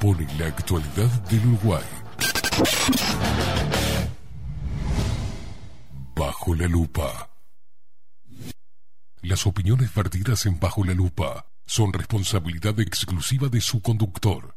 Pone la actualidad del Uruguay. Bajo la lupa. Las opiniones vertidas en Bajo la lupa son responsabilidad exclusiva de su conductor.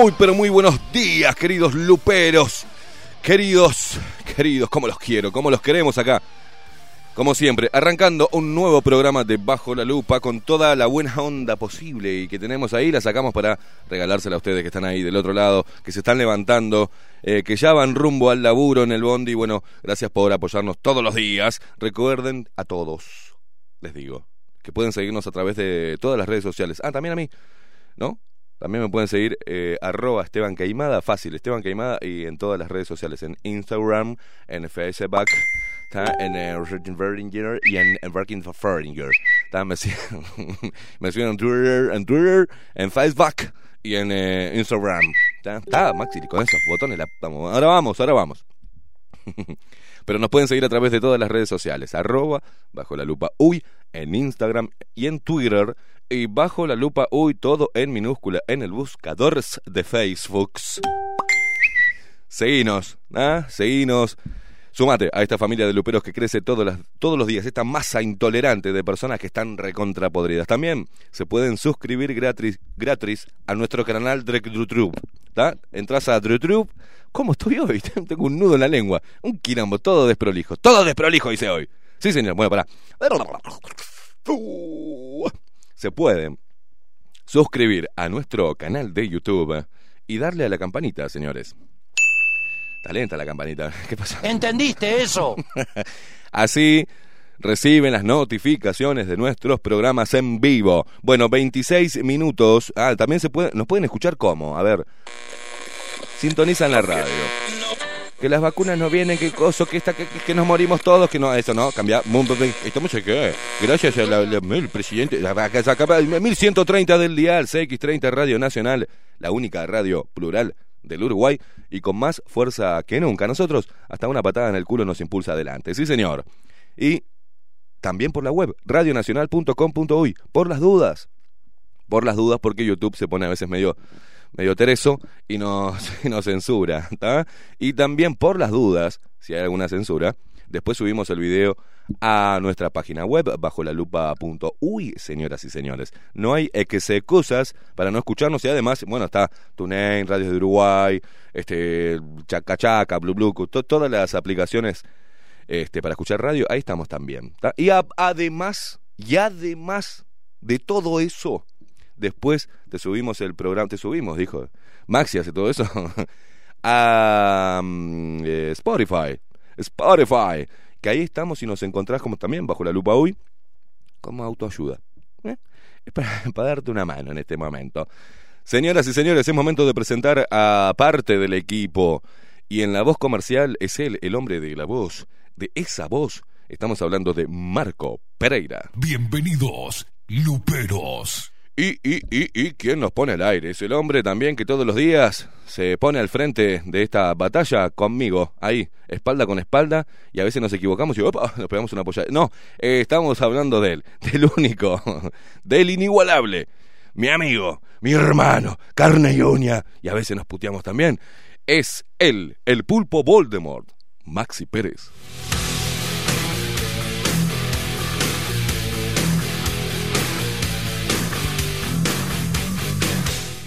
Muy pero muy buenos días, queridos luperos. Queridos, queridos, cómo los quiero, cómo los queremos acá. Como siempre, arrancando un nuevo programa de Bajo la Lupa con toda la buena onda posible y que tenemos ahí, la sacamos para regalársela a ustedes que están ahí del otro lado, que se están levantando, eh, que ya van rumbo al laburo en el bondi. Bueno, gracias por apoyarnos todos los días. Recuerden a todos, les digo, que pueden seguirnos a través de todas las redes sociales. Ah, también a mí, ¿no? También me pueden seguir eh, arroba Esteban Caimada, fácil, Esteban Caimada, y en todas las redes sociales, en Instagram, en Facebook, en eh, Verdinger y en, Working for Verdinger. Me, siguen, me en Twitter, en Twitter, en Facebook y en eh, Instagram. ¿tá? ¿Tá, Maxi, con esos botones, la- ahora vamos, ahora vamos. Pero nos pueden seguir a través de todas las redes sociales, arroba, bajo la lupa uy, en Instagram y en Twitter, y bajo la lupa uy, todo en minúscula, en el buscador de Facebook. Seguinos, ¿ah? Seguinos. Sumate a esta familia de luperos que crece todos, todos los días, esta masa intolerante de personas que están recontrapodridas. También se pueden suscribir gratis, gratis a nuestro canal DreckDrutrup. Entras a DreckDrutrup. ¿Cómo estoy hoy? Tengo un nudo en la lengua. Un quilombo, todo desprolijo. Todo desprolijo, dice hoy. Sí, señor. Bueno, para. Se pueden suscribir a nuestro canal de YouTube y darle a la campanita, señores. Talenta la campanita. ¿Qué pasa? ¿Entendiste eso? Así reciben las notificaciones de nuestros programas en vivo. Bueno, 26 minutos. Ah, también se puede, nos pueden escuchar cómo. A ver. Sintonizan la radio. Que las vacunas no vienen, que coso, que, esta, que, que nos morimos todos, que no, eso no, cambia. Estamos aquí. Gracias al presidente. 1130 del dial, CX30 Radio Nacional, la única radio plural del Uruguay y con más fuerza que nunca. Nosotros, hasta una patada en el culo nos impulsa adelante. Sí, señor. Y también por la web, radionacional.com.uy, por las dudas. Por las dudas, porque YouTube se pone a veces medio, medio tereso y nos, censura. Y también por las dudas, si hay alguna censura, después subimos el video a nuestra página web bajo la lupa uy señoras y señores. No hay excusas para no escucharnos y además, bueno, está TuneIn, Radio de Uruguay, este Chaca Chaca, Blue, todas las aplicaciones este, para escuchar radio, ahí estamos también. Y además, y además de todo eso, después te subimos el programa, te subimos, dijo Maxi hace todo eso, a mm, eh, Spotify. Spotify que ahí estamos y nos encontrás como también bajo la lupa hoy, como autoayuda. ¿eh? Es para, darte una mano en este momento. Señoras y señores, es momento de presentar a parte del equipo. Y en la voz comercial es él, el hombre de la voz, de esa voz. Estamos hablando de Marco Pereira. Bienvenidos, Luperos. Y, y, y, y, ¿quién nos pone al aire? Es el hombre también que todos los días se pone al frente de esta batalla conmigo, ahí, espalda con espalda, y a veces nos equivocamos y nos pegamos una apoyada. No, eh, estamos hablando de él, del único, del inigualable, mi amigo, mi hermano, carne y uña, y a veces nos puteamos también. Es él, el pulpo Voldemort, Maxi Pérez.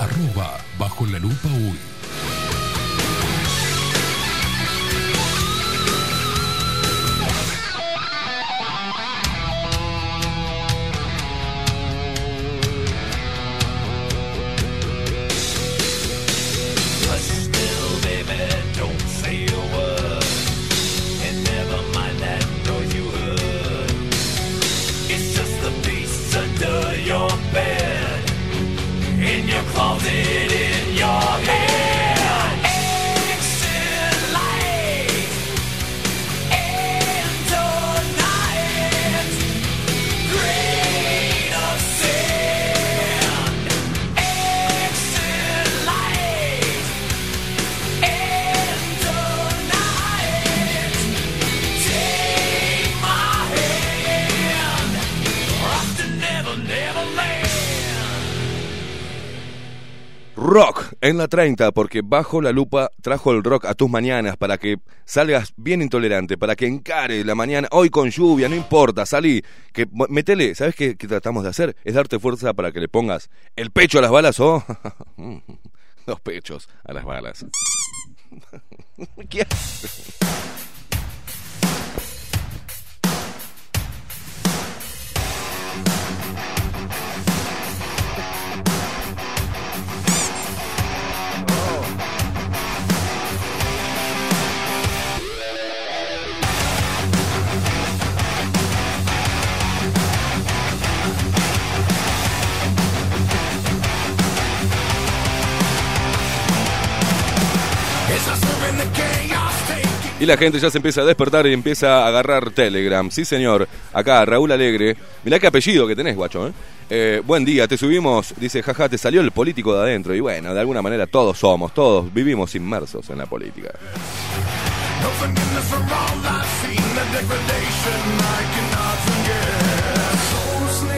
Arroba bajo la lupa hoy. Rock en la 30, porque bajo la lupa trajo el rock a tus mañanas para que salgas bien intolerante, para que encare la mañana, hoy con lluvia, no importa, salí, que metele, ¿sabes qué, tratamos de hacer? Es darte fuerza para que le pongas el pecho a las balas o los pechos a las balas. ¿Qué Y la gente ya se empieza a despertar y empieza a agarrar Telegram. Sí, señor. Acá, Raúl Alegre. Mirá qué apellido que tenés, guacho. ¿eh? Eh, buen día, te subimos. Dice, jaja, te salió el político de adentro. Y bueno, de alguna manera todos somos, todos vivimos inmersos en la política.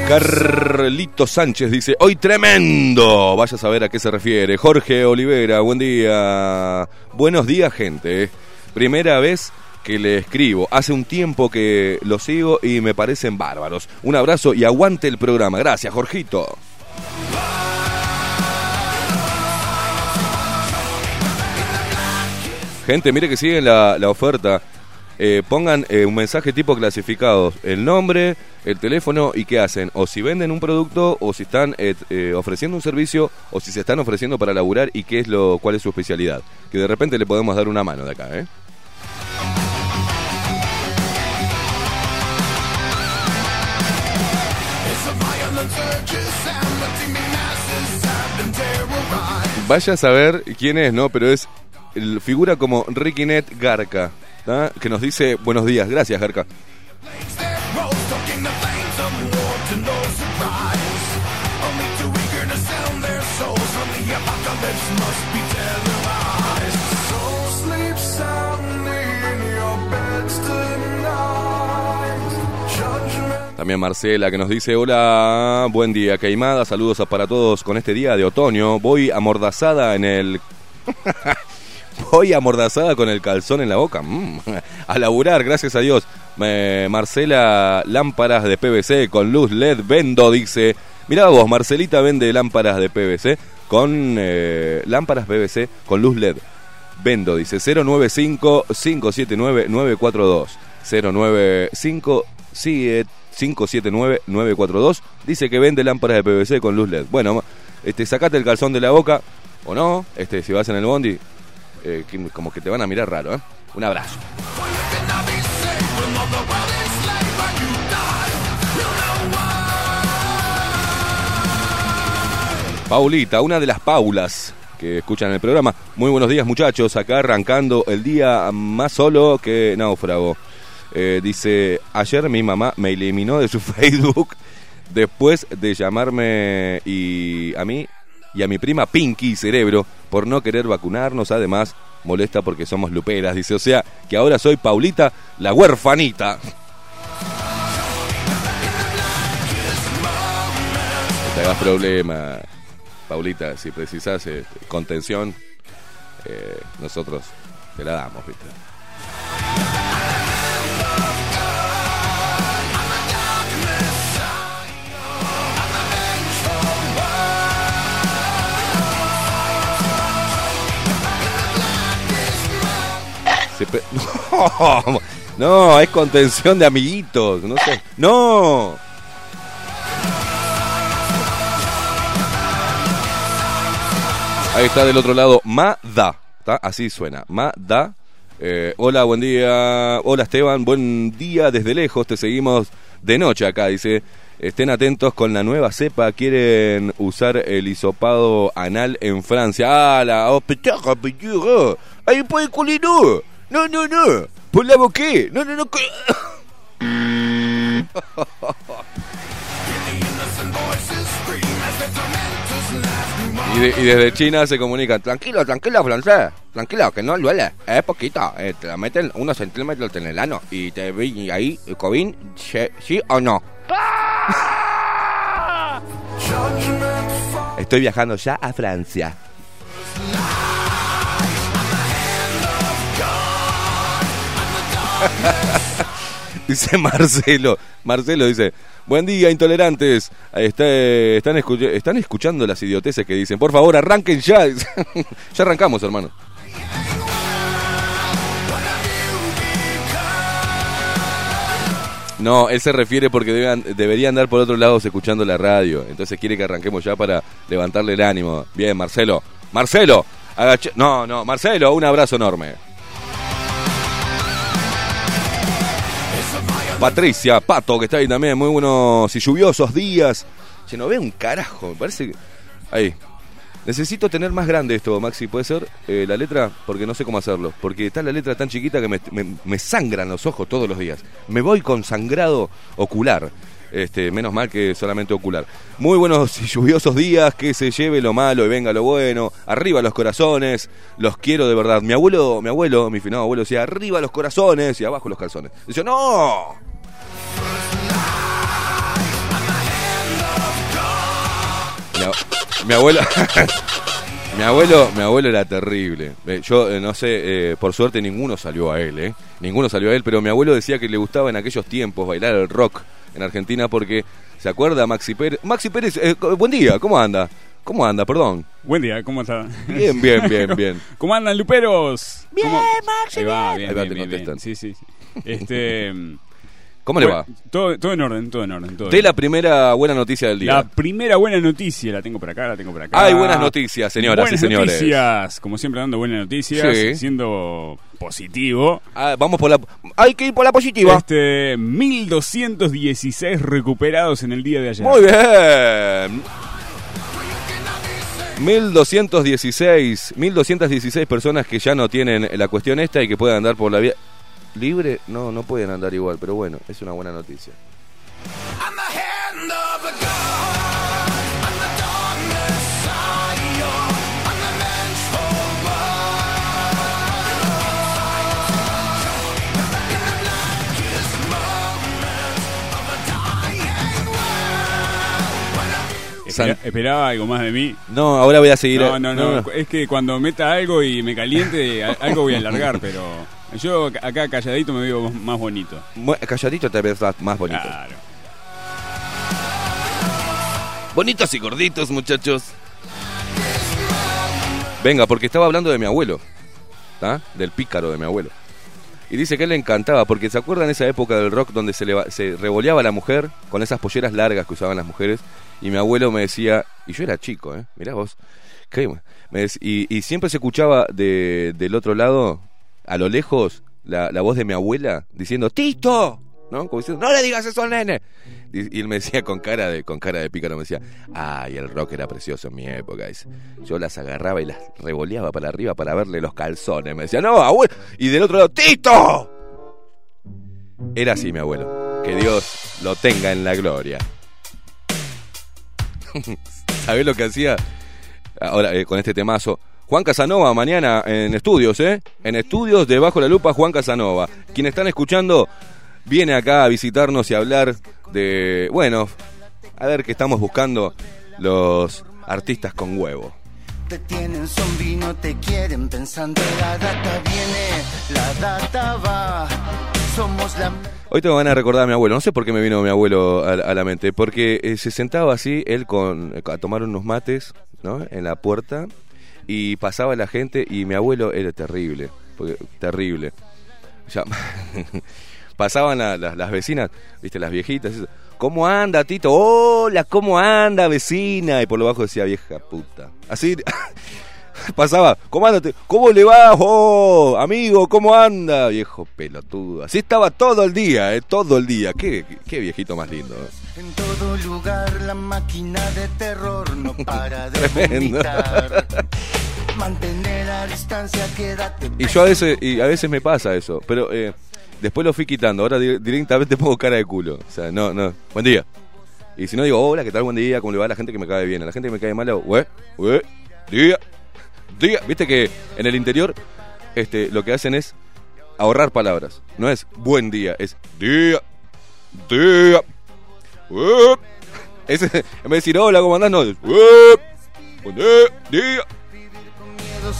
Carlito Sánchez dice, hoy tremendo. Vaya a saber a qué se refiere. Jorge Olivera, buen día. Buenos días, gente. Primera vez que le escribo. Hace un tiempo que lo sigo y me parecen bárbaros. Un abrazo y aguante el programa. Gracias, Jorgito. Gente, mire que sigue la, oferta. Eh, pongan eh, un mensaje tipo clasificados, el nombre, el teléfono y qué hacen. O si venden un producto, o si están eh, ofreciendo un servicio, o si se están ofreciendo para laburar y qué es lo, cuál es su especialidad. Que de repente le podemos dar una mano de acá, ¿eh? Vaya a saber quién es, ¿no? Pero es figura como Ricky Net Garca, ¿tá? que nos dice buenos días. Gracias, Garca. También Marcela que nos dice, hola, buen día, Queimada, saludos para todos con este día de otoño. Voy amordazada en el... Voy amordazada con el calzón en la boca. Mm, A laburar, gracias a Dios. Marcela, lámparas de PVC con luz LED vendo, dice. Mirá vos, Marcelita vende lámparas de PVC con eh, lámparas PVC con luz LED. Vendo, dice 095-579-942. 095-579-942. Dice que vende lámparas de PVC con luz LED. Bueno, este, sacate el calzón de la boca o no. Este, si vas en el bondi, eh, como que te van a mirar raro, ¿eh? Un abrazo. Paulita, una de las Paulas que escuchan el programa. Muy buenos días, muchachos. Acá arrancando el día más solo que náufrago. Eh, dice, ayer mi mamá me eliminó de su Facebook después de llamarme y a mí y a mi prima Pinky Cerebro por no querer vacunarnos. Además, molesta porque somos luperas. Dice, o sea, que ahora soy Paulita, la huerfanita. No te hagas problema, Paulita. Si precisas eh, contención, eh, nosotros te la damos, ¿viste? No, es contención de amiguitos, no sé. No. Ahí está del otro lado, Mada. Así suena, Mada. Eh, hola, buen día. Hola Esteban, buen día desde lejos. Te seguimos de noche acá. Dice, estén atentos con la nueva cepa. Quieren usar el hisopado anal en Francia. Ah, la. Ahí puede culino. No, no, no. Por la boqué. No, no, no. Y, de- y desde China se comunican, tranquilo, tranquilo, francés, tranquilo, que no duele, es poquito, eh, te la meten unos centímetros en el ano y te vi ahí, COVID, sí, sí o no. Estoy viajando ya a Francia. dice Marcelo. Marcelo dice, buen día, intolerantes. Eh, están, están escuchando las idioteces que dicen. Por favor, arranquen ya. ya arrancamos, hermano. No, él se refiere porque deben- debería andar por otro lado escuchando la radio. Entonces quiere que arranquemos ya para levantarle el ánimo. Bien, Marcelo. Marcelo. agache- No, no, Marcelo, un abrazo enorme. Patricia, Pato, que está ahí también. Muy buenos y lluviosos días. Se no ve un carajo, me parece que... Ahí. Necesito tener más grande esto, Maxi, ¿puede ser? Eh, la letra, porque no sé cómo hacerlo. Porque está la letra tan chiquita que me, sangran los ojos todos los días. Me voy con sangrado ocular. Este, menos mal que solamente ocular. Muy buenos y lluviosos días, que se lleve lo malo y venga lo bueno. Arriba los corazones, los quiero de verdad. Mi abuelo, mi abuelo, mi finado abuelo decía, arriba los corazones y abajo los calzones. Dice, no, Mi, ab- mi abuelo. mi abuelo, mi abuelo era terrible. Eh, Yo eh, no sé, eh, por suerte ninguno salió a él, ¿eh? Ninguno salió a él, pero mi abuelo decía que le gustaba en aquellos tiempos bailar el rock en Argentina porque se acuerda Maxi Pérez. Maxi Pérez, eh, buen día, ¿cómo anda? ¿Cómo anda? Perdón. Buen día, ¿cómo está? Bien, bien, bien, bien. ¿Cómo andan, luperos? Bien, Maxi. Ahí va, bien, bien, te bien, bien. Sí, sí, sí. Este, ¿Cómo le va? Todo, todo en orden, todo en orden. Todo De bien. la primera buena noticia del día. La primera buena noticia, la tengo por acá, la tengo por acá. Hay buenas noticias, señoras buenas y señores. noticias, como siempre dando buenas noticias, Sí. siendo positivo. Ah, vamos por la... Hay que ir por la positiva. Este, 1216 recuperados en el día de ayer. Muy bien. 1216, 1216 personas que ya no tienen la cuestión esta y que pueden andar por la vía libre. No, no pueden andar igual, pero bueno, es una buena noticia. San- esperaba algo más de mí. No, ahora voy a seguir. No, no, no, Es que cuando meta algo y me caliente, algo voy a alargar, pero yo acá calladito me veo más bonito. Mu- Calladito te ves más bonito. Claro. Bonitos y gorditos, muchachos. Venga, porque estaba hablando de mi abuelo. ¿tá? Del pícaro de mi abuelo. Y dice que él le encantaba, porque se acuerdan esa época del rock donde se, leva- se revoleaba la mujer con esas polleras largas que usaban las mujeres. Y mi abuelo me decía, y yo era chico, ¿eh? Mirá vos. qué bu- me dec- y, y siempre se escuchaba de- del otro lado, a lo lejos, la, la voz de mi abuela diciendo, ¡Tito! ¿No? Como diciendo, ¡No le digas eso al nene! Y, él me decía con cara de con cara de pícaro, me decía, ¡Ay, el rock era precioso en mi época! Yo las agarraba y las revoleaba para arriba para verle los calzones. Me decía, ¡No, abuelo! Y del otro lado, ¡Tito! Era así mi abuelo. Que Dios lo tenga en la gloria. ¿Sabés lo que hacía? Ahora, eh, con este temazo. Juan Casanova, mañana en estudios, ¿eh? En estudios, debajo de la lupa, Juan Casanova. Quienes están escuchando, viene acá a visitarnos y a hablar de. Bueno, a ver qué estamos buscando los artistas con huevo. Te tienen zombie, no te quieren pensando La data viene, la data va Somos la... Hoy te van a recordar a mi abuelo. No sé por qué me vino mi abuelo a, a la mente. Porque eh, se sentaba así, él con a tomar unos mates, ¿no? En la puerta. Y pasaba la gente y mi abuelo era terrible. Porque, terrible. Pasaban la- la- las vecinas, viste, las viejitas. eso. ¿Cómo anda, Tito? Hola, ¿cómo anda, vecina? Y por lo bajo decía, vieja puta. Así pasaba, ¿cómo anda? ¿Cómo le va? Oh, amigo, ¿cómo anda? Viejo pelotudo. Así estaba todo el día, eh, todo el día. Qué, qué- viejito más lindo. En todo lugar la máquina de terror no para de vomitar Mantener la distancia, quédate Y yo a veces, y a veces me pasa eso, pero eh, después lo fui quitando. Ahora di- directamente pongo cara de culo. O sea, no, no. Buen día. Y si no digo, hola, ¿qué tal? Buen día, ¿cómo le va a la gente que me cae bien? A la gente que me cae mal, hago, "Ue, ue, día, día. Viste que en el interior este, lo que hacen es ahorrar palabras. No es buen día, es día, día. Ue. Ese, en vez de decir hola, ¿cómo andás? No, es "Ue, buen día,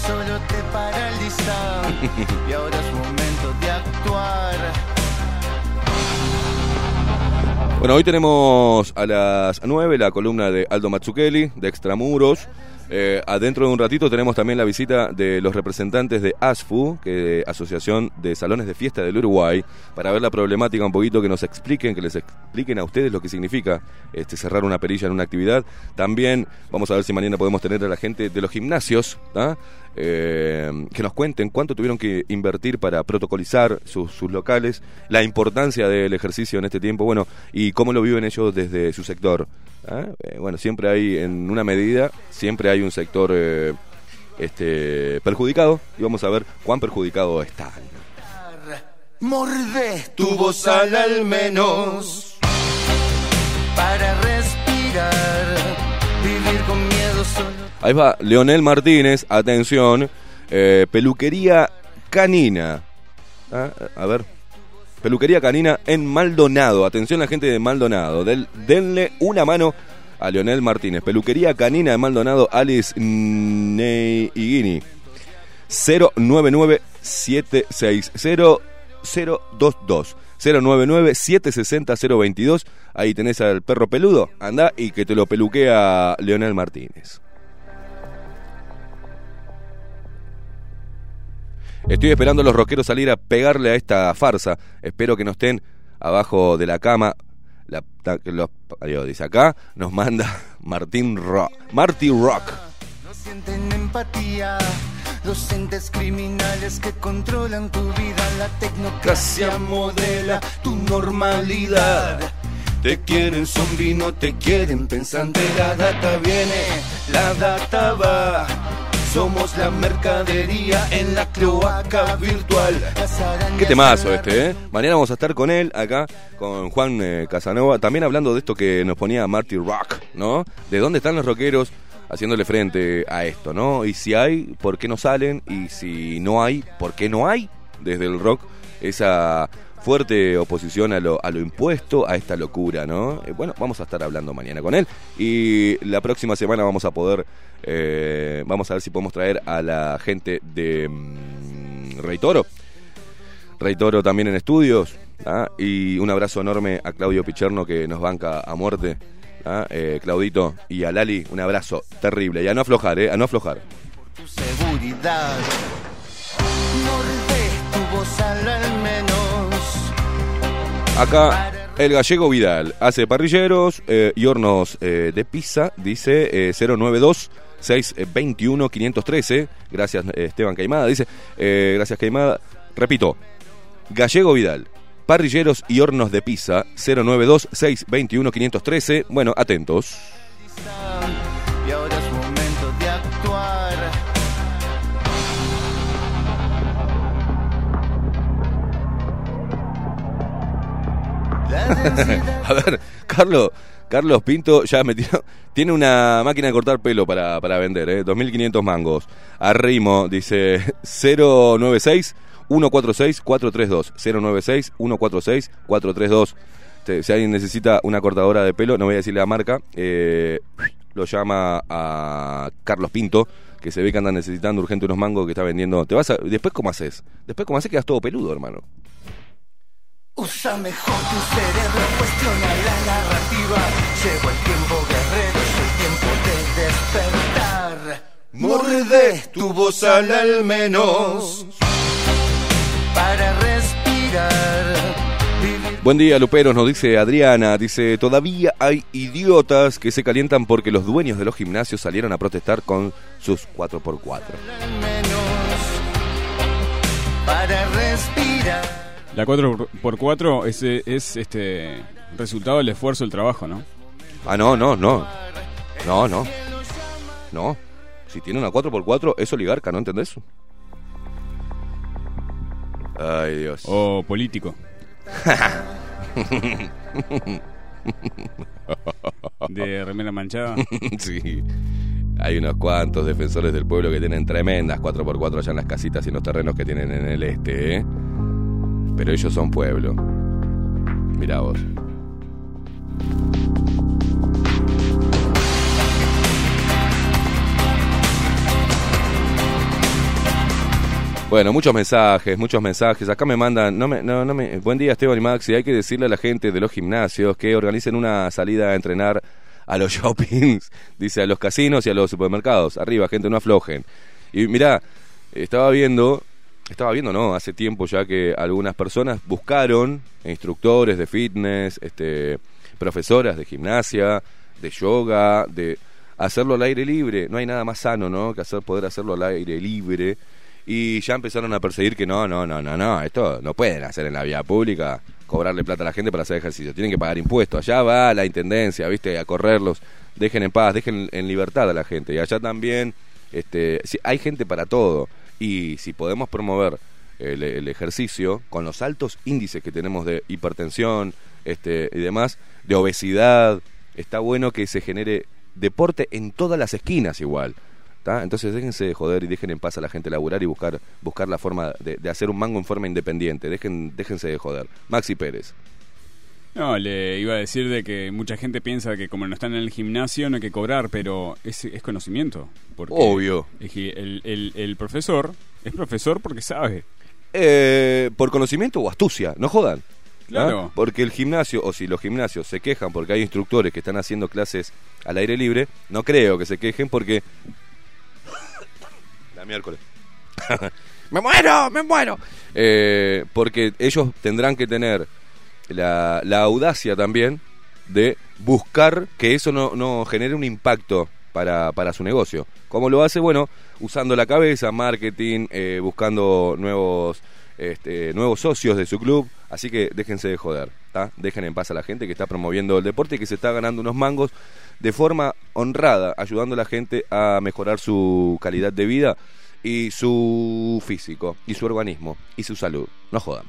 solo te paraliza Y ahora es momento de actuar. Bueno, hoy tenemos a las 9 la columna de Aldo Mazzucchelli, de Extramuros. Eh, adentro de un ratito tenemos también la visita de los representantes de ASFU, que Asociación de Salones de Fiesta del Uruguay, para ver la problemática un poquito, que nos expliquen, que les expliquen a ustedes lo que significa este, cerrar una perilla en una actividad. También vamos a ver si mañana podemos tener a la gente de los gimnasios, ¿tá? Eh, que nos cuenten cuánto tuvieron que invertir para protocolizar sus, locales, la importancia del ejercicio en este tiempo, bueno, y cómo lo viven ellos desde su sector. ¿ah? Eh, bueno, siempre hay, en una medida, siempre hay un sector eh, este, perjudicado, y vamos a ver cuán perjudicado está. Mordé tu voz al menos para respirar, Ahí va Leonel Martínez, atención, eh, peluquería canina. Ah, a ver, peluquería canina en Maldonado. Atención la gente de Maldonado. Del- denle una mano a Leonel Martínez. Peluquería canina de Maldonado, Alice Neiguini. 099 760 022 099 760 022 Ahí tenés al perro peludo. Anda y que te lo peluquea Leonel Martínez. Estoy esperando a los rockeros salir a pegarle a esta farsa. Espero que no estén abajo de la cama. Los, adiós, dice acá, nos manda Martín Rock. Marty Rock. No sienten empatía. Los entes criminales que controlan tu vida, la tecnocracia modela tu normalidad. Te quieren zombie, no te quieren pensante. La data viene, la data va. Somos la mercadería en la cloaca virtual. Qué temazo este, ¿eh? Mañana vamos a estar con él acá, con Juan eh, Casanova, también hablando de esto que nos ponía Marty Rock, ¿no? De dónde están los rockeros haciéndole frente a esto, ¿no? Y si hay, ¿por qué no salen? Y si no hay, ¿por qué no hay? Desde el rock, esa fuerte oposición a lo, a lo impuesto, a esta locura, ¿no? Eh, bueno, vamos a estar hablando mañana con él y la próxima semana vamos a poder, eh, vamos a ver si podemos traer a la gente de mm, Rey Toro. Rey Toro también en estudios. ¿ah? Y un abrazo enorme a Claudio Picherno que nos banca a muerte. ¿Ah? Eh, Claudito y a Lali, un abrazo terrible. Y a no aflojar, ¿eh? A no aflojar. tu seguridad. Mordé tu voz al al menos. Acá el gallego Vidal hace parrilleros eh, y hornos eh, de pizza. Dice eh, 092 621 513. Gracias eh, Esteban Caimada. Dice, gracias Caimada. Repito, Gallego Vidal. Parrilleros y hornos de pizza 092 621 513. Bueno, atentos. Y ahora es momento de actuar. A ver, Carlos, Carlos Pinto ya metió, tiene una máquina de cortar pelo para, para vender, ¿eh? 2.500 mangos. Arrimo, dice 096 146 432. 096 146 432. Te- Si alguien necesita una cortadora de pelo, no voy a decirle la marca, eh, lo llama a Carlos Pinto, que se ve que anda necesitando urgente unos mangos que está vendiendo. Te vas a, después cómo haces? Después cómo haces quedas todo peludo, hermano. Usa mejor tu cerebro, cuestiona la narrativa. Llegó el tiempo guerrero, es el tiempo de despertar. Morde tu voz al menos para respirar. Vivir Buen día, Luperos, nos dice Adriana. Dice, todavía hay idiotas que se calientan porque los dueños de los gimnasios salieron a protestar con sus 4x4. al menos para respirar. La 4x4 es, es este resultado del esfuerzo del trabajo, ¿no? Ah, no, no, no. No, no. No. Si tiene una 4x4 es oligarca, ¿no entendés? Ay, Dios. O político. De remera manchada. sí. Hay unos cuantos defensores del pueblo que tienen tremendas 4x4 allá en las casitas y en los terrenos que tienen en el este, ¿eh? Pero ellos son pueblo. Mirá vos. Bueno, muchos mensajes, muchos mensajes. Acá me mandan, no me, no, no me, buen día Esteban y Maxi, hay que decirle a la gente de los gimnasios que organicen una salida a entrenar a los shoppings, dice a los casinos y a los supermercados. Arriba, gente, no aflojen. Y mirá, estaba viendo, estaba viendo, no, hace tiempo ya que algunas personas buscaron instructores de fitness, este, profesoras de gimnasia, de yoga, de hacerlo al aire libre. No hay nada más sano, ¿no? Que hacer poder hacerlo al aire libre. Y ya empezaron a perseguir que no, no, no, no, no, esto no pueden hacer en la vía pública, cobrarle plata a la gente para hacer ejercicio, tienen que pagar impuestos. Allá va la intendencia, ¿viste? A correrlos, dejen en paz, dejen en libertad a la gente. Y allá también este, sí, hay gente para todo. Y si podemos promover el, el ejercicio con los altos índices que tenemos de hipertensión este, y demás, de obesidad, está bueno que se genere deporte en todas las esquinas igual. ¿Tá? Entonces déjense de joder y dejen en paz a la gente laburar y buscar, buscar la forma de, de hacer un mango en forma independiente. Dejen, déjense de joder. Maxi Pérez. No, le iba a decir de que mucha gente piensa que como no están en el gimnasio no hay que cobrar, pero es, es conocimiento. Porque Obvio. El, el- el profesor es profesor porque sabe. Eh, por conocimiento o astucia, no jodan. ¿ah? Claro. Porque el gimnasio, o si los gimnasios se quejan porque hay instructores que están haciendo clases al aire libre, no creo que se quejen porque... La miércoles. ¡Me muero! ¡Me muero! Eh, porque ellos tendrán que tener la, la audacia también de buscar que eso no, no genere un impacto para, para su negocio. ¿Cómo lo hace? Bueno, usando la cabeza, marketing, eh, buscando nuevos, este, nuevos socios de su club. Así que déjense de joder, ¿tá? Dejen en paz a la gente que está promoviendo el deporte y que se está ganando unos mangos de forma honrada, ayudando a la gente a mejorar su calidad de vida y su físico, y su organismo, y su salud. No jodan.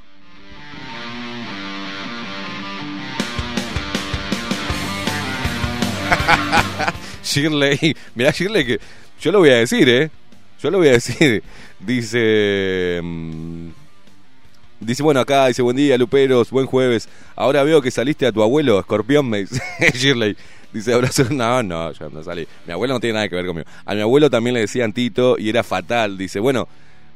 Shirley, mirá Shirley que yo lo voy a decir, ¿eh? Yo lo voy a decir. Dice... mm, Dice, bueno, acá dice, buen día, Luperos, buen jueves. Ahora veo que saliste a tu abuelo, escorpión, me dice Shirley. Dice, abrazo, no, no, yo no salí. Mi abuelo no tiene nada que ver conmigo. A mi abuelo también le decían Tito y era fatal. Dice, bueno,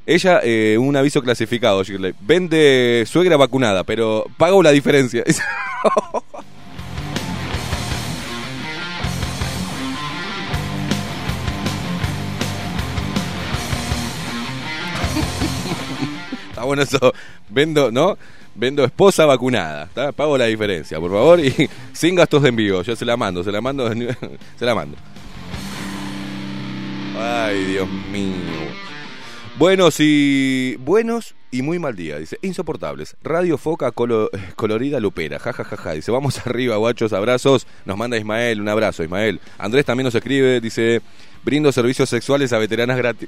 ella, eh, un aviso clasificado, Shirley. Vende suegra vacunada, pero pago la diferencia. Está bueno eso. Vendo, ¿no? Vendo esposa vacunada. ¿está? Pago la diferencia, por favor. Y sin gastos de envío. Yo se la mando, se la mando. Se la mando. Ay, Dios mío. Buenos y. Buenos y muy mal día. Dice, insoportables. Radio Foca colo- colorida lupera. Ja, ja, ja, ja. Dice, vamos arriba, guachos, abrazos. Nos manda Ismael, un abrazo, Ismael. Andrés también nos escribe, dice, brindo servicios sexuales a veteranas gratis.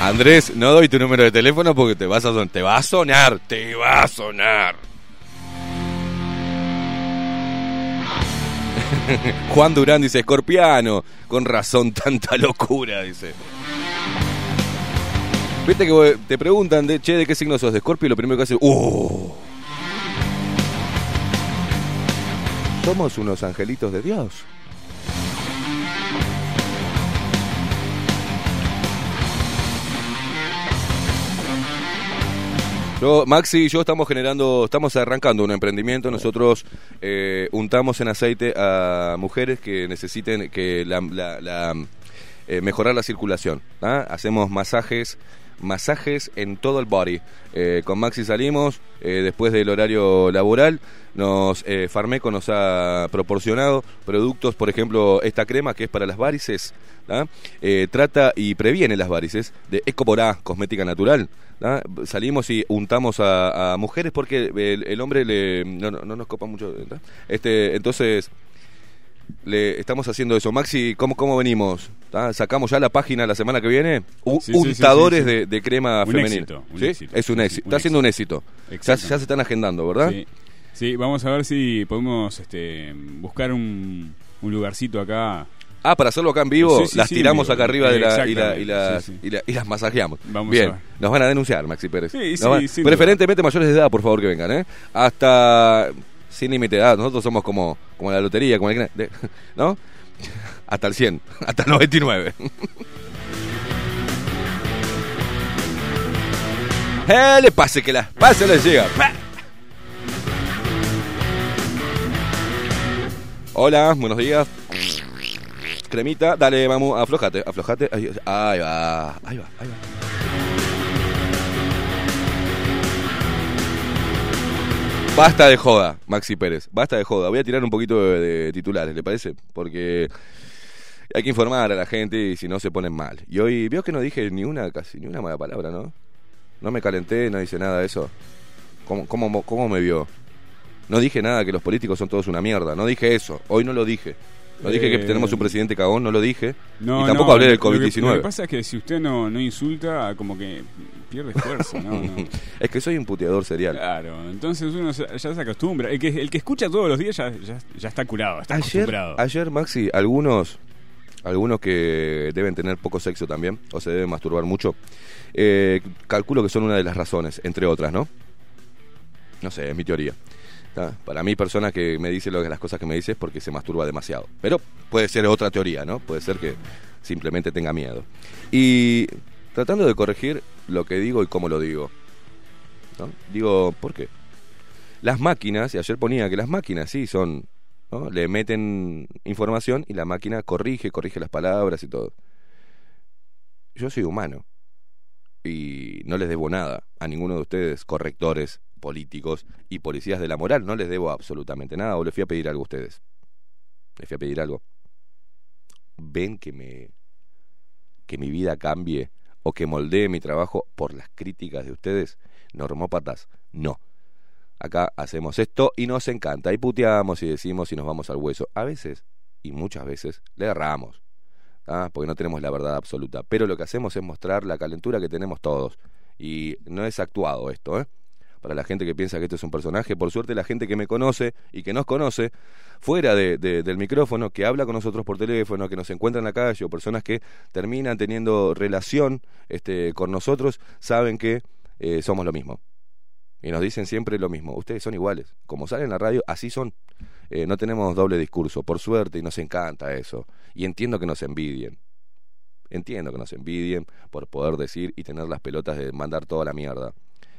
Andrés, no doy tu número de teléfono porque te vas a son- te va a sonar, te va a sonar. Juan Durán dice, escorpiano, con razón tanta locura, dice. Viste que te preguntan, de, che, ¿de qué signo sos de Escorpio? Y lo primero que hace, ¡uh! Somos unos angelitos de Dios. Yo, Maxi y yo estamos generando, estamos arrancando un emprendimiento. Nosotros eh, untamos en aceite a mujeres que necesiten que la, la- eh, mejorar la circulación. ¿ah? Hacemos masajes, masajes en todo el body. Eh, con Maxi salimos después del horario laboral. Nos Farmeco nos ha proporcionado productos, por ejemplo, esta crema que es para las varices. ¿ah? Trata y previene las varices de Ecoporá, cosmética natural. ¿Ah? Salimos y untamos a, a mujeres porque el, el hombre le, no, no- no nos copa mucho. Este, entonces, le estamos haciendo eso. Maxi, ¿cómo, cómo venimos? ¿Tá? ¿Sacamos ya la página la semana que viene? U- Sí, untadores sí, sí. De, de crema Un femenina. éxito, un éxito. Es un éxito. Está siendo un éxito. Ya, se están agendando, ¿verdad? Sí. Sí, vamos a ver si podemos este, buscar un, un lugarcito acá. Ah, para hacerlo acá en vivo, Sí, sí, las sí, tiramos acá arriba de la, y, la- y, Exactamente, las, sí, sí. y la- y las masajeamos. Vamos a Bien, ver. nos van a denunciar, Maxi Pérez. Van- preferentemente mayores de edad, por favor, que vengan, ¿eh? Hasta sin límite de edad. Nosotros somos como, como la lotería, como el, de- ¿no? Hasta el 100, hasta el 99. Eh, le pase que la pase le llega. Pa. Hola, buenos días. Cremita, dale, vamos, aflojate, aflojate. Ahí, va, ahí va, ahí va. Basta de joda, Maxi Pérez. Basta de joda. Voy a tirar un poquito de, titulares, ¿le parece? Porque hay que informar a la gente y si no se ponen mal. Y hoy veo que no dije ni una casi ni una mala palabra, ¿no? No me calenté, no hice nada de eso. ¿Cómo, cómo, cómo me vio? No dije nada que los políticos son todos una mierda. No dije eso. Hoy no lo dije. No dije que Eh, tenemos un presidente cagón, no lo dije. No, y tampoco no, hablé del lo que- Lo que, COVID-19. pasa es que si usted no, no insulta, como que pierde fuerza, ¿no? no. Es que soy un puteador serial. Claro, entonces uno ya se acostumbra. El que, el que escucha todos los días ya, ya, ya está curado, está Ayer, acostumbrado. ayer, Maxi, algunos, algunos que deben tener poco sexo también, o se deben masturbar mucho, eh, calculo que son una de las razones, entre otras, ¿no? No sé, es mi teoría. Para mí, personas que me dicen las cosas que me dice es porque se masturba demasiado. Pero puede ser otra teoría, ¿no? Puede ser que simplemente tenga miedo. Y tratando de corregir lo que digo y cómo lo digo. ¿no? Digo, ¿por qué? Las máquinas, y ayer ponía que las máquinas sí son ¿no? Le meten información y la máquina corrige, corrige las palabras y todo. Yo soy humano y no les debo nada a ninguno de ustedes, correctores, políticos y policías de la moral. No les debo absolutamente nada o les fui a pedir algo a ustedes. Les fui a pedir algo. ¿Ven que me que mi vida cambie o que moldee mi trabajo por las críticas de ustedes? Normópatas, no. Acá hacemos esto y nos encanta. Y puteamos y decimos y nos vamos al hueso. A veces, y muchas veces, le erramos. ¿ah? Porque no tenemos la verdad absoluta. Pero lo que hacemos es mostrar la calentura que tenemos todos. Y no es actuado esto, ¿eh? Para la gente que piensa que esto es un personaje, por suerte la gente que me conoce y que nos conoce, fuera de, de- del micrófono, que habla con nosotros por teléfono, que nos encuentra en la calle, o personas que terminan teniendo relación este, con nosotros, saben que eh, somos lo mismo. Y nos dicen siempre lo mismo, ustedes son iguales. Como salen en la radio, así son. Eh, no tenemos doble discurso, por suerte, y nos encanta eso. Y entiendo que nos envidien. Entiendo que nos envidien por poder decir y tener las pelotas de mandar toda la mierda.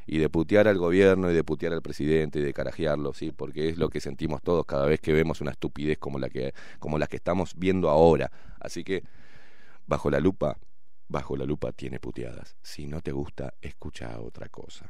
Y de putear al gobierno y de putear al presidente y de carajearlo, sí, porque es lo que sentimos todos cada vez que vemos una estupidez como la que, como la que estamos viendo ahora. Así que, bajo la lupa, bajo la lupa tiene puteadas. Si no te gusta, escucha otra cosa.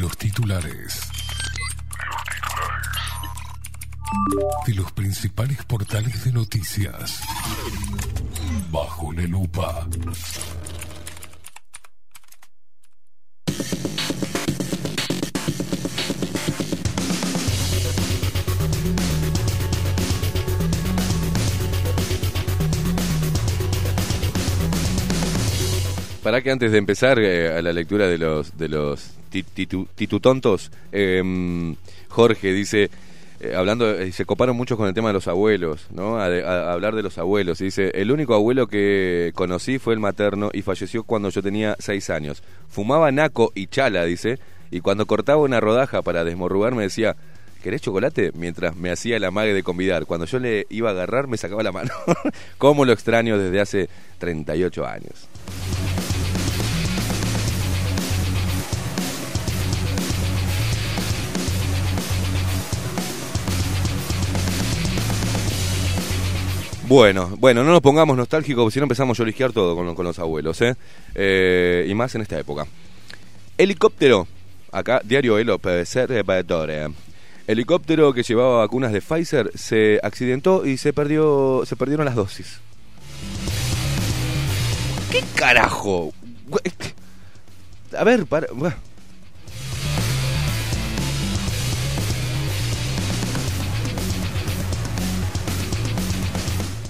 Los titulares. De los principales portales de noticias. Bajo la lupa. Para que antes de empezar eh, a la lectura de los de los titu- titutontos, em, Jorge dice, eh, hablando, eh, se coparon mucho con el tema de los abuelos, ¿no? Hablar de los abuelos. Dice, el único abuelo que conocí fue el materno y falleció cuando yo tenía seis años. Fumaba naco y chala, dice, y cuando cortaba una rodaja para desmorrugar me decía, ¿querés chocolate? Mientras me hacía el amague de convidar. Cuando yo le iba a agarrar me sacaba la mano. ¿Cómo lo extraño desde hace 38 años? Bueno, bueno, no nos pongamos nostálgicos, si no empezamos a llorisquear todo con, con los abuelos, ¿eh? Eh, Y más en esta época. Helicóptero acá, Diario El Observador. Helicóptero que llevaba vacunas de Pfizer se accidentó y se perdió, se perdieron las dosis. ¿Qué carajo? A ver, para.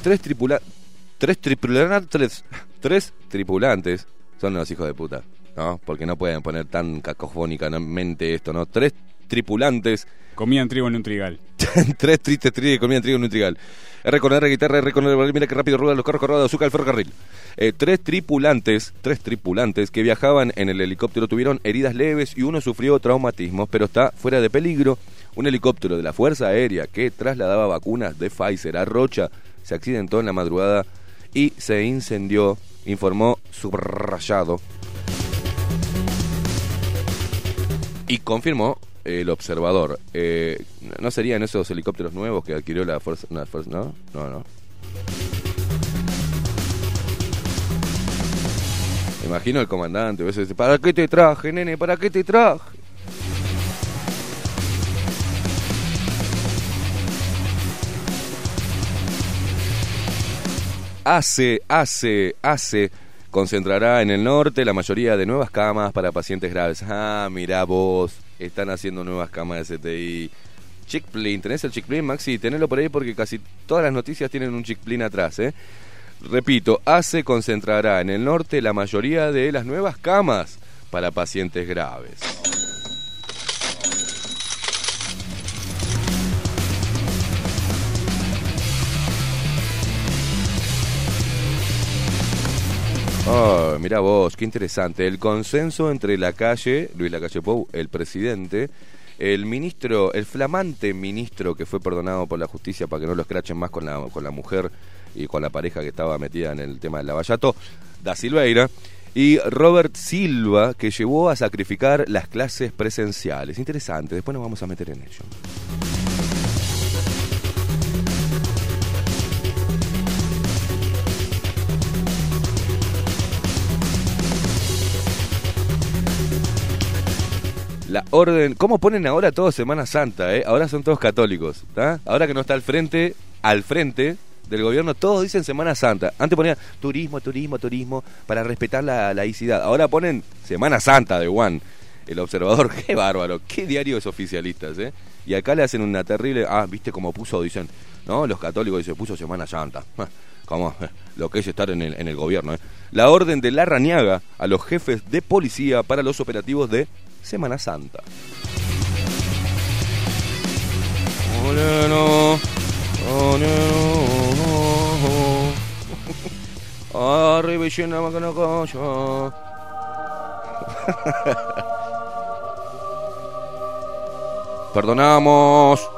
Tres tripulantes. Tres tripulantes. Tres tripulantes. Son los hijos de puta. ¿No? Porque no pueden poner tan cacofónicamente esto, ¿no? Tres tripulantes. Comían trigo en un trigal. tres tristes tristes comían trigo en un trigal. R con R, guitarra, R con R, mira que rápido ruedan los carros cargados de azúcar al ferrocarril. Eh, tres tripulantes, tres tripulantes que viajaban en el helicóptero tuvieron heridas leves y uno sufrió traumatismos, pero está fuera de peligro. Un helicóptero de la Fuerza Aérea que trasladaba vacunas de Pfizer a Rocha se accidentó en la madrugada y se incendió, informó subrayado. Y confirmó el observador. Eh, ¿No serían esos helicópteros nuevos que adquirió la Fuerza... la fuerza ¿No? No, no. Imagino el comandante, ¿para qué te traje, nene? ¿Para qué te traje? Hace, hace, hace, concentrará en el norte la mayoría de nuevas camas para pacientes graves. Ah, mirá vos, están haciendo nuevas camas de CTI. Chickplin, ¿tenés el Chickplin, Maxi? Tenelo por ahí porque casi todas las noticias tienen un Chickplin atrás, ¿eh? Repito, ACE concentrará en el norte la mayoría de las nuevas camas para pacientes graves. Oh, mira vos, qué interesante. El consenso entre la calle, Luis Lacalle Pou, el presidente, el ministro, el flamante ministro que fue perdonado por la justicia para que no lo escrachen más con la, con la mujer y con la pareja que estaba metida en el tema del lavallato, da Silveira, y Robert Silva, que llevó a sacrificar las clases presenciales. Interesante, después nos vamos a meter en ello. La orden, ¿cómo ponen ahora todo Semana Santa? Eh? Ahora son todos católicos, ¿está? Ahora que no está al frente, al frente del gobierno, todos dicen Semana Santa. Antes ponían turismo, turismo, turismo, para respetar la laicidad. Ahora ponen Semana Santa de Juan. El observador, qué bárbaro, qué diarios oficialistas, ¿eh? Y acá le hacen una terrible, ah, viste cómo puso, dicen, ¿no? Los católicos dicen, puso Semana Santa. Como lo que es estar en el, en el gobierno, ¿eh? La orden de la Rañaga a los jefes de policía para los operativos de Semana Santa. Perdonamos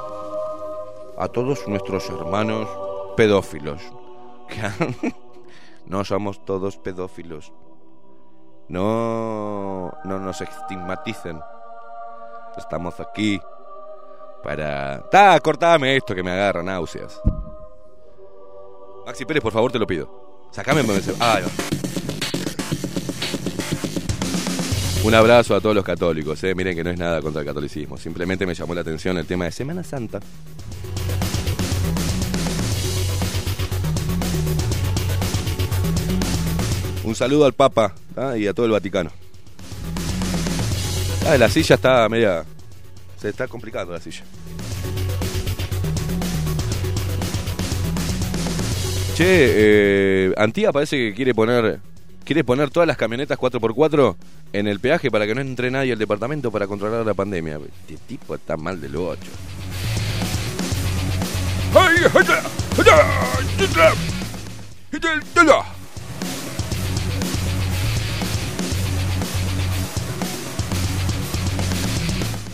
a todos nuestros hermanos pedófilos. no somos todos pedófilos. No, no nos estigmaticen. Estamos aquí para... ¡Ta! Cortame esto que me agarra náuseas. Maxi Pérez, por favor, te lo pido. Sacame... Ah, Un abrazo a todos los católicos, eh. miren que no es nada contra el catolicismo, simplemente me llamó la atención el tema de Semana Santa. Un saludo al Papa ¿ah? y a todo el Vaticano. Ah, la silla está media. Se está complicando la silla. Che, eh, Antía parece que quiere poner quiere poner todas las camionetas 4x4 en el peaje para que no entre nadie al departamento para controlar la pandemia. Este tipo está mal de lo 8.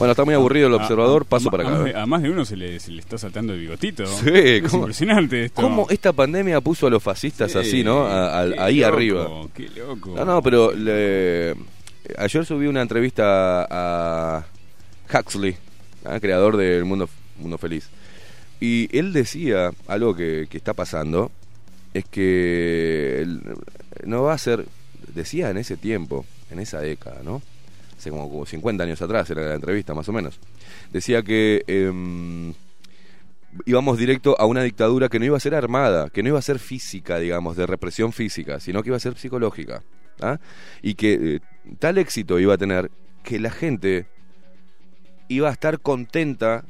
Bueno, está muy aburrido el observador, paso para acá. A, más de uno se le, se le, está saltando el bigotito. Sí, es impresionante esto. ¿Cómo esta pandemia puso a los fascistas así, no? ahí arriba. Qué loco. No, no, pero ayer subí una entrevista a Huxley, creador del Mundo, Mundo Feliz. Y él decía algo que, que está pasando, es que no va a ser, decía en ese tiempo, en esa década, ¿no? Hace como, como 50 años atrás, era la entrevista más o menos, decía que em, íbamos directo a una dictadura que no iba a ser armada, que no iba a ser física, digamos, de represión física, sino que iba a ser psicológica. ¿ah? Y que eh, tal éxito iba a tener que la gente iba a estar contenta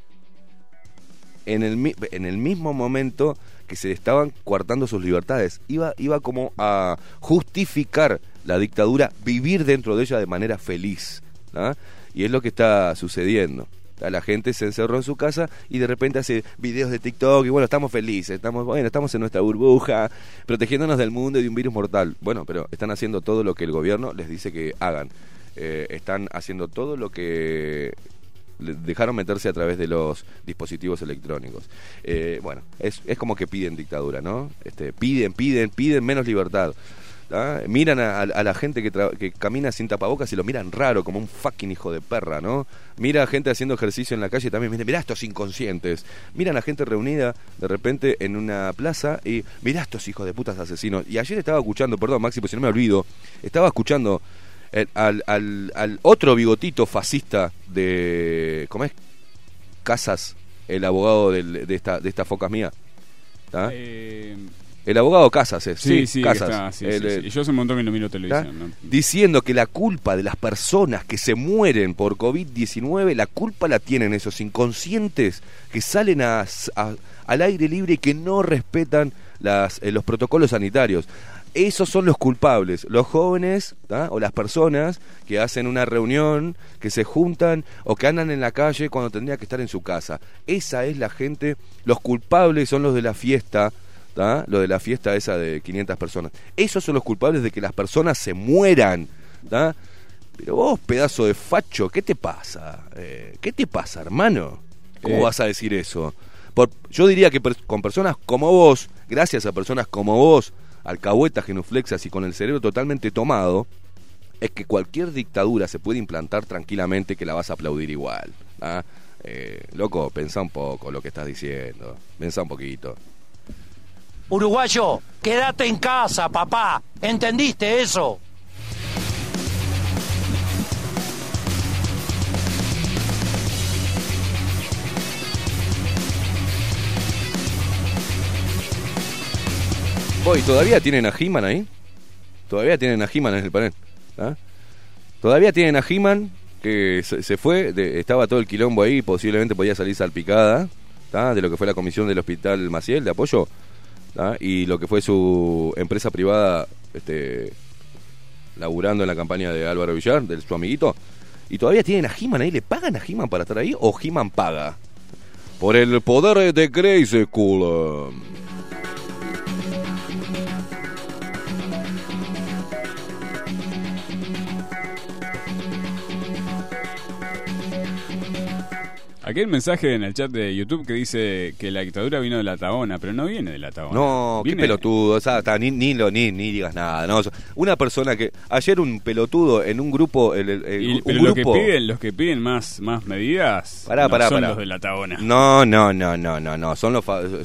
en el, en el mismo momento que se estaban coartando sus libertades. Iba, iba como a justificar la dictadura, vivir dentro de ella de manera feliz. ¿ah? Y es lo que está sucediendo. ¿ah? La gente se encerró en su casa y de repente hace videos de TikTok y bueno, estamos felices, estamos, bueno, estamos en nuestra burbuja, protegiéndonos del mundo y de un virus mortal. Bueno, pero están haciendo todo lo que el gobierno les dice que hagan. Eh, están haciendo todo lo que dejaron meterse a través de los dispositivos electrónicos. Eh, bueno, es, es como que piden dictadura, ¿no? Este, piden, piden, piden menos libertad. ¿Ah? Miran a, la gente que, que camina sin tapabocas y lo miran raro, como un fucking hijo de perra, ¿no? Mira a gente haciendo ejercicio en la calle también, mira, mirá estos inconscientes. Miran a gente reunida de repente en una plaza y mirá estos hijos de putas asesinos. Y ayer estaba escuchando, perdón Maxi, pues si no me olvido, estaba escuchando el- al, otro bigotito fascista de. ¿Cómo es? Casas, el abogado de, esta, de estas focas mías. ¿tá? Eh, El abogado Casas es. sí, sí, Casas. está, sí, El, sí, sí. Yo hace un montón que no miro televisión. ¿no? Diciendo que la culpa de las personas que se mueren por COVID-19, la culpa la tienen esos inconscientes que salen a- a- al aire libre y que no respetan las, eh, los protocolos sanitarios. Esos son los culpables, los jóvenes ¿tá? o las personas que hacen una reunión, que se juntan o que andan en la calle cuando tendría que estar en su casa. Esa es la gente, los culpables son los de la fiesta, ¿tá? lo de la fiesta esa de 500 personas. Esos son los culpables de que las personas se mueran. ¿tá? Pero vos, pedazo de facho, ¿qué te pasa? Eh, ¿Qué te pasa, hermano? ¿Cómo Eh. vas a decir eso? Por, yo diría que per- con personas como vos, gracias a personas como vos, alcahuetas, genuflexas y con el cerebro totalmente tomado, es que cualquier dictadura se puede implantar tranquilamente que la vas a aplaudir igual. ¿ah? Eh, loco, pensá un poco lo que estás diciendo. Pensá un poquito. Uruguayo, quédate en casa, papá. ¿Entendiste eso? Voy, ¿todavía tienen a He-Man ahí? Todavía tienen a He-Man en el panel. ¿ah? Todavía tienen a He-Man que se, fue, estaba todo el quilombo ahí, posiblemente podía salir salpicada de lo que fue la comisión del Hospital Maciel de apoyo ¿tá? y lo que fue su empresa privada este, laburando en la campaña de Álvaro Villar, de su amiguito. Y todavía tienen a He-Man ahí, ¿le pagan a He-Man para estar ahí o He-Man paga? Por el poder de Crazy Cool. Aquí hay un mensaje en el chat de YouTube que dice que la dictadura vino de la Tabona, pero no viene de la Tabona. No, qué pelotudo, o sea, ni, ni, lo, ni, ni digas nada. No, una persona que. Ayer un pelotudo en un grupo. El, el- el- Y- un pero lo que piden, los que piden más, más medidas Pará, no pará, son pará. los de la Tabona. No, no, no, no, no, no. Son los,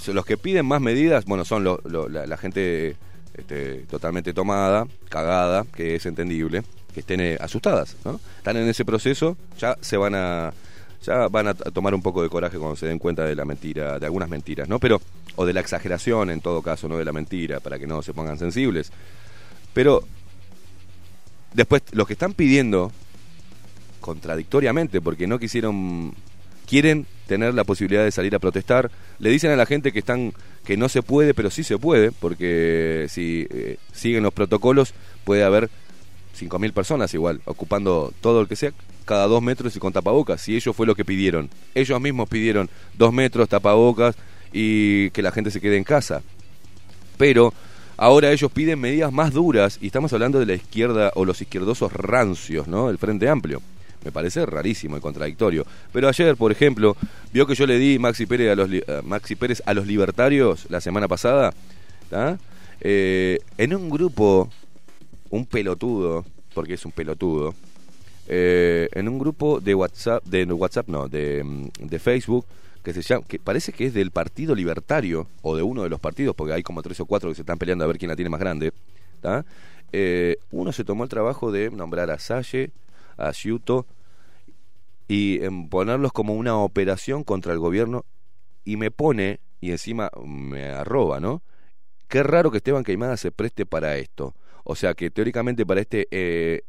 los que piden más medidas. Bueno, son lo- lo- la, la gente este, totalmente tomada, cagada, que es entendible, que estén eh, asustadas, ¿no? Están en ese proceso, ya se van a. Ya van a tomar un poco de coraje cuando se den cuenta de la mentira, de algunas mentiras, ¿no? Pero, o de la exageración en todo caso, no de la mentira, para que no se pongan sensibles. Pero, después, los que están pidiendo contradictoriamente, porque no quisieron, quieren tener la posibilidad de salir a protestar, le dicen a la gente que están, que no se puede, pero sí se puede, porque si eh, siguen los protocolos puede haber 5.000 personas igual, ocupando todo el que sea, cada dos metros y con tapabocas, si ellos fue lo que pidieron. Ellos mismos pidieron dos metros, tapabocas y que la gente se quede en casa. Pero ahora ellos piden medidas más duras y estamos hablando de la izquierda o los izquierdosos rancios, ¿no? El Frente Amplio. Me parece rarísimo y contradictorio. Pero ayer, por ejemplo, vio que yo le di Maxi Pérez a los, Maxi Pérez a los libertarios la semana pasada. ¿tá? Eh, en un grupo, un pelotudo, porque es un pelotudo, eh, en un grupo de WhatsApp, de no, WhatsApp no, de, mm, de Facebook, que se llama, que parece que es del Partido Libertario, o de uno de los partidos, porque hay como tres o cuatro que se están peleando a ver quién la tiene más grande. Eh, uno se tomó el trabajo de nombrar a Salle, a Ciuto y en ponerlos como una operación contra el gobierno y me pone y encima me arroba, ¿no? Qué raro que Esteban Queimada se preste para esto. O sea que teóricamente para este eh,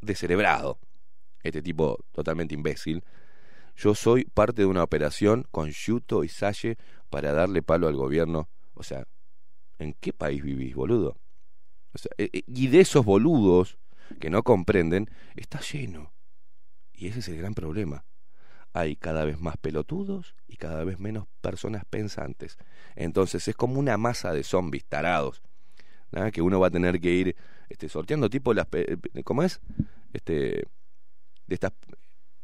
descerebrado, este tipo totalmente imbécil, yo soy parte de una operación con Yuto y Salle para darle palo al gobierno. O sea, ¿en qué país vivís, boludo? Eh, eh, y de esos boludos que no comprenden, está lleno. Y ese es el gran problema. Hay cada vez más pelotudos y cada vez menos personas pensantes. Entonces es como una masa de zombies tarados. Que uno va a tener que ir este, sorteando tipo las... pe- ¿Cómo es? Este, de estas,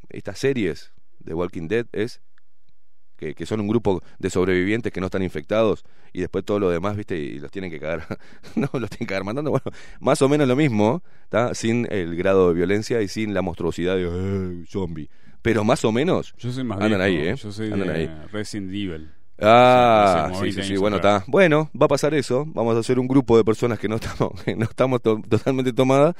estas series de Walking Dead es que, que son un grupo de sobrevivientes que no están infectados y después todo lo demás, ¿viste? Y los tienen que cagar. no, los tienen que cagar matando. Bueno, más o menos lo mismo, ¿está? Sin el grado de violencia y sin la monstruosidad de "Eh, zombie. Pero más o menos Yo soy más andan viejo, ahí, ¿eh? Yo soy Andan de ahí. Resident Evil. Ah, Sí, sí, 20 sí, bueno, está. Bueno, va a pasar eso. Vamos a hacer un grupo de personas que no estamos, que no estamos to- totalmente tomadas,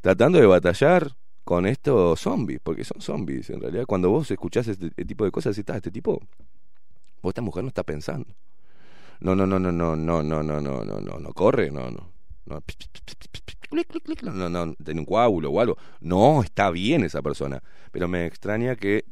tratando de batallar con estos zombies, porque son zombies en realidad. Cuando vos escuchás este, este tipo de cosas, "Ah, este tipo, vos esta mujer no está pensando. No, no, no, no, no, no, no, no, no, no, no, no corre, no, no. No, no, no, tiene un coágulo o algo. No, está bien esa persona. Pero me extraña que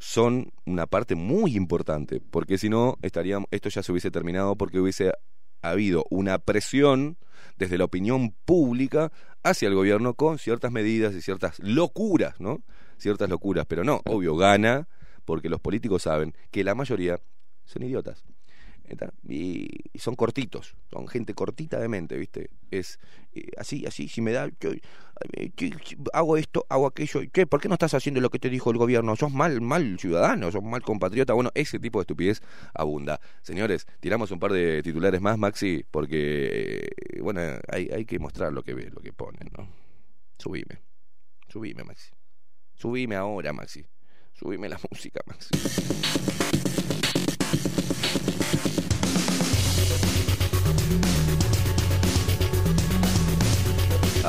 son una parte muy importante, porque si no, estaríamos, esto ya se hubiese terminado porque hubiese habido una presión desde la opinión pública hacia el gobierno con ciertas medidas y ciertas locuras, ¿no? Ciertas locuras, pero no, obvio, gana porque los políticos saben que la mayoría son idiotas. Y, son cortitos, son gente cortita de mente, ¿viste? Es eh, así, así, si me da, yo, hago esto, hago aquello, ¿qué? ¿Por qué no estás haciendo lo que te dijo el gobierno? Sos mal, mal ciudadano, sos mal compatriota. Bueno, ese tipo de estupidez abunda. Señores, tiramos un par de titulares más, Maxi, porque, eh, bueno, hay, hay que mostrar lo que ve, lo que ponen, ¿no? Subime, subime, Maxi. Subime ahora, Maxi. Subime la música, Maxi.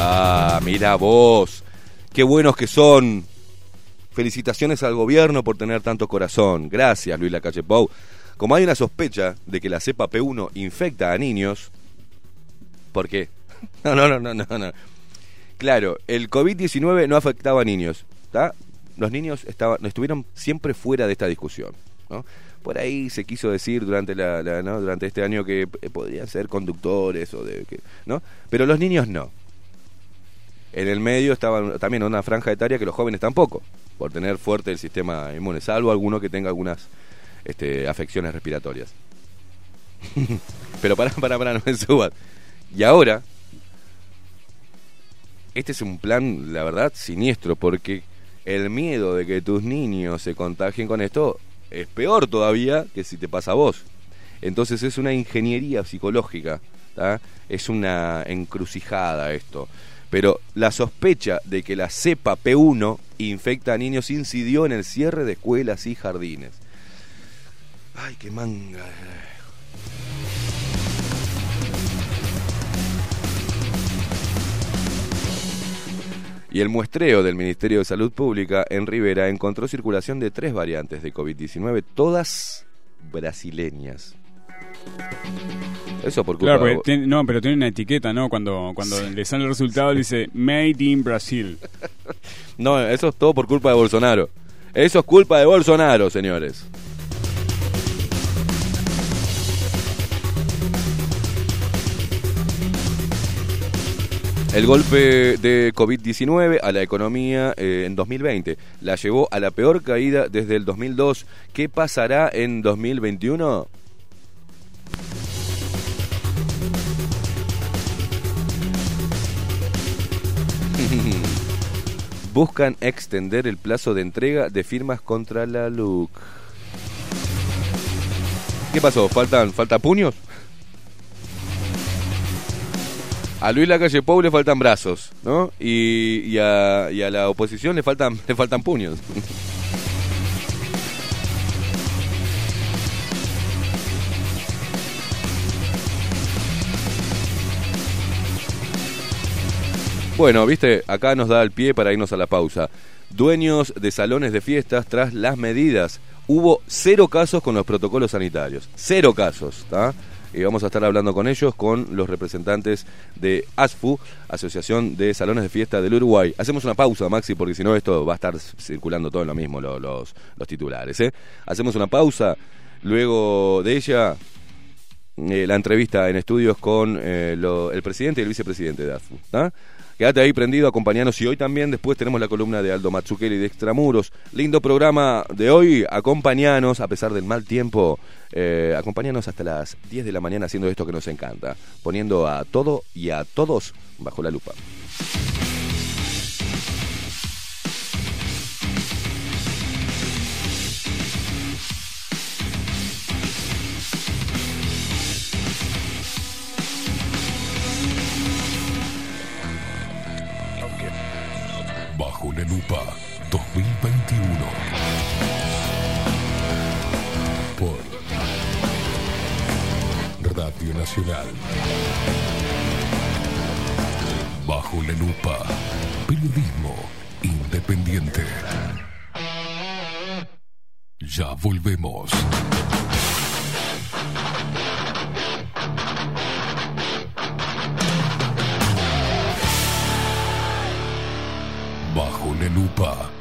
Ah, mira vos. Qué buenos que son. Felicitaciones al gobierno por tener tanto corazón. Gracias, Luis Lacalle Pou. Como hay una sospecha de que la cepa P1 infecta a niños. ¿Por qué? No, no, no, no, no. no. Claro, el COVID-19 no afectaba a niños. Los niños estaban, estuvieron siempre fuera de esta discusión. ¿no? Por ahí se quiso decir durante, la, la- ¿no? durante este año que eh, podrían ser conductores o de que, ¿no? Pero los niños no. En el medio estaban también una franja etaria que los jóvenes tampoco, por tener fuerte el sistema inmune, salvo alguno que tenga algunas este, afecciones respiratorias. Pero para, para, para, no me subas. Y ahora, este es un plan, la verdad, siniestro, porque el miedo de que tus niños se contagien con esto es peor todavía que si te pasa a vos. Entonces es una ingeniería psicológica, ¿tá? es una encrucijada esto. Pero la sospecha de que la cepa P1 infecta a niños incidió en el cierre de escuelas y jardines. Ay, qué manga. Y el muestreo del Ministerio de Salud Pública en Rivera encontró circulación de tres variantes de COVID-19, todas brasileñas. Eso por culpa Claro, de porque tiene- no, pero tiene una etiqueta, ¿no? Cuando, cuando le sale el resultado dice Made in Brasil. No, eso es todo por culpa de Bolsonaro. Eso es culpa de Bolsonaro, señores. El golpe de COVID-19 a la economía eh, en 2020 la llevó a la peor caída desde el 2002. ¿Qué pasará en 2021? Buscan extender el plazo de entrega de firmas contra la LUC. ¿Qué pasó? ¿Faltan, falta puños? A Luis Lacalle Pou le faltan brazos, ¿no? Y, a, y a la oposición le faltan, le faltan puños. Bueno, viste, acá nos da el pie para irnos a la pausa. Dueños de salones de fiestas tras las medidas. Hubo cero casos con los protocolos sanitarios. Cero casos, ¿está? Y vamos a estar hablando con ellos, con los representantes de ASFU, Asociación de Salones de Fiesta del Uruguay. Hacemos una pausa, Maxi, porque si no esto va a estar circulando todo en lo mismo, lo- los, los titulares. ¿eh? Hacemos una pausa, luego de ella eh, la entrevista en estudios con eh, lo- el presidente y el vicepresidente de ASFU. ¿tá? Quédate ahí prendido, acompañanos. Y hoy también después tenemos la columna de Aldo Mazzucchelli de Extramuros. Lindo programa de hoy. Acompañanos, a pesar del mal tiempo, eh, hasta las 10 de la mañana haciendo esto que nos encanta. Poniendo a todo y a todos bajo la lupa. Lupa 2021. Por Radio Nacional. Bajo la lupa. Periodismo independiente. Ya volvemos. Bajo la lupa.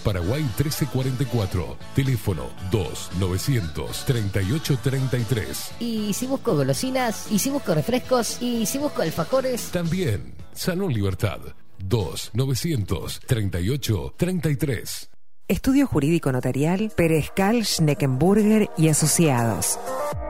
Paraguay 1344. Teléfono 2 938 33. y si busco golosinas y si busco refrescos y si busco alfajores También Salón Libertad. 2 938 33. Estudio Jurídico Notarial, Perezcal, Schneckenburger y Asociados.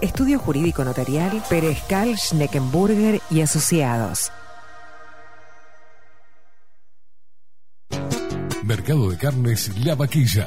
Estudio Jurídico Notarial, Perezcal, Schneckenburger y Asociados. Mercado de Carnes La Vaquilla.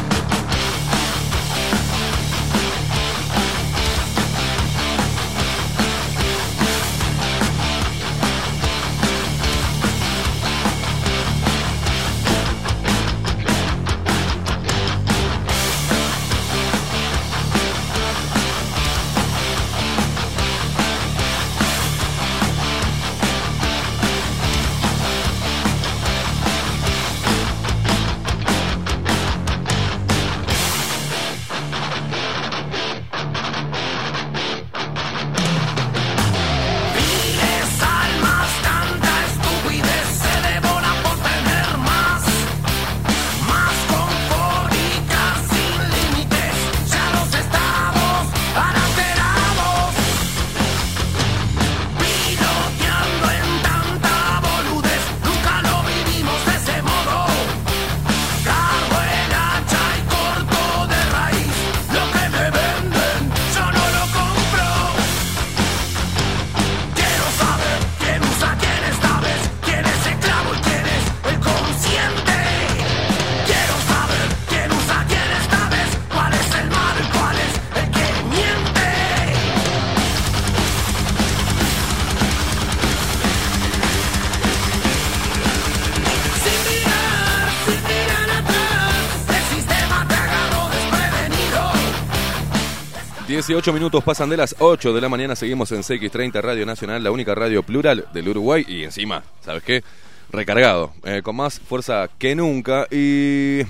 18 minutos pasan de las 8 de la mañana, seguimos en CX30 Radio Nacional, la única radio plural del Uruguay y encima, ¿sabes qué? Recargado, eh, con más fuerza que nunca y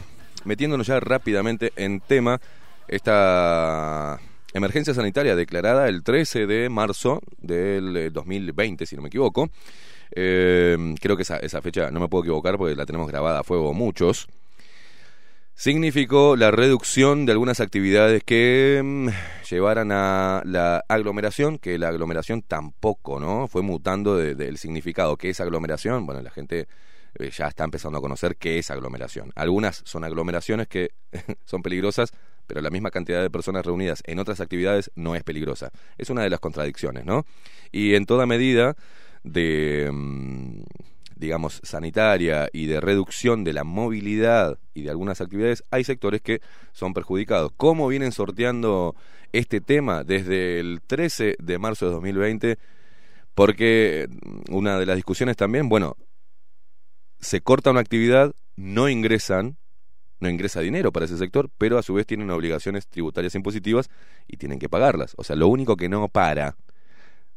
metiéndonos ya rápidamente en tema, esta emergencia sanitaria declarada el 13 de marzo del eh, 2020, si no me equivoco. Eh, creo que esa, esa fecha no me puedo equivocar porque la tenemos grabada a fuego muchos significó la reducción de algunas actividades que mm, llevaran a la aglomeración, que la aglomeración tampoco, ¿no? Fue mutando de- del significado. ¿Qué es aglomeración? Bueno, la gente eh, ya está empezando a conocer qué es aglomeración. Algunas son aglomeraciones que son peligrosas, pero la misma cantidad de personas reunidas en otras actividades no es peligrosa. Es una de las contradicciones, ¿no? Y en toda medida de... mm, digamos, sanitaria y de reducción de la movilidad y de algunas actividades, hay sectores que son perjudicados. ¿Cómo vienen sorteando este tema desde el 13 de marzo de 2020? Porque mm, una de las discusiones también, bueno, se corta una actividad, no ingresan, no ingresa dinero para ese sector, pero a su vez tienen obligaciones tributarias impositivas y tienen que pagarlas. O sea, lo único que no para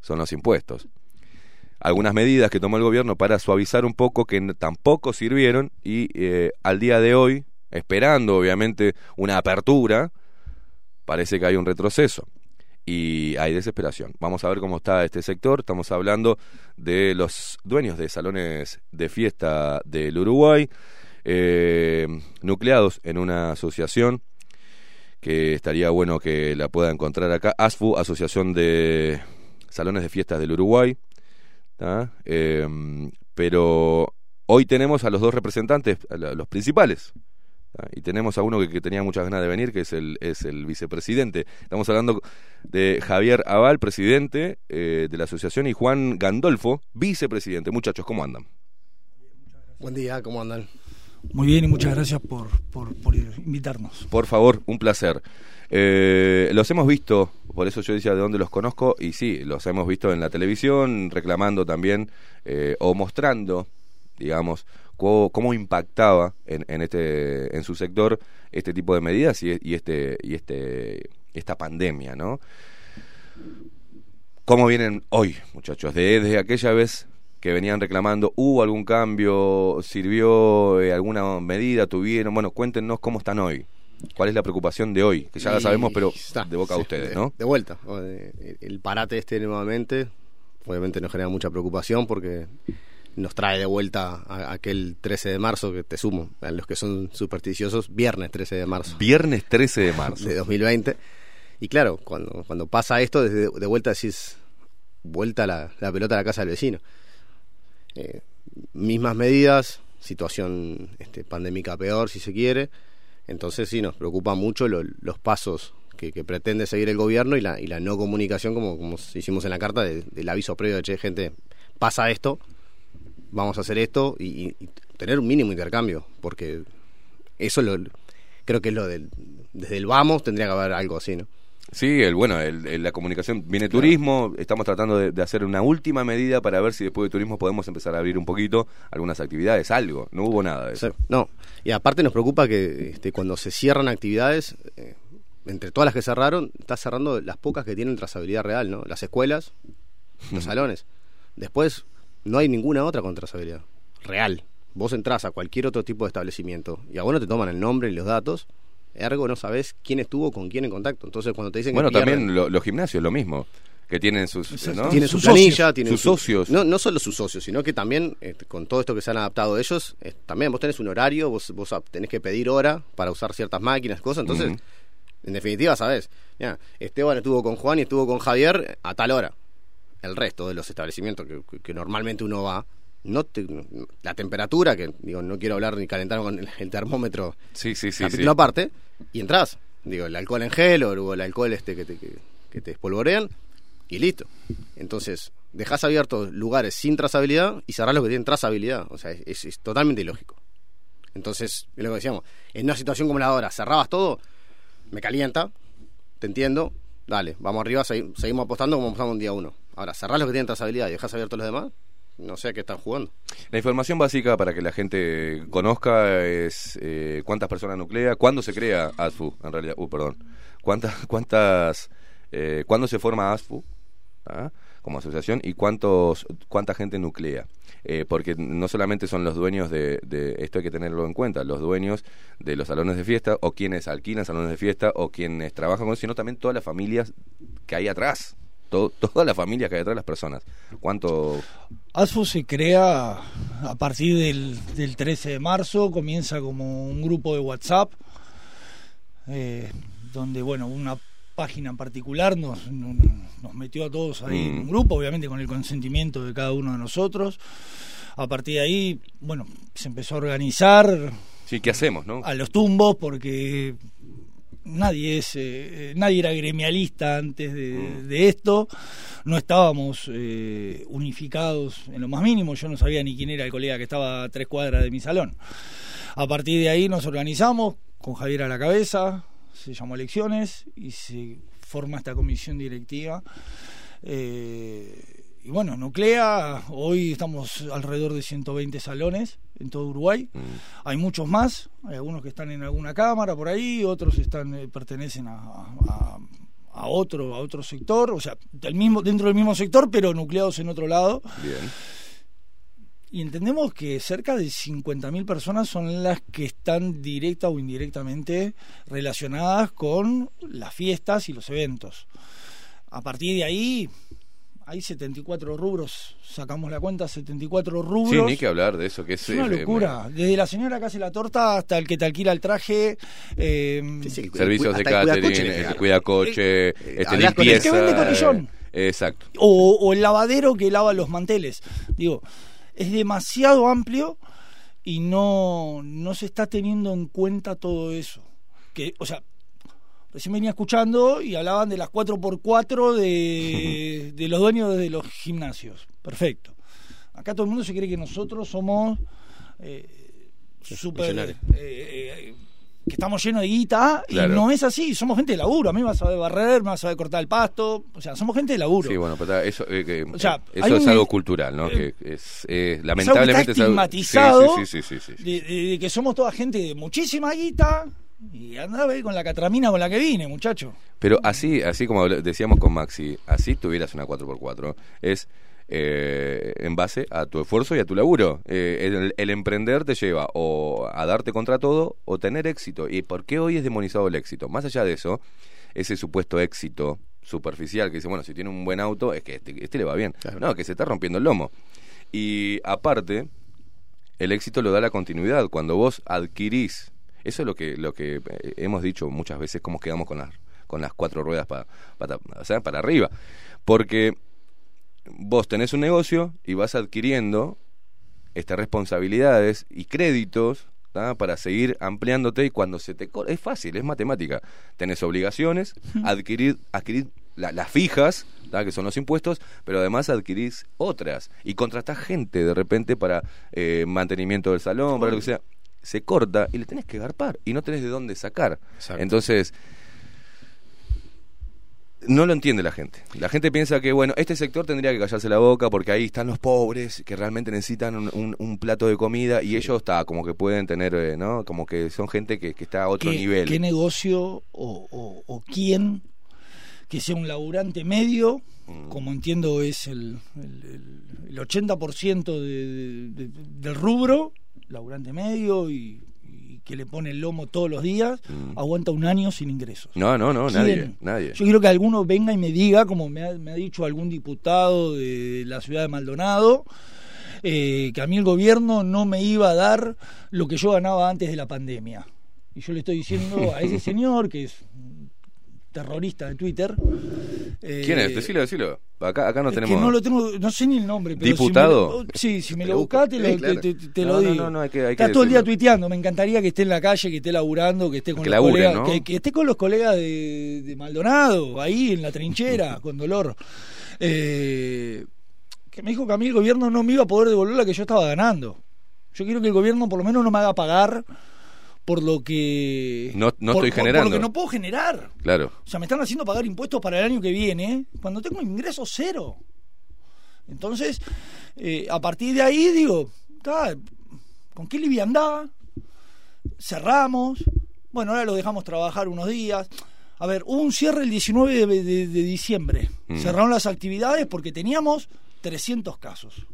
son los impuestos algunas medidas que tomó el gobierno para suavizar un poco que tampoco sirvieron y eh, al día de hoy, esperando obviamente una apertura, parece que hay un retroceso y hay desesperación. Vamos a ver cómo está este sector. Estamos hablando de los dueños de salones de fiesta del Uruguay, eh, nucleados en una asociación que estaría bueno que la pueda encontrar acá. ASFU, Asociación de Salones de Fiestas del Uruguay. Eh, pero hoy tenemos a los dos representantes, los principales. Y tenemos a uno que, que tenía muchas ganas de venir, que es el, es el vicepresidente. Estamos hablando de Javier Aval, presidente eh, de la asociación, y Juan Gandolfo, vicepresidente. Muchachos, ¿cómo andan? Buen día, ¿cómo andan? Muy bien y muchas gracias por, por, por invitarnos. Por favor, un placer. Eh, los hemos visto, por eso yo decía de dónde los conozco, y sí, los hemos visto en la televisión, reclamando también eh, o mostrando, digamos, cómo, cómo impactaba en, en este, en su sector este tipo de medidas y, este, y este, esta pandemia, ¿no? ¿Cómo vienen hoy, muchachos? De- Desde aquella vez que venían reclamando, ¿hubo algún cambio? ¿Sirvió eh, alguna medida? ¿Tuvieron? Bueno, cuéntenos cómo están hoy. ¿Cuál es la preocupación de hoy? Que ya la sabemos, pero está, de boca a sí, ustedes, de- ¿no? De vuelta. de- El parate este nuevamente, obviamente nos genera mucha preocupación porque nos trae de vuelta a aquel 13 de marzo, que te sumo, a los que son supersticiosos, viernes 13 de marzo. Viernes 13 de marzo. De 2020. Y claro, cuando, cuando pasa esto, desde de vuelta decís, vuelta la, la pelota a la casa del vecino. Eh, mismas medidas, situación este, pandémica peor si se quiere. Entonces sí, nos preocupa mucho lo- los pasos que, pretende seguir el gobierno y la, y la no comunicación, como, hicimos en la carta, de- del aviso previo de, che, gente, pasa esto, vamos a hacer esto y, y- y tener un mínimo intercambio, porque eso lo, creo que es lo del... Desde el vamos tendría que haber algo así, ¿no? Sí, el, bueno, el, el- la comunicación viene turismo, estamos tratando de, de hacer una última medida para ver si después de turismo podemos empezar a abrir un poquito algunas actividades, algo. No hubo nada de eso. No, y aparte nos preocupa que este, cuando se cierran actividades, eh, entre todas las que cerraron, está cerrando las pocas que tienen trazabilidad real, ¿no? Las escuelas, los salones. Después, no hay ninguna otra con trazabilidad real. Vos entrás a cualquier otro tipo de establecimiento y a vos no te toman el nombre y los datos, ergo no sabés quién estuvo con quién en contacto. Entonces cuando te dicen Bueno, que pierden- también lo- los gimnasios, lo mismo, que tienen sus, ¿no? tienen su sus planilla, socios, tienen sus su- socios. No, no solo sus socios, sino que también este, con todo esto que se han adaptado ellos, eh, también vos tenés un horario, vos, vos tenés que pedir hora para usar ciertas máquinas, cosas. Entonces, en definitiva, sabés, ya, Esteban estuvo con Juan y estuvo con Javier a tal hora. El resto de los establecimientos que normalmente uno va, no te- la temperatura, que digo, no quiero hablar ni calentar con el, el termómetro, Sí, sí, sí. capítulo sí. aparte, y entras. Digo, el alcohol en gel o el alcohol este que te, que, que te espolvorean y listo. Entonces, dejás abiertos lugares sin trazabilidad y cerrás los que tienen trazabilidad. O sea, es, es- es totalmente ilógico. Entonces, es lo que decíamos, en una situación como la de ahora, cerrabas todo, me calienta, te entiendo, dale, vamos arriba, segui- seguimos apostando como apostamos en día uno. Ahora, cerrás los que tienen trazabilidad y dejás abiertos los demás, no sé a qué están jugando. La información básica para que la gente conozca es eh, cuántas personas nuclea, cuándo se crea ASFU, en realidad, uh, perdón, cuántas, cuántas, eh, cuándo se forma ASFU ¿ah? como asociación y cuántos, cuánta gente nuclea. Eh, porque no solamente son los dueños de, de, esto hay que tenerlo en cuenta, los dueños de los salones de fiesta o quienes alquilan salones de fiesta o quienes trabajan con eso, sino también todas las familias que hay atrás, to- todas las familias que hay atrás de las personas. ¿Cuánto? ASFO se crea a partir del, del 13 de marzo, comienza como un grupo de WhatsApp, eh, donde, bueno, una página en particular nos, nos metió a todos ahí en un grupo, obviamente con el consentimiento de cada uno de nosotros. A partir de ahí, bueno, se empezó a organizar Sí, ¿qué hacemos, no? a los tumbos porque nadie es eh, nadie era gremialista antes de, de esto. No estábamos eh, unificados en lo más mínimo. Yo no sabía ni quién era el colega que estaba a tres cuadras de mi salón. A partir de ahí nos organizamos con Javier a la cabeza se llamó elecciones y se forma esta comisión directiva eh, y bueno, Nuclea, hoy estamos alrededor de 120 salones en todo Uruguay. Hay muchos más, hay algunos que están en alguna cámara por ahí, otros están eh, pertenecen a, a, a otro a otro sector, o sea, del mismo dentro del mismo sector, pero nucleados en otro lado. Bien. y entendemos que cerca de 50.000 personas son las que están directa o indirectamente relacionadas con las fiestas y los eventos. A partir de ahí hay 74 rubros, sacamos la cuenta, 74 Sí, rubros. ni que hablar de eso, que es... Es una eh, locura. Desde la señora que hace la torta hasta el que te alquila el traje. eh, Servicios de el catering, el claro. cuidacoche, este, hablas con el que vende cotillón. eh, exacto. o, o el lavadero que lava los manteles. Digo, es demasiado amplio y no, no se está teniendo en cuenta todo eso. Que, o sea, recién venía escuchando y hablaban de las 4x4 de, de los dueños de los gimnasios. Perfecto. Acá todo el mundo se cree que nosotros somos eh. Millonarios. eh, eh, que estamos llenos de guita Claro. y no es así, somos gente de laburo, a mí me vas a saber barrer, me vas a saber cortar el pasto, o sea, somos gente de laburo. Sí, bueno, pero eso, que- O sea, eso hay es un- algo cultural, ¿no? que es, eh, Es algo que lamentablemente está estigmatizado Sí, sí, sí, sí, sí, sí. De, de- de que somos toda gente de muchísima guita y anda a ver con la catramina con la que vine, muchacho. Pero así, así como decíamos con Maxi, así tuvieras una 4x4, es eh, en base a tu esfuerzo y a tu laburo. Eh, el, el emprender te lleva o a darte contra todo o tener éxito. ¿Y por qué hoy es demonizado el éxito? Más allá de eso, ese supuesto éxito superficial que dice, bueno, si tiene un buen auto, es que este, este le va bien. No, que se está rompiendo el lomo. Y aparte, el éxito lo da la continuidad. Cuando vos adquirís, eso es lo que, lo que eh, hemos dicho muchas veces, cómo quedamos con las, con las cuatro ruedas para, para, o sea, para arriba. Porque vos tenés un negocio y vas adquiriendo estas responsabilidades y créditos ¿tá? para seguir ampliándote y cuando se te es fácil, es matemática. Tenés obligaciones, adquirir, adquirir la- las fijas, ¿tá? que son los impuestos, pero además adquirís otras y contratás gente de repente para eh, mantenimiento del salón, para lo que sea. Se corta y le tenés que garpar y no tenés de dónde sacar. Entonces, no lo entiende la gente. La gente piensa que, bueno, este sector tendría que callarse la boca porque ahí están los pobres que realmente necesitan un, un- un plato de comida y ellos está como que pueden tener, eh, ¿no? Como que son gente que, que está a otro ¿Qué, nivel. qué negocio o, o- o quién que sea un laburante medio, Mm. como entiendo es el, el, el- el 80% de- de- de- del rubro, laburante medio y, y que le pone el lomo todos los días, aguanta un año sin ingresos. Mm. No, no, no, nadie, nadie. Yo quiero que alguno venga y me diga, como me ha, me ha dicho algún diputado de la ciudad de Maldonado, eh, que a mí el gobierno no me iba a dar lo que yo ganaba antes de la pandemia. Y yo le estoy diciendo a ese señor, que es terrorista de Twitter. eh, ¿Quién es? Decilo, decilo. Acá, acá no que tenemos... no lo tengo, no sé ni el nombre. Pero ¿Diputado? Si me lo- sí, si me lo buscás, te, lo, Sí, claro. te- te- te No, lo digo. no, no, hay que- hay que Está todo el día tuiteando. Me encantaría que esté en la calle, que esté laburando, que esté con Que los labure, colegas, ¿no? que, que esté con los colegas de, de Maldonado, ahí en la trinchera, con dolor. Eh, que me dijo que a mí el gobierno no me iba a poder devolver la que yo estaba ganando. Yo quiero que el gobierno por lo menos no me haga pagar por lo que No- no por- estoy por- por generando. lo que no puedo generar. Claro. O sea, me están haciendo pagar impuestos para el año que viene cuando tengo ingresos cero. Entonces, eh, a partir de ahí digo, "Ta, ¿con qué liviandad? Cerramos. Bueno, ahora lo dejamos trabajar unos días. A ver, hubo un cierre el 19 de, de- de diciembre. Mm. Cerraron las actividades porque teníamos 300 casos.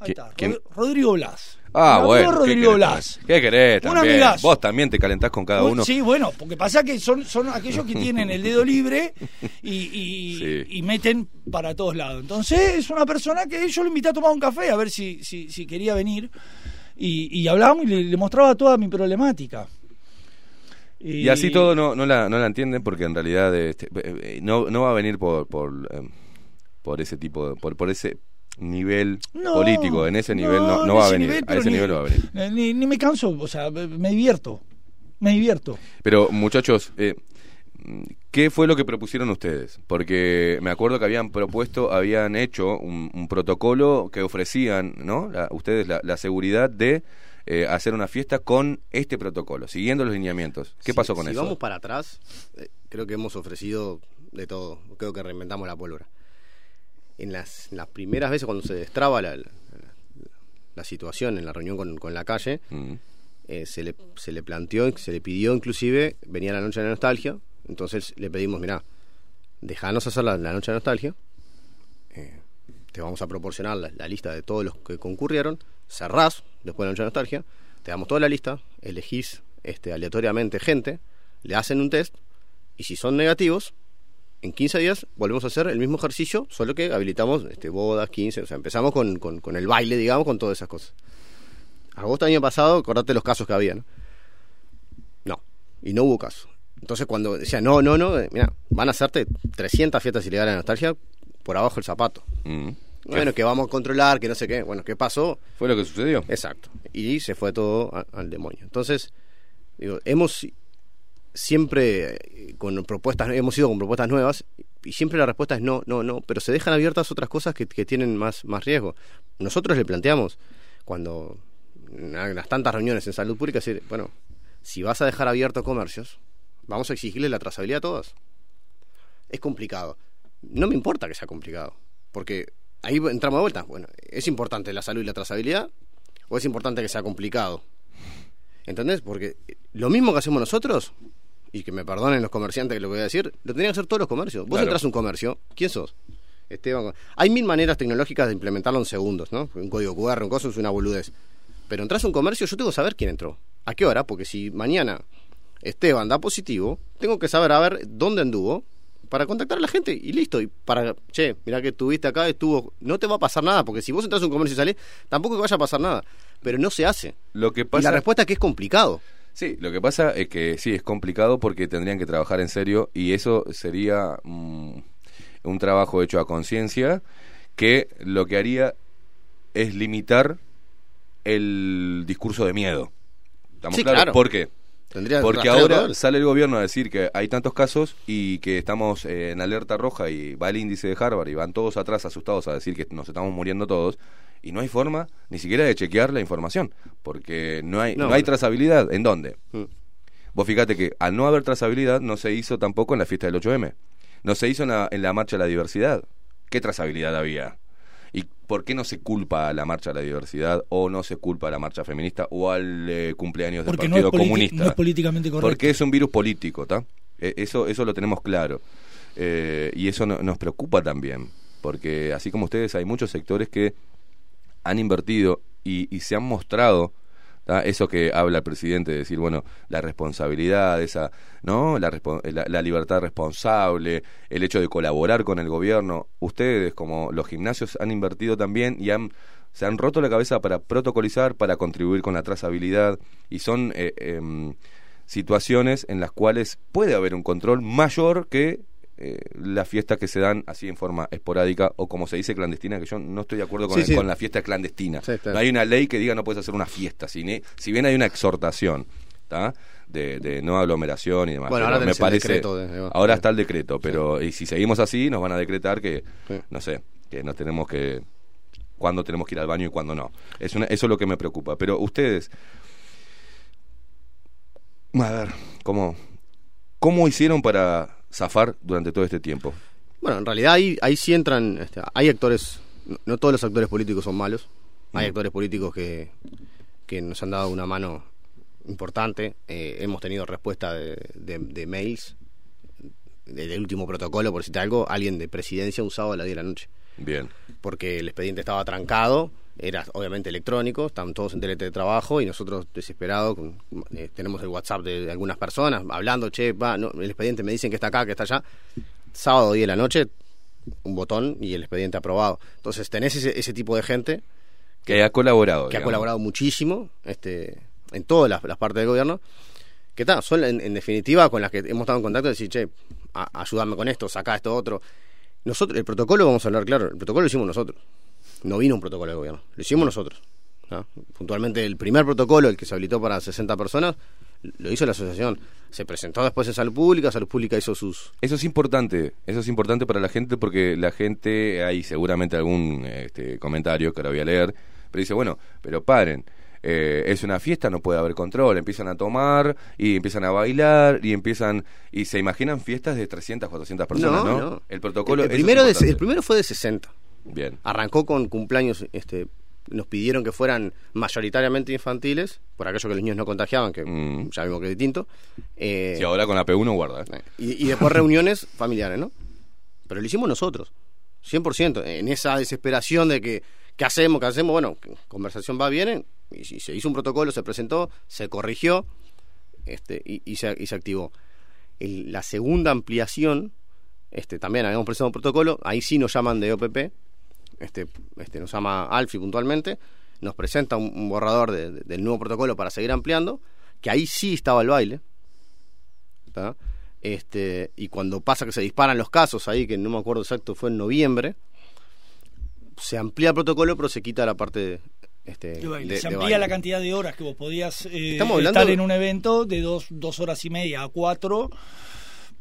Ahí ¿Qui- está? Rodrigo Blas. Ah, bueno. ¿qué Rodrigo querés? Blas. ¿Qué querés Un también? amigazo. Vos también te calentás con cada uno. Sí, bueno, porque pasa que son, son aquellos que tienen el dedo libre y, y- Sí. y meten para todos lados. Entonces es una persona que yo le invité a tomar un café a ver si, si, si quería venir y, y hablábamos y le, le mostraba toda mi problemática. Y así todo no, no, la, no la entienden porque en realidad este, eh, eh, no, no va a venir por por, eh, por ese tipo, de- por, por ese nivel No, político. En ese nivel no, va a venir. nivel, a ese ni- nivel no va a venir. eh, Ni, ni me canso, o sea, me divierto. Me divierto. Pero muchachos, eh, ¿qué fue lo que propusieron ustedes? Porque me acuerdo que habían propuesto, habían hecho un, un protocolo que ofrecían, ¿no? La- ustedes la, la seguridad de eh, hacer una fiesta con este protocolo, siguiendo los lineamientos. ¿Qué Si- pasó con si eso? vamos para atrás, eh, creo que hemos ofrecido de todo. Creo que reinventamos la pólvora. En las, en las primeras veces cuando se destraba la, la, la situación en la reunión con, con la calle, Mm. eh, se, le, se le planteó, se le pidió inclusive, venía la noche de la nostalgia, entonces le pedimos, mirá, dejanos hacer la, la noche de nostalgia, eh, te vamos a proporcionar la, la lista de todos los que concurrieron, cerrás después de la noche de nostalgia, te damos toda la lista, elegís este, aleatoriamente gente, le hacen un test y si son negativos, en 15 días volvemos a hacer el mismo ejercicio, solo que habilitamos este, bodas, 15, o sea, empezamos con, con, con el baile, digamos, con todas esas cosas. Agosto del año pasado, acordate los casos que había, ¿no? No, y no hubo caso. Entonces cuando decía, no, no, no, eh, mira, van a hacerte 300 fiestas ilegales de nostalgia por abajo el zapato. Mm. Bueno, que vamos a controlar, que no sé qué. Bueno, ¿qué pasó? Fue lo que sucedió. Exacto. Y se fue todo a- al demonio. Entonces, digo, hemos siempre eh, con propuestas, hemos ido con propuestas nuevas y siempre la respuesta es no, no, no, pero se dejan abiertas otras cosas que, tienen más, más riesgo. Nosotros le planteamos cuando en las tantas reuniones en salud pública, decir, bueno, si vas a dejar abiertos comercios, vamos a exigirle la trazabilidad a todas. Es complicado. No me importa que sea complicado, porque ahí entramos de vuelta. Bueno, ¿es importante la salud y la trazabilidad o es importante que sea complicado? ¿Entendés? Porque lo mismo que hacemos nosotros, y que me perdonen los comerciantes que lo voy a decir, lo tendrían que hacer todos los comercios. Vos Claro. entras a un comercio, ¿quién sos? Esteban. Hay mil maneras tecnológicas de implementarlo en segundos, ¿no? Un código QR, un coso es una boludez. Pero entras a un comercio, yo tengo que saber quién entró. ¿A qué hora? Porque si mañana Esteban da positivo, tengo que saber a ver dónde anduvo para contactar a la gente y listo. Y para, che, mira que estuviste acá, estuvo. No te va a pasar nada, porque si vos entras a un comercio y salís, tampoco que vaya a pasar nada. Pero no se hace. Lo que Y pasa la respuesta es que es complicado. Sí, lo que pasa es que sí, es complicado porque tendrían que trabajar en serio y eso sería mm, un trabajo hecho a conciencia que lo que haría es limitar el discurso de miedo. ¿Estamos Sí, claros? claro. ¿Por qué? Tendría Porque ahora sale el gobierno a decir que hay tantos casos y que estamos eh, en alerta roja y va el índice de Harvard y van todos atrás asustados a decir que nos estamos muriendo todos y no hay forma ni siquiera de chequear la información porque no hay No, no, hay trazabilidad. ¿En dónde? Mm. Vos fíjate que al no haber trazabilidad no se hizo tampoco en la fiesta del 8M. No se hizo en la, en la marcha de la diversidad. ¿Qué trazabilidad había? ¿Y por qué no se culpa a la marcha de la diversidad o no se culpa a la marcha feminista o al eh, cumpleaños del Porque no Partido politi- Comunista? no es políticamente correcto. Porque es un virus político, ¿está? Eh, Eso, eso lo tenemos claro. Eh, y eso no- nos preocupa también. Porque así como ustedes, hay muchos sectores que han invertido y, y se han mostrado eso que habla el presidente de decir bueno la responsabilidad esa no la, respo- la, la libertad responsable el hecho de colaborar con el gobierno. Ustedes como los gimnasios han invertido también y han se han roto la cabeza para protocolizar para contribuir con la trazabilidad. Y son eh, em, situaciones en las cuales puede haber un control mayor que eh, las fiestas que se dan así en forma esporádica o como se dice clandestina, que yo no estoy de acuerdo con, Sí, el- sí. con la fiesta clandestina. Sí. No hay una ley que diga no puedes hacer una fiesta, si, si bien hay una exhortación de, de no aglomeración y demás. Bueno, ahora me parece, decreto de- ahora está el decreto, pero y si seguimos así nos van a decretar que, no sé, que nos tenemos que cuándo tenemos que ir al baño y cuándo no. Es una- eso es lo que me preocupa. Pero ustedes, a ver, ¿cómo, cómo hicieron para zafar durante todo este tiempo? Bueno, en realidad ahí, ahí sí entran, este, hay actores, no, todos los actores políticos son malos, hay Mm. actores políticos que, que nos han dado una mano importante, eh, hemos tenido respuesta de, de- de mails, de- del último protocolo, por decirte algo, alguien de presidencia un sábado a las 10 de la noche, Bien. porque el expediente estaba trancado, era obviamente electrónico, estaban todos en teletrabajo y nosotros desesperados, eh, tenemos el WhatsApp de, de algunas personas hablando, che, va, no, el expediente me dicen que está acá, que está allá, sábado 10 de la noche, un botón y el expediente aprobado. Entonces tenés ese, ese tipo de gente Que ha colaborado. que ha colaborado muchísimo este, en todas las, las partes del gobierno, que tal, son en, en definitiva con las que hemos estado en contacto, decir, che, a- ayúdame con esto, saca esto otro. Nosotros, el protocolo, vamos a hablar claro, el protocolo lo hicimos nosotros. No vino un protocolo del gobierno, lo hicimos nosotros. ¿no? Puntualmente el primer protocolo, el que se habilitó para 60 personas, lo hizo la asociación. Se presentó después en Salud Pública, Salud Pública hizo sus... Eso es importante, eso es importante para la gente porque la gente, hay seguramente algún este, comentario que ahora voy a leer, pero dice, bueno, pero paren, eh, es una fiesta, no puede haber control, empiezan a tomar y empiezan a bailar y empiezan, y se imaginan fiestas de 300, 400 personas, ¿no? El protocolo... El, es primero de- el primero fue de 60. Bien, Arrancó con cumpleaños, este, nos pidieron que fueran mayoritariamente infantiles, por aquello que los niños no contagiaban, que Mm. ya vimos que es distinto. Eh, si ahora con la P1 guarda. ¿eh? y, y después reuniones familiares, ¿no? Pero lo hicimos nosotros. 100%. En esa desesperación de que, ¿qué hacemos? ¿Qué hacemos? Bueno, conversación va bien, y, y se hizo un protocolo, se presentó, se corrigió este, y, y se, y se activó. El- la segunda ampliación, este, también habíamos presentado un protocolo, ahí sí nos llaman de OPP, este, este, nos llama Alfi puntualmente, nos presenta un, un borrador de- de- del nuevo protocolo para seguir ampliando, que ahí sí estaba el baile. ¿tá? Este, y cuando pasa que se disparan los casos ahí, que no me acuerdo exacto, fue en noviembre, se amplía el protocolo, pero se quita la parte de, este, De baile. de- se de amplía la baile. cantidad de horas que vos podías eh, estar en un evento de dos, dos horas y media a cuatro,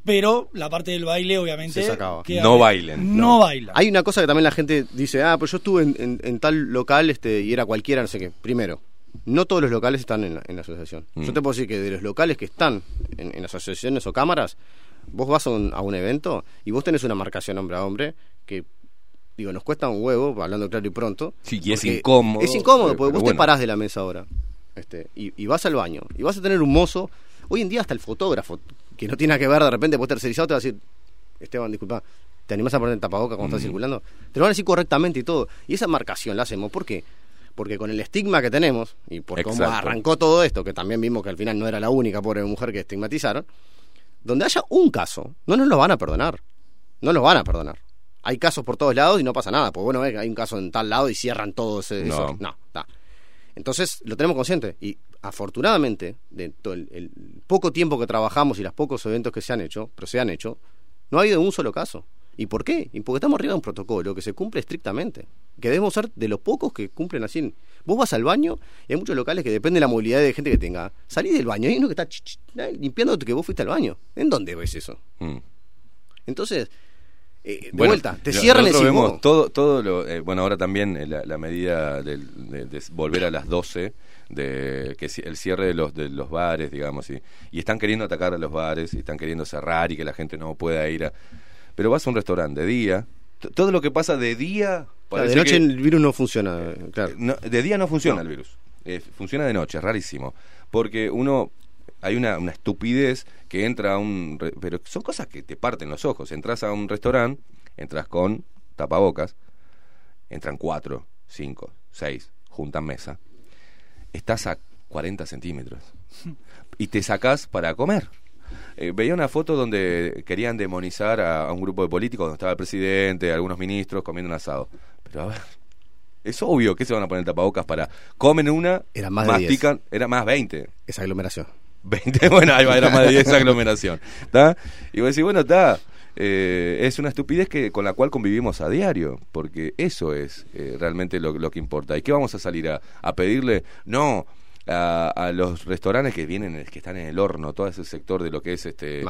pero la parte del baile obviamente... Se sacaba. No bailen. No, bailan. Hay una cosa que también la gente dice, ah, pero yo estuve en, en- en tal local este, y era cualquiera, no sé qué. Primero, no todos los locales están en la, en la asociación. Mm. Yo te puedo decir que de los locales que están en, en las asociaciones o cámaras, vos vas a un, a un evento y vos tenés una marcación hombre a hombre que, digo, nos cuesta un huevo, hablando claro y pronto. Sí, y es incómodo. Es incómodo, porque pero vos bueno. te parás de la mesa ahora este, y, y vas al baño y vas a tener un mozo. Hoy en día hasta el fotógrafo, que no tiene nada que ver, de repente, vos tercerizado, te va a decir, Esteban, disculpa, ¿te animás a poner el tapaboca cuando estás Mm. circulando? Te lo van a decir correctamente y todo. Y esa marcación la hacemos, ¿por qué? Porque con el estigma que tenemos, y por cómo Exacto. arrancó todo esto, que también vimos que al final no era la única pobre mujer que estigmatizaron, donde haya un caso, no nos lo van a perdonar. No los van a perdonar. Hay casos por todos lados y no pasa nada. Pues bueno, hay un caso en tal lado y cierran todos ese- No. eso. No, está. Entonces lo tenemos consciente. Y afortunadamente, de todo el, el poco tiempo que trabajamos y los pocos eventos que se han hecho, pero se han hecho, no ha habido un solo caso. ¿Y por qué? Y porque estamos arriba de un protocolo que se cumple estrictamente. Que debemos ser de los pocos que cumplen así. Vos vas al baño y hay muchos locales que depende de la movilidad de gente que tenga. Salís del baño y hay uno que está ch- ch- eh, limpiando que vos fuiste al baño. ¿En dónde ves eso? Mm. Entonces, eh, de Bueno, vuelta, te cierran el vemos todo, todo lo, eh, bueno, ahora también eh, la, la medida de, de volver a las 12, de que el cierre de los de los bares, digamos, y, y están queriendo atacar a los bares, y están queriendo cerrar y que la gente no pueda ir a... Pero vas a un restaurante de día, todo lo que pasa de día... Claro, de noche que- el virus no funciona, eh, claro. no, de día no funciona el virus. Eh, funciona de noche, es rarísimo. Porque uno. Hay una, una estupidez que entra a un. Pero son cosas que te parten los ojos. Entras a un restaurante, entras con tapabocas, entran cuatro, cinco, seis, juntan mesa. Estás a 40 centímetros. Y te sacás para comer. Eh, veía una foto donde querían demonizar a, a un grupo de políticos, donde estaba el presidente, algunos ministros comiendo un asado. Pero a ver, es obvio que se van a poner tapabocas para. Comen una, Era más de mastican, era más 20. Esa aglomeración. 20, bueno, ahí va, era más de 10 aglomeración. ¿Está? Y vos decís, bueno, está. Eh, es una estupidez que con la cual convivimos a diario, porque eso es eh, realmente lo, lo que importa. ¿Y qué vamos a salir a, a pedirle? No. A, a los restaurantes que vienen, que están en el horno, todo ese sector de lo que es este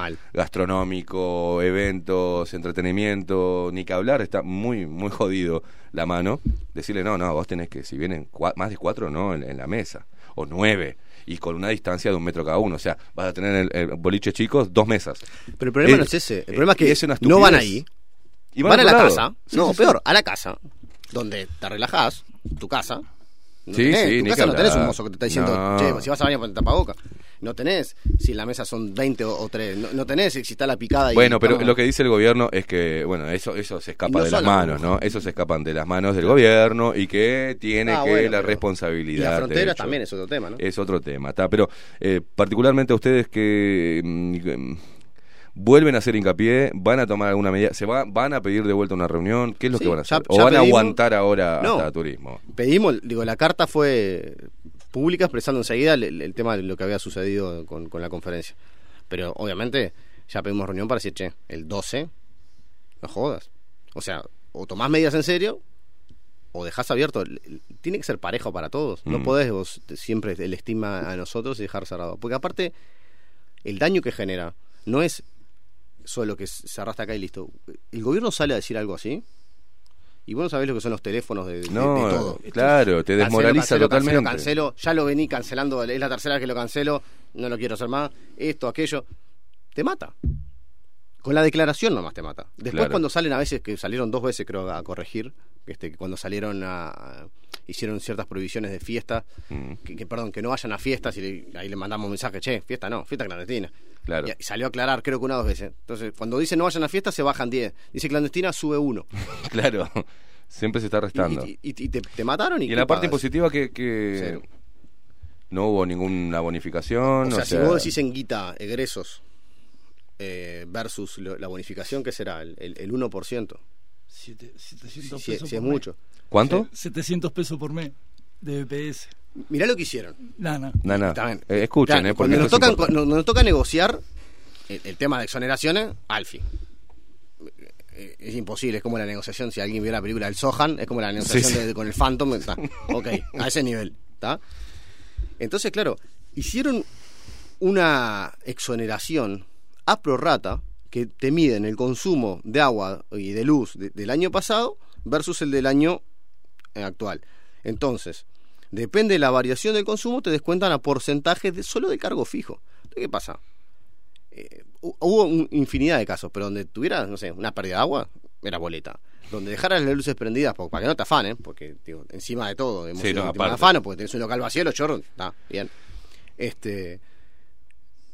gastronómico, eventos, entretenimiento, ni que hablar, está muy, muy jodido la mano. Decirle, no, no, vos tenés que, si vienen cua- más de cuatro, no, en, en la mesa, o nueve, y con una distancia de un metro cada uno. O sea, vas a tener el, el boliche chicos, dos mesas. Pero el problema Eh, no es ese. El eh, problema es que es no van ahí. Y van, van a la casa. Sí, no, sí, sí. peor, a la casa. Donde te relajás, tu casa. No Sí, tenés, sí, tu ni casa no tenés un mozo que te está diciendo, No. che, si vas a bañar ponte tapaboca. No tenés, si la mesa son 20 o, o 3. No, no tenés, si está la picada y Bueno, pero estamos- lo que dice el gobierno es que, bueno, eso eso se escapa no de las manos, ¿no? Eso se escapan de las manos del gobierno y que tiene Ah, que bueno, la responsabilidad. Y fronteras hecho. también es otro tema, ¿no? Es otro tema, está. Pero eh, particularmente a ustedes que mm, vuelven a hacer hincapié, van a tomar alguna medida, se va, van a pedir de vuelta una reunión, ¿qué es lo Sí, que van a ya- hacer? ¿O van a aguantar ahora No. hasta turismo? Pedimos, digo, la carta fue pública expresando enseguida el, el tema de lo que había sucedido con, con la conferencia. Pero obviamente ya pedimos reunión para decir, che, el 12, no jodas. O sea, o tomás medidas en serio o dejás abierto. Tiene que ser parejo para todos. No Mm. podés vos siempre el estima a nosotros y dejar cerrado. Porque aparte, el daño que genera no es solo que cerraste acá y listo. El gobierno sale a decir algo así. Y vos no sabés lo que son los teléfonos de, de- No, de todo. claro, te desmoraliza cancelo, cancelo, totalmente. Cancelo, ya lo vení cancelando, es la tercera vez que lo cancelo, no lo quiero hacer más, esto, aquello. Te mata. Con la declaración nomás te mata. Después Claro. cuando salen a veces, que salieron dos veces creo a corregir, este, cuando salieron a, a- hicieron ciertas prohibiciones de fiesta, Mm. que, que, perdón, que no vayan a fiestas y le- ahí le mandamos un mensaje, che, fiesta no, fiesta clandestina. Claro. Y, salió a aclarar, creo que una o dos veces. Entonces, cuando dice no vayan a fiesta, se bajan 10. Dice clandestina, sube uno. Claro. Siempre se está restando. Y, y- y te, te mataron y, Y ¿qué en la parte impositiva que, que no hubo ninguna bonificación. O sea, si vos decís en guita egresos eh, versus lo- la bonificación, ¿qué será? El, el, el 1%. Siete- 700 Si, pesos si es por mes. mucho. ¿Cuánto? 700 pesos por mes de BPS. Mirá lo que hicieron. No, no. Bien. Eh, escuchen, Claro, eh, porque cuando nos toca, importante. cuando nos toca negociar el, el tema de exoneraciones, Alfi. Eh, Es imposible, es como la negociación, si alguien vio la película del Sohan, es como la negociación Sí, sí. de- con el Phantom, está. ok, a ese nivel, ¿está? Entonces, claro, hicieron una exoneración a prorrata que te miden el consumo de agua y de luz de- del año pasado versus el del año actual. Entonces, depende de la variación del consumo, te descuentan a porcentaje de, solo de cargo fijo. ¿Qué pasa? Eh, hu- hubo un- infinidad de casos, pero donde tuvieras, no sé, una pérdida de agua, era boleta. Donde dejaras las luces prendidas, para que no te afanen, porque digo, encima de todo, hemos Sí, no, afano, porque tenés un local vacío, los chorros, está bien. Este,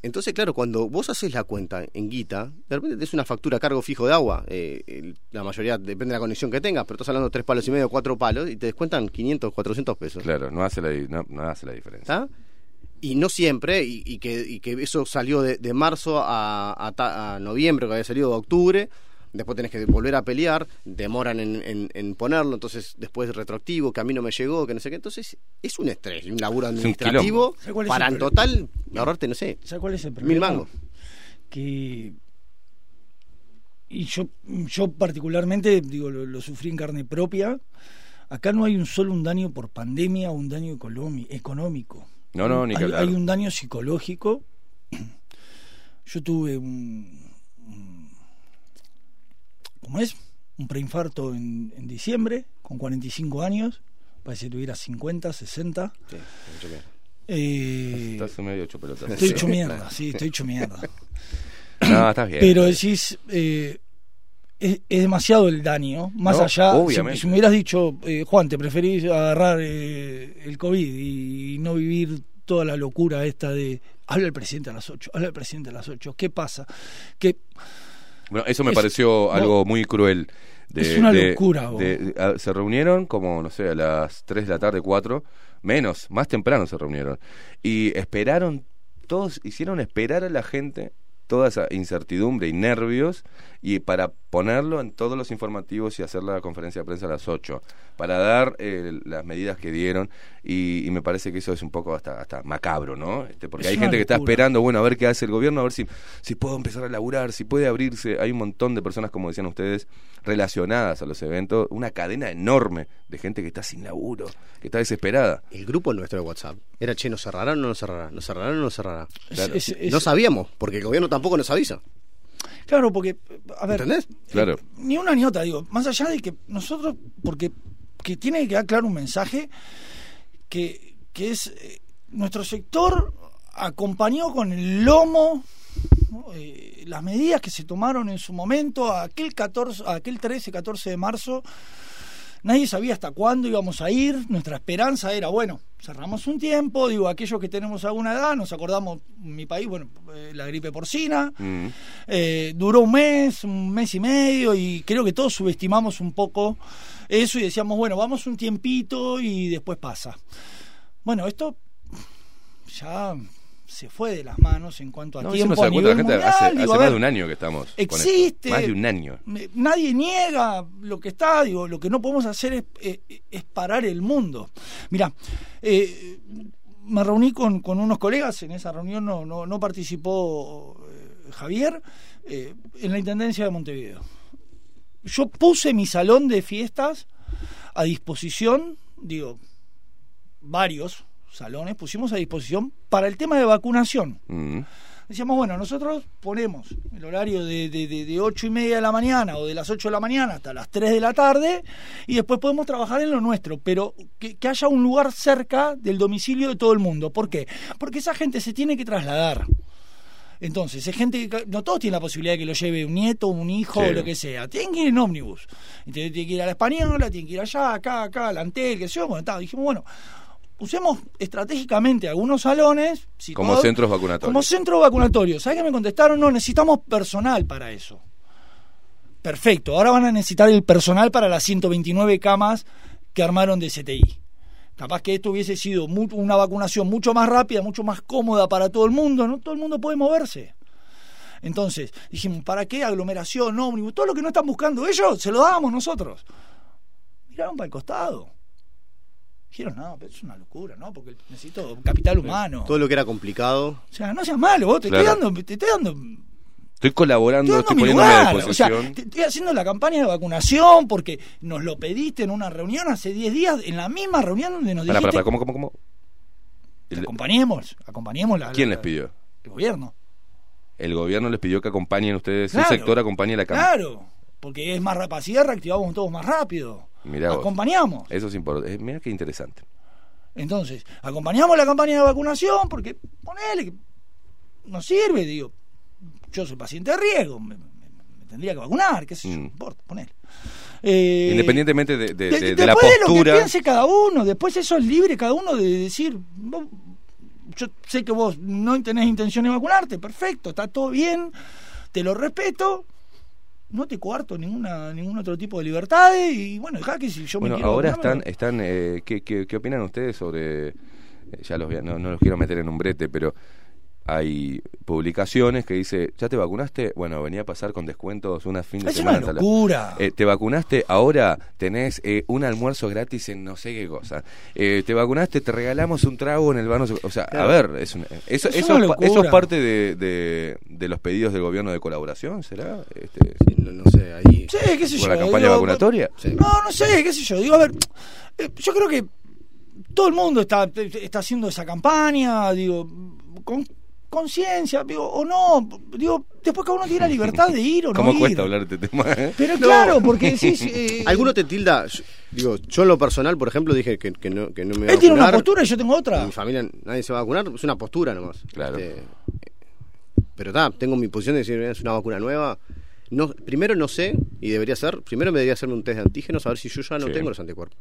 entonces, claro, cuando vos haces la cuenta en guita, de repente tenés una factura a cargo fijo de agua. eh, el- la mayoría depende de la conexión que tengas, pero estás hablando de tres palos y medio, cuatro palos, y te descuentan 500, 400 pesos. Claro, no hace la, no, no hace la diferencia. ¿Está? Y no siempre, y, y que, y que eso salió de, de marzo a, a ta- a noviembre, que había salido de octubre. Después tenés que volver a pelear, demoran en, en- en ponerlo, entonces después retroactivo, que a mí no me llegó, que no sé qué. Entonces es un estrés, un laburo administrativo quilombo. ¿Sabes cuál es para en total ahorrarte, no sé, ¿Sabes cuál es el mil problema? mangos. que y yo yo particularmente digo lo, lo sufrí en carne propia acá no hay un solo un daño por pandemia o un daño económico No, no, ni que hay, hablar. hay un daño psicológico yo tuve un- ¿cómo es? un preinfarto en, en diciembre con 45 años parece que tuviera 50 60 Sí, mucho mierda. eh, Estás medio hecho pelota. estoy hecho mierda sí estoy hecho mierda No, estás bien. Pero decís, eh, es, es demasiado el daño, más No, allá, si- obviamente. Si, me hubieras dicho, eh, Juan, te preferís agarrar eh, el COVID y, no vivir toda la locura esta de, habla el presidente a las 8, habla el presidente a las 8, ¿qué pasa? Que Bueno, eso me Es- pareció no. algo muy cruel. De, Es una de- locura, de- a- se reunieron como, no sé, a las 3 de la tarde, 4, menos, más temprano se reunieron. Y esperaron, todos hicieron esperar a la gente toda esa incertidumbre y nervios y para ponerlo en todos los informativos y hacer la conferencia de prensa a las 8 para dar eh, las medidas que dieron y, y me parece que eso es un poco hasta hasta macabro no este, porque Es hay gente que está esperando bueno a ver qué hace el gobierno a ver si si puedo empezar a laburar si puede abrirse hay un montón de personas como decían ustedes relacionadas a los eventos una cadena enorme de gente que está sin laburo que está desesperada El grupo nuestro de WhatsApp era, che, ¿nos cerrará o no nos cerrará? ¿Nos cerrará o no nos cerrará? es- es- es- No sabíamos, porque el gobierno tampoco nos avisa. Claro, porque, a ver, ¿Entendés? claro ni una ni otra, digo, más allá de que nosotros, porque que tiene que quedar claro un mensaje que, que es eh, nuestro sector acompañó con el lomo ¿no? Eh, las medidas que se tomaron en su momento, aquel 14, aquel 13, 14 de marzo, nadie sabía hasta cuándo íbamos a ir, nuestra esperanza era, bueno, cerramos un tiempo, digo, aquellos que tenemos alguna edad, nos acordamos, en mi país, bueno, eh, la gripe porcina, Mm. eh, duró un mes, un mes y medio, y creo que todos subestimamos un poco eso y decíamos, bueno, vamos un tiempito y después pasa. Bueno, esto ya se fue de las manos en cuanto a no, eso tiempo no se a la gente mundial, hace, digo, hace a más de un año que estamos existe. más de un año Nadie niega lo que está, digo, lo que no podemos hacer es, eh, es parar el mundo. Mira, eh, me reuní con, con unos colegas, en esa reunión no, no, no participó eh, Javier, eh, en la Intendencia de Montevideo. Yo puse mi salón de fiestas a disposición, digo, varios salones pusimos a disposición para el tema de vacunación. Mm. Decíamos, bueno, nosotros ponemos el horario de, de, de, de 8 y media de la mañana o de las 8 de la mañana hasta las 3 de la tarde y después podemos trabajar en lo nuestro, pero que, que haya un lugar cerca del domicilio de todo el mundo. ¿Por qué? Porque esa gente se tiene que trasladar. Entonces, es gente que no todos tienen la posibilidad de que lo lleve un nieto, un hijo Sí. o lo que sea. Tienen que ir en ómnibus. Entonces, tienen que ir a la española, tienen que ir allá, acá, acá, al Antel, qué sé yo. Bueno, está, dijimos, bueno, usemos estratégicamente algunos salones. Como centros vacunatorios. Como centro vacunatorio. ¿Sabes qué me contestaron? No, necesitamos personal para eso. Perfecto, ahora van a necesitar el personal para las 129 camas que armaron de CTI. Capaz que esto hubiese sido una vacunación mucho más rápida, mucho más cómoda para todo el mundo, no todo el mundo puede moverse. Entonces, dijimos, ¿para qué aglomeración, ómnibus? Todo lo que no están buscando ellos, se lo damos nosotros. Miraron para el costado. Dijeron, no, pero es una locura, ¿no? Porque necesito capital humano. Todo lo que era complicado. O sea, no seas malo, vos te Claro. estoy dando, te estoy dando Estoy colaborando, Estoy estoy poniéndome a lugar. O sea, disposición. te- estoy haciendo la campaña de vacunación porque nos lo pediste en una reunión hace 10 días, en la misma reunión donde nos dijiste pará, pará, ¿cómo, cómo, cómo? que acompañemos, acompañemos la, ¿Quién la- les pidió? el gobierno. El gobierno les pidió que acompañen ustedes, Claro. el sector acompañe la campaña. Claro, porque es más rápido, así reactivamos todos más rápido. Mirá vos. Acompañamos. Eso es importante. Mira qué interesante. Entonces, acompañamos la campaña de vacunación porque ponele que nos sirve, digo, yo soy paciente de riesgo, me, me- me tendría que vacunar, qué sé yo, no importa, ponele. Eh, Independientemente de, de- de- de- de la después de lo que postura. piense cada uno, después eso es libre cada uno de decir, vos- yo sé que vos no tenés intención de vacunarte, perfecto, está todo bien, te lo respeto, no te coarto ninguna ningún otro tipo de libertades y bueno, dejá que si yo Bueno, me quiero ahora están, están eh, ¿qué, qué, qué opinan ustedes sobre, eh, ya los no, no los quiero meter en un brete, pero hay publicaciones que dice, ¿ya te vacunaste? Bueno, venía a pasar con descuentos una fin de Es semana. una locura. Eh, ¿Te vacunaste? Ahora tenés eh, un almuerzo gratis en no sé qué cosa. Eh, ¿Te vacunaste? Te regalamos un trago en el bar. no sé- O sea, a ver, es una- eso, Es eso, una es eso es parte de, de, de los pedidos del gobierno de colaboración, ¿será? Este, no, no sé, ahí... Sí, qué sé ¿Con yo. la campaña digo, vacunatoria? No, no sé, qué sé yo. Digo, a ver, eh, yo creo que todo el mundo está, está haciendo esa campaña, digo, con conciencia, digo, o no, digo, después cada uno tiene la libertad de ir o no ¿Cómo ir. cuesta hablar de este tema? eh? Pero claro, porque decís, eh, Alguno te tilda. yo- Digo, yo en lo personal, por ejemplo, dije que, que no, que no me iba a él tiene una postura y yo tengo otra. En mi familia nadie se va a vacunar, es una postura nomás. Claro. Este, pero está, tengo mi posición de decir, es una vacuna nueva. No, primero no sé, y debería ser, primero me debería hacerme un test de antígenos a ver si yo ya no Sí. tengo los anticuerpos.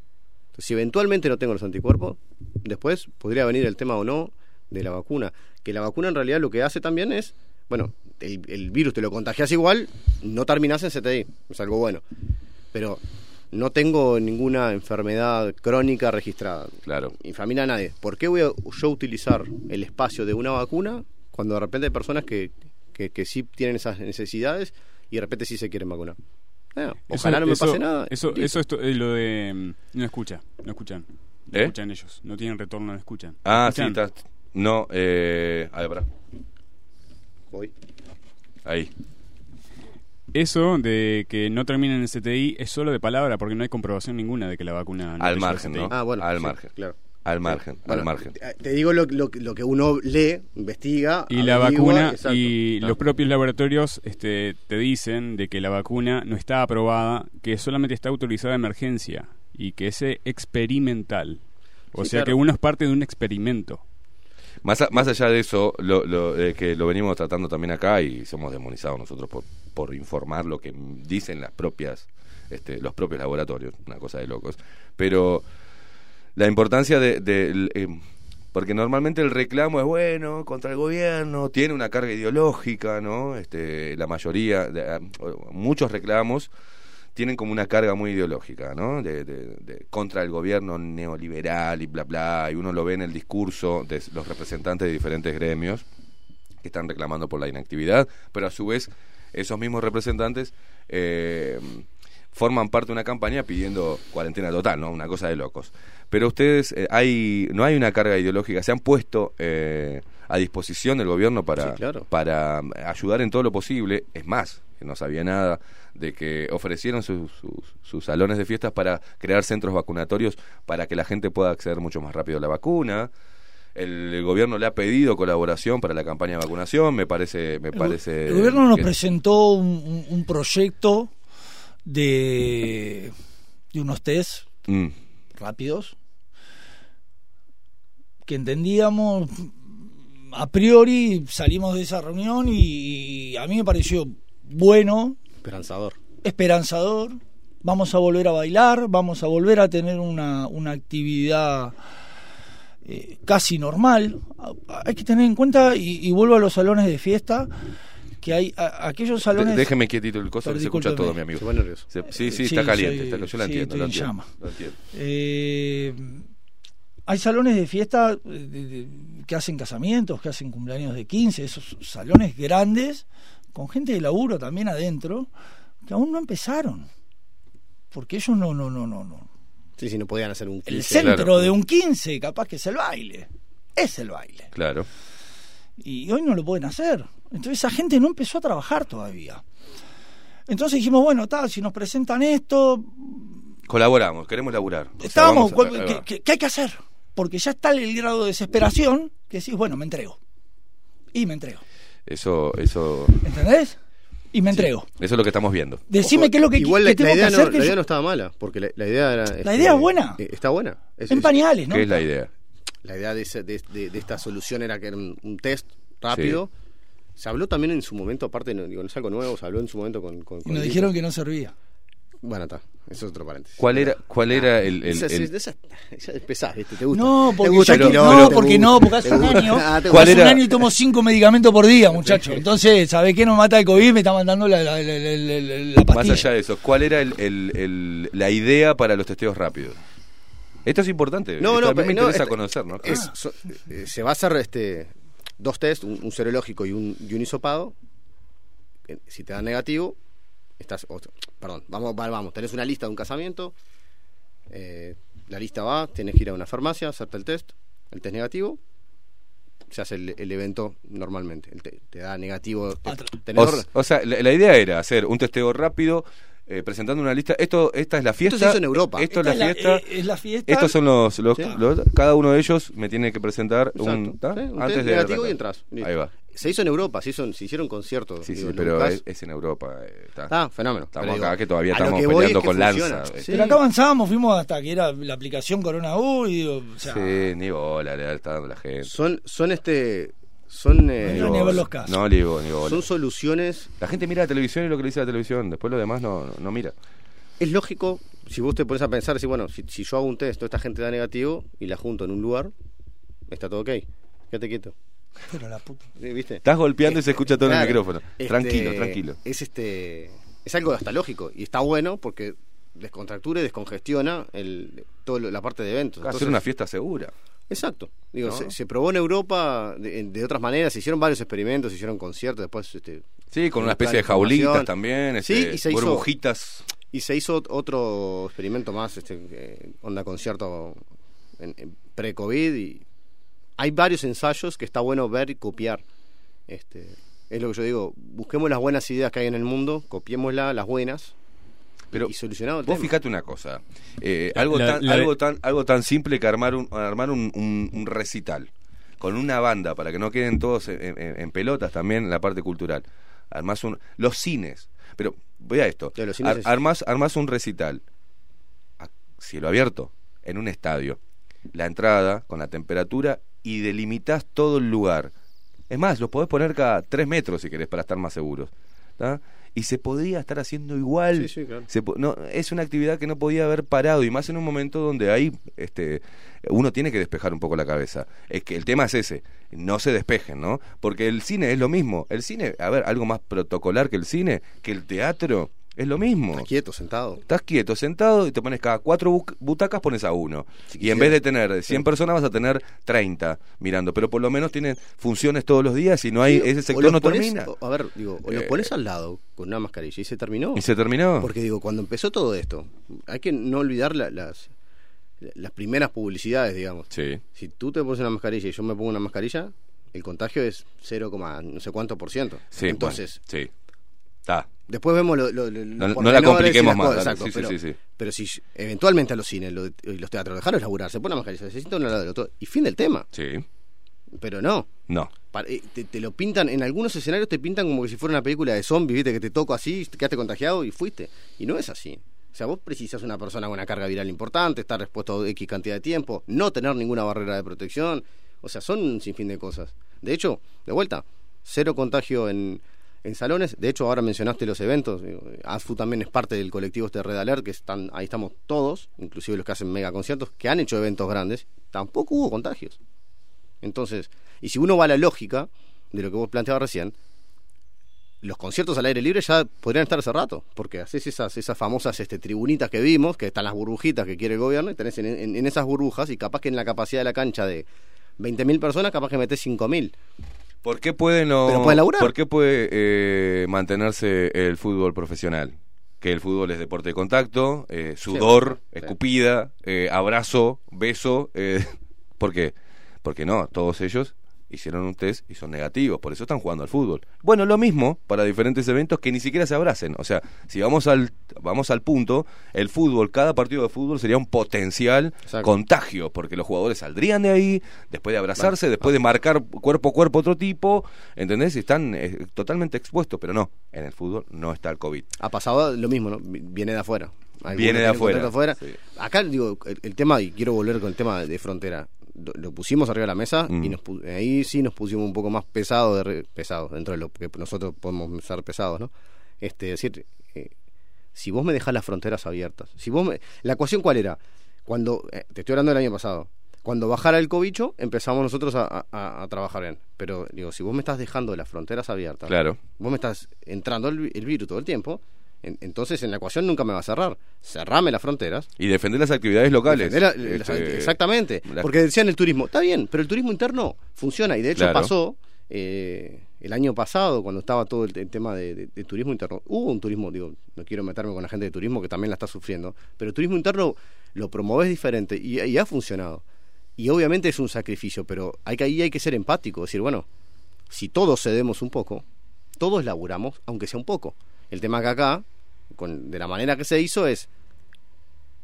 Entonces, si eventualmente no tengo los anticuerpos, después podría venir el tema o no de la vacuna. Que la vacuna en realidad lo que hace también es, bueno, el, el virus te lo contagias igual, no terminás en CTI, es algo bueno. Pero no tengo ninguna enfermedad crónica registrada. Claro. Mi familia nadie. ¿Por qué voy a yo utilizar el espacio de una vacuna cuando de repente hay personas que, que, que sí tienen esas necesidades y de repente sí se quieren vacunar? Eh, ojalá Eso- no me eso- pase nada. Eso, Listo. eso es eh, lo de. mm, No escucha, no escuchan. No ¿Eh? escuchan ellos, no tienen retorno, no escuchan. Ah, sí, está. No, eh. A ver, pará. Voy. Ahí. Eso de que no terminen en CTI es solo de palabra porque no hay comprobación ninguna de que la vacuna no Al margen, CTI. ¿no? Ah, bueno, al sí, margen. claro. Al margen, Bueno, al margen. te- digo lo, lo, lo que uno lee, investiga. Y la vacuna exacto. y los propios laboratorios este, te dicen de que la vacuna no está aprobada, que solamente está autorizada de emergencia y que es experimental. O Sí, sea claro. que uno es parte de un experimento. Más, a- más allá de eso, lo, lo, eh, que lo venimos tratando también acá y somos demonizados nosotros por, por informar lo que dicen las propias, este, los propios laboratorios, una cosa de locos. Pero la importancia de, de- eh, porque normalmente el reclamo es bueno contra el gobierno, tiene una carga ideológica, ¿no? Este, la mayoría, de, ah, muchos reclamos tienen como una carga muy ideológica, ¿no? De, de- de- contra el gobierno neoliberal y bla bla, y uno lo ve en el discurso de los representantes de diferentes gremios que están reclamando por la inactividad, pero a su vez esos mismos representantes eh, forman parte de una campaña pidiendo cuarentena total, ¿no? Una cosa de locos. Pero ustedes, eh, hay no hay una carga ideológica, se han puesto eh, a disposición del gobierno para, Sí, claro. para ayudar en todo lo posible. Es más, que no sabía nada de que ofrecieron sus, sus, sus salones de fiestas para crear centros vacunatorios para que la gente pueda acceder mucho más rápido a la vacuna. El, el gobierno le ha pedido colaboración para la campaña de vacunación, me parece, me El, parece. el gobierno nos presentó un, un- proyecto de, de unos test Mm, rápidos que entendíamos a priori salimos de esa reunión y, y a mí me pareció bueno Esperanzador. esperanzador vamos a volver a bailar vamos a volver a tener una, una actividad eh, casi normal. Hay que tener en cuenta, y, y vuelvo a los salones de fiesta, que hay a- aquellos salones... De- déjeme quietito el coso, se escucha todo, mi amigo. Se sí, sí, Sí, está caliente, soy- está- yo lo sí, entiendo, lo en entiendo, llama. lo entiendo. Eh, hay salones de fiesta eh, de- de- que hacen casamientos, que hacen cumpleaños de 15, esos salones grandes, con gente de laburo también adentro, que aún no empezaron. Porque ellos no, no, no, no, no. Sí, sí, no podían hacer un El 15. centro claro. de un 15 capaz que es el baile. Es el baile. Claro. Y hoy no lo pueden hacer. Entonces esa gente no empezó a trabajar todavía. Entonces dijimos, bueno, tal, si nos presentan esto, Colaboramos, queremos laburar. O sea, estábamos, vamos a- ¿cuál- ahí ¿qué, va. qué- qué hay que hacer? Porque ya está el grado de desesperación que decís, bueno, me entrego. Y me entrego. Eso, eso, ¿Entendés? Y me entrego. eso es lo que estamos viendo. Decime qué es lo que, Igual que la, tengo la idea, que no, hacer. que la yo- idea no estaba mala, porque la, la idea era... este, idea es buena. eh, Está buena. Es- en es- pañales, ¿no? ¿Qué es la idea? La idea de, ese- de, de- de esta solución era que era un, un test rápido. Se habló también en su momento, aparte, no, digo, no es algo nuevo, se habló en su momento con... con, Y con nos Lito. dijeron que no servía. Bueno, está, eso es otro paréntesis. ¿Cuál era, cuál era el, el- Esa- el- esa- esa- esa es pesada, ¿viste? ¿Te gusta? No, ¿Te porque, gusta el quilombo? no, ¿Te porque gusta? no, porque hace ¿Te un gusta? año, Ah, ¿te ¿Cuál hace gusta? un era? año y tomo cinco medicamentos por día, muchacho. Entonces, ¿sabés qué nos mata el COVID? Me está mandando la, la, la, la- la- la más pastilla. allá de eso, cuál era el, el- el- la idea para los testeos rápidos? Esto es importante. No, esto no, a mí me no, interesa este- conocer, ¿no? es- so- eh, se va a hacer este dos test, un, un serológico y un, y un hisopado. Eh, Si te dan negativo, estás. o- perdón, vamos, va- vamos, tenés una lista de un casamiento. eh, la lista va, tienes que ir a una farmacia, hacerte el test. El test negativo, se hace el, el evento normalmente. El te, te da negativo. te- tenés O, sea, la, la idea era hacer un testeo rápido, eh, presentando una lista. Esto, esta es la fiesta. se hizo en Europa. Esto es la fiesta. eh, es la fiesta. Estos son los, los, Sí. los- cada uno de ellos me tiene que presentar un, Exacto, ¿tá? sí, un antes test de negativo arrancar. y entras. Listo. Ahí va. Se hizo en Europa, se, hizo, se hicieron conciertos. Sí, digo, sí, pero es, es en Europa. eh, está. Ah, fenómeno. Estamos acá que todavía estamos que peleando es que con funciona. Lanza. Sí. Pero acá avanzábamos, fuimos hasta que era la aplicación Corona U y digo, o sea, Sí, ni bola le está dando la gente. Son, son este. Son, eh, No, ni a ver los casos. No, ni ni bola. son soluciones. La gente mira la televisión y lo que le dice la televisión. Después lo demás no, no, no mira. Es lógico, si vos te pones a pensar, si bueno, si, si yo hago un test, toda esta gente da negativo y la junto en un lugar, está todo ok. Quédate quieto. Pero la puta. Sí, ¿Viste? Estás golpeando y se escucha todo en el Claro, micrófono. este, Tranquilo, tranquilo. Es este. Es algo hasta lógico. Y está bueno porque descontractura y descongestiona el, todo lo- la parte de eventos. Hacer Entonces- una fiesta segura. Exacto. Digo, ¿No? se, se probó en Europa de, de otras maneras, se hicieron varios experimentos, se hicieron conciertos, después este, Sí, con una especie de jaulitas también. Sí, este, y se hizo- burbujitas. Y se hizo ot- otro experimento más, este, eh, onda concierto en, en pre-COVID. Y hay varios ensayos que está bueno ver y copiar. Este, es lo que yo digo, busquemos las buenas ideas que hay en el mundo, copiémoslas, las buenas, Pero y solucionado el Vos tema. fíjate una cosa, eh, La- algo, la- tan, la- algo, tan, algo tan simple que armar un, armar un, un- un recital con una banda para que no queden todos en, en- en pelotas también en la parte cultural. Armás un, los cines, pero voy a esto, Ar- es- armás, armás un recital a cielo abierto en un estadio, la entrada con la temperatura y delimitas todo el lugar. Es más, lo podés poner cada tres metros si querés para estar más seguros. ¿tá? Y se podría estar haciendo igual. Sí, sí, claro. Se no, es una actividad que no podía haber parado y más en un momento donde hay este uno tiene que despejar un poco la cabeza. Es que el tema es ese, no se despejen, ¿no? Porque el cine es lo mismo. El cine, a ver, algo más protocolar que el cine, que el teatro, es lo mismo. Estás quieto, sentado. Estás quieto, sentado y te pones cada cuatro bu- butacas pones a uno. Si y en vez de tener 100 personas vas a tener 30 mirando. Pero por lo menos tienen funciones todos los días y no hay, Sí, ese sector no termina. A ver, digo, o los Eh, pones al lado con una mascarilla y se terminó. ¿Y se terminó? Porque digo, cuando empezó todo esto, hay que no olvidar la- las, las primeras publicidades, digamos. Sí. Si tú te pones una mascarilla y yo me pongo una mascarilla, el contagio es 0, no sé cuánto por ciento. Sí, Entonces, bueno, sí. Está. después vemos lo, lo- lo- No- no la compliquemos más, cosas, dale, exacto, sí, sí, pero, sí, sí. pero si eventualmente a los cines lo- y los teatros dejaron laburar, se pone una mascarilla, se sientan uno al lado del otro y fin del tema. Sí. Pero no. No. Eh, Te, te lo pintan, en algunos escenarios te pintan como que si fuera una película de zombies, viste, que te toco así, te quedaste contagiado y fuiste. Y no es así. O sea, vos precisas una persona con una carga viral importante, estar expuesto a X cantidad de tiempo, no tener ninguna barrera de protección. O sea, son un sinfín de cosas. De hecho, de vuelta, cero contagio en, En salones, de hecho ahora mencionaste los eventos, ASFU también es parte del colectivo este Red Alert, que están, ahí estamos todos, inclusive los que hacen mega conciertos, que han hecho eventos grandes, tampoco hubo contagios. Entonces, y si uno va a la lógica de lo que vos planteabas recién, los conciertos al aire libre ya podrían estar hace rato, porque haces esas, esas famosas este, tribunitas que vimos, que están las burbujitas que quiere el gobierno, y tenés en, en- en esas burbujas, y capaz que en la capacidad de la cancha de 20.000 personas, capaz que metés 5.000. ¿Por qué puede no, Pero puede laburar. ¿Por qué puede eh, mantenerse el fútbol profesional? Que el fútbol es deporte de contacto, eh, sudor, Sí. escupida, eh, abrazo, beso. Eh, ¿Por qué? Porque no, todos ellos hicieron un test y son negativos, por eso están jugando al fútbol. Bueno, lo mismo para diferentes eventos que ni siquiera se abracen. O sea, si vamos al vamos al punto, el fútbol, cada partido de fútbol sería un potencial contagio, porque los jugadores saldrían de ahí, después de abrazarse, después de marcar cuerpo a cuerpo otro tipo, ¿entendés? Están eh, totalmente expuestos, pero no, en el fútbol no está el COVID. Ha pasado lo mismo, ¿no? Vi- Viene de afuera. Viene de afuera. Acá, digo, el, el tema, y quiero volver con el tema de frontera. Lo, pusimos arriba de la mesa Mm. y nos pu- ahí sí nos pusimos un poco más pesado, de pesado, dentro de lo que nosotros podemos ser pesados, ¿no? Este, es decir, eh, si vos me dejás las fronteras abiertas, si vos me, la ecuación cuál era, cuando, eh, te estoy hablando del año pasado, cuando bajara el cobicho empezamos nosotros a, a- a trabajar bien, pero digo, si vos me estás dejando las fronteras abiertas, Claro. vos me estás entrando el, el virus todo el tiempo, entonces en la ecuación nunca me va a cerrar, cerrame las fronteras. Y defender las actividades locales. La- Este, exactamente, la- porque decían el turismo, está bien, pero el turismo interno funciona y de hecho Claro. pasó eh, el año pasado cuando estaba todo el, el tema de, de- de turismo interno. Hubo un turismo, digo, no quiero meterme con la gente de turismo que también la está sufriendo, pero el turismo interno lo promoves diferente y, y ha funcionado. Y obviamente es un sacrificio, pero hay que, ahí hay que ser empático, decir, bueno, si todos cedemos un poco, todos laburamos, aunque sea un poco. El tema que acá, con, de la manera que se hizo, es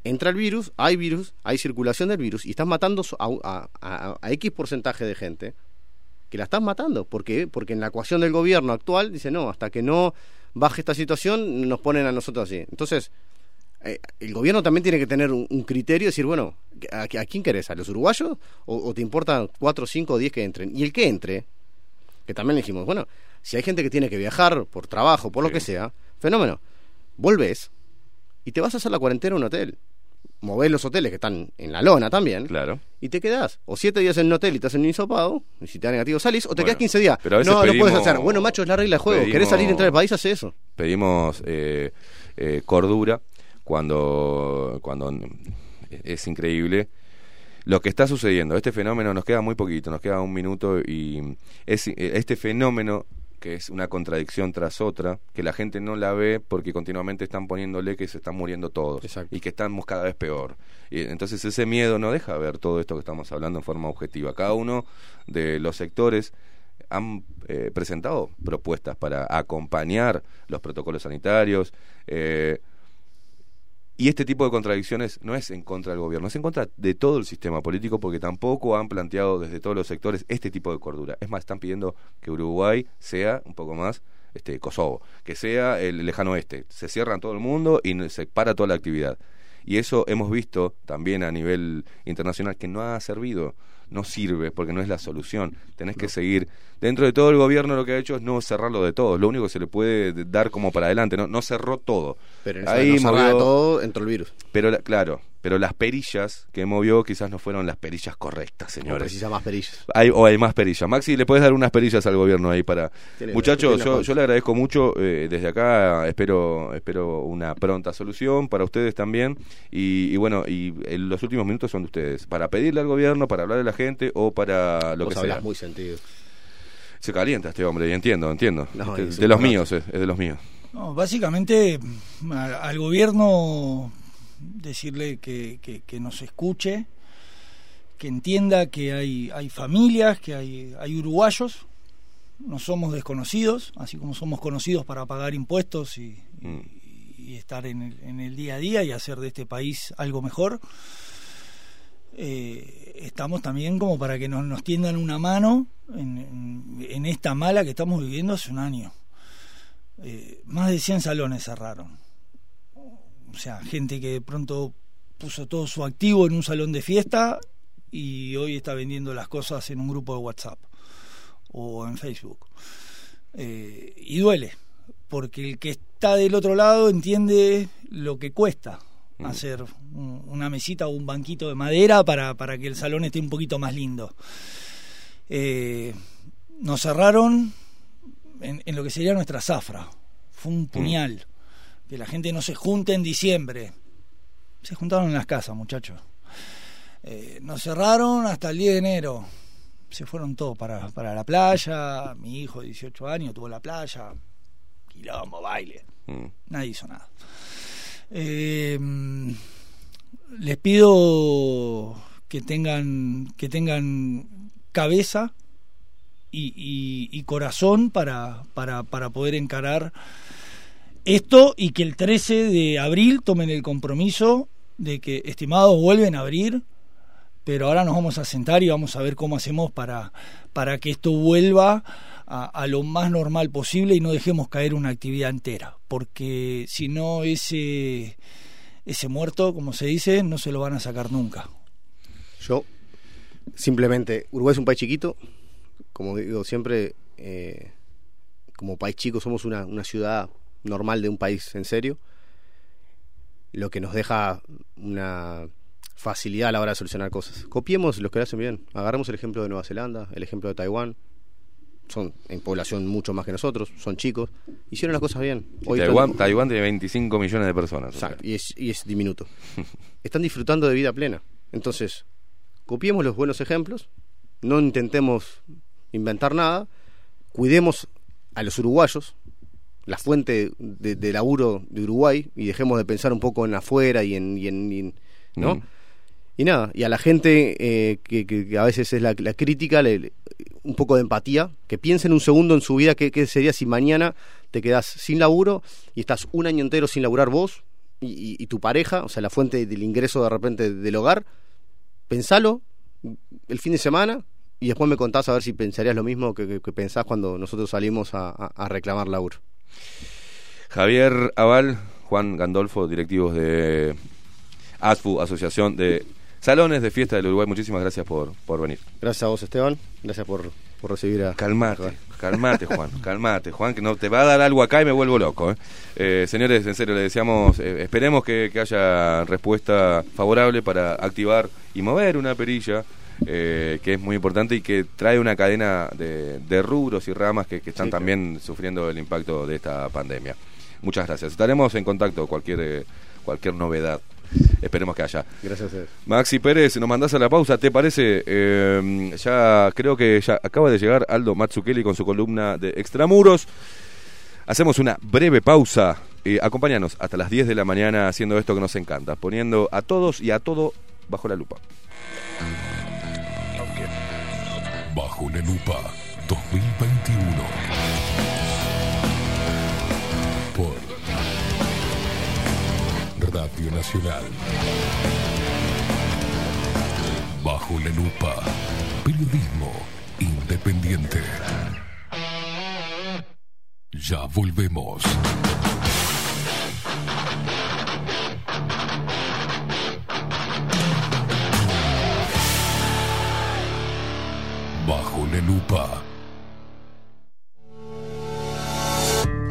entra el virus, hay virus, hay circulación del virus y estás matando a, X porcentaje de gente que la estás matando. ¿Por qué? Porque en la ecuación del gobierno actual dice, no, hasta que no baje esta situación nos ponen a nosotros así. Entonces, eh, el gobierno también tiene que tener un, criterio y decir, bueno, ¿a, quién querés? ¿A los uruguayos? ¿O, o te importan 4, 5 o 10 que entren? Y el que entre, que también le dijimos, bueno, si hay gente que tiene que viajar por trabajo, por lo que sea, fenómeno, volvés y te vas a hacer la cuarentena en un hotel. Movés los hoteles que están en la lona también. Claro. Y te quedás. O siete días en un hotel y te hacen un hisopado. Y si te da negativo salís. O te Bueno, quedás 15 días. pero a veces no, no puedes pedimos- hacer. Bueno, macho, es la regla de juego. pedimos- ¿Querés salir y entrar al país? Hace eso. pedimos eh, eh, cordura cuando, cuando es increíble lo que está sucediendo. Este fenómeno nos queda muy poquito, nos queda un minuto y es este fenómeno que es una contradicción tras otra, que la gente no la ve porque continuamente están poniéndole que se están muriendo todos y que estamos cada vez peor. Y entonces ese miedo no deja ver todo esto que estamos hablando en forma objetiva. Cada uno de los sectores han eh, presentado propuestas para acompañar los protocolos sanitarios. eh, y este tipo de contradicciones no es en contra del gobierno, es en contra de todo el sistema político porque tampoco han planteado desde todos los sectores este tipo de cordura. Es más, están pidiendo que Uruguay sea un poco más este Kosovo, que sea el lejano oeste. Se cierran todo el mundo y se para toda la actividad. Y eso hemos visto también a nivel internacional que no ha servido, no sirve porque no es la solución. Tenés que seguir. Dentro de todo el gobierno lo que ha hecho es no cerrarlo de todo. Lo único que se le puede dar como para adelante, no, no cerró todo. Pero en Ahí no movió- todo, entró el virus. Pero la- claro, pero las perillas que movió quizás no fueron las perillas correctas, No señores. precisa más perillas. Hay, o hay más perillas. Maxi, ¿le puedes dar unas perillas al gobierno ahí para... Muchachos, yo, yo le agradezco mucho. eh, desde acá espero espero una pronta solución para ustedes también. Y, y bueno, y eh, los últimos minutos son de ustedes. Para pedirle al gobierno, para hablarle a la gente o para lo Vos que sea. muy sentido. Se calienta este hombre, y entiendo, entiendo. No, de, de los míos, eh, es de los míos. No, básicamente a- al gobierno decirle que, que- nos escuche, que entienda que hay, hay familias, que hay, hay uruguayos, no somos desconocidos, así como somos conocidos para pagar impuestos y, estar en el, en el día a día y hacer de este país algo mejor. eh, estamos también como para que nos, nos tiendan una mano en, en- en esta mala que estamos viviendo hace un año. Eh, más de 100 salones cerraron. O sea, gente que de pronto puso todo su activo en un salón de fiesta y hoy está vendiendo las cosas en un grupo de WhatsApp o en Facebook. Eh, y duele, porque el que está del otro lado entiende lo que cuesta Mm. hacer un- una mesita o un banquito de madera para, para que el salón esté un poquito más lindo. Eh, nos cerraron en, en lo que sería nuestra zafra. Fue un puñal. Que la gente no se junte en diciembre. Se juntaron en las casas, muchachos. Eh, nos cerraron hasta el 10 de enero. Se fueron todos para, para la playa. Mi hijo de 18 años tuvo la playa. Quilombo, baile. Mm. Nadie hizo nada. Eh, les pido que tengan, que tengan cabeza y, y- y corazón para, para, para poder encarar esto y que el 13 de abril tomen el compromiso de que, estimados, vuelven a abrir, pero ahora nos vamos a sentar y vamos a ver cómo hacemos para, para que esto vuelva a, lo más normal posible y no dejemos caer una actividad entera, porque si no ese, ese muerto, como se dice, no se lo van a sacar nunca. Yo, simplemente, Uruguay es un país chiquito, como digo siempre, eh, como país chico somos una ciudad normal de un país en serio, lo que nos deja una facilidad a la hora de solucionar cosas. Copiemos los que lo hacen bien, agarremos el ejemplo de Nueva Zelanda, el ejemplo de Taiwán, son en población mucho más que nosotros, son chicos, hicieron las cosas bien. Hoy Taiwán, tiene 25 millones de personas. o sea. Exacto, y es, y es diminuto. Están disfrutando de vida plena. Entonces, copiemos los buenos ejemplos, no intentemos inventar nada, cuidemos a los uruguayos, la fuente de, de laburo de Uruguay, y dejemos de pensar un poco en afuera y en... y en- y en- ¿no? Mm. Y nada, y a la gente eh, que, a veces es la, la crítica, le- le- un poco de empatía, que piensen un segundo en su vida qué, qué sería si mañana te quedas sin laburo y estás un año entero sin laburar vos y, y- y tu pareja, o sea, la fuente del ingreso de repente del hogar. Pensalo el fin de semana y después me contás a ver si pensarías lo mismo que, que- que pensás cuando nosotros salimos a, a- a reclamar laburo. Javier Aval, Juan Gandolfo, directivos de ASFU, Asociación de Salones de Fiesta del Uruguay. Muchísimas gracias por, por venir. Gracias a vos, Esteban. Gracias por, por recibir a... Calmate, calmate, Juan, calmate, Juan, que no te va a dar algo acá y me vuelvo loco. ¿eh? Eh, señores, en serio, le deseamos, eh, esperemos que, que haya respuesta favorable para activar y mover una perilla, eh, que es muy importante y que trae una cadena de, de rubros y ramas que, que están Sí, claro. también sufriendo el impacto de esta pandemia. Muchas gracias. Estaremos en contacto cualquier eh, cualquier novedad. Esperemos que haya. Gracias. Maxi Pérez, nos mandás a la pausa, ¿te parece? Eh, ya creo que ya acaba de llegar Aldo Matsukeli con su columna de Extramuros. Hacemos una breve pausa. Eh, acompáñanos hasta las 10 de la mañana haciendo esto que nos encanta, poniendo a todos y a todo bajo la lupa. Bajo la lupa 2021. Por Radio Nacional. Bajo la lupa. Periodismo independiente. Ya volvemos. Bajo la lupa.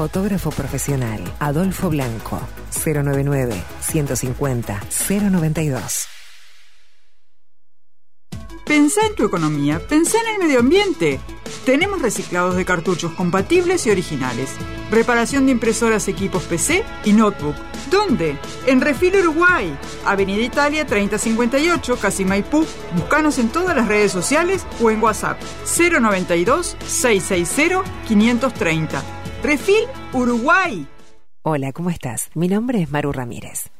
Fotógrafo profesional, Adolfo Blanco, 099 150 092. Pensá en tu economía, pensá en el medio ambiente. Tenemos reciclados de cartuchos compatibles y originales. Reparación de impresoras, equipos PC y notebook. ¿Dónde? En Refil Uruguay, Avenida Italia 3058, Casi Maipú. Búscanos en todas las redes sociales o en WhatsApp 092 660 530. Refil Uruguay. Hola, ¿cómo estás? Mi nombre es Maru Ramírez.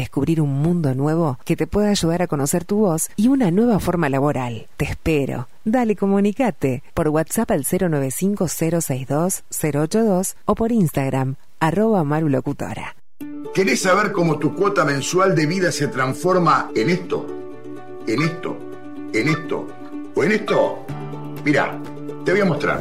descubrir un mundo nuevo que te pueda ayudar a conocer tu voz y una nueva forma laboral. Te espero. Dale, comunicate por WhatsApp al 095-062-082 o por Instagram, arroba marulocutora. ¿Querés saber cómo tu cuota mensual de vida se transforma en esto? ¿En esto? ¿En esto? ¿O en esto? Mira, te voy a mostrar.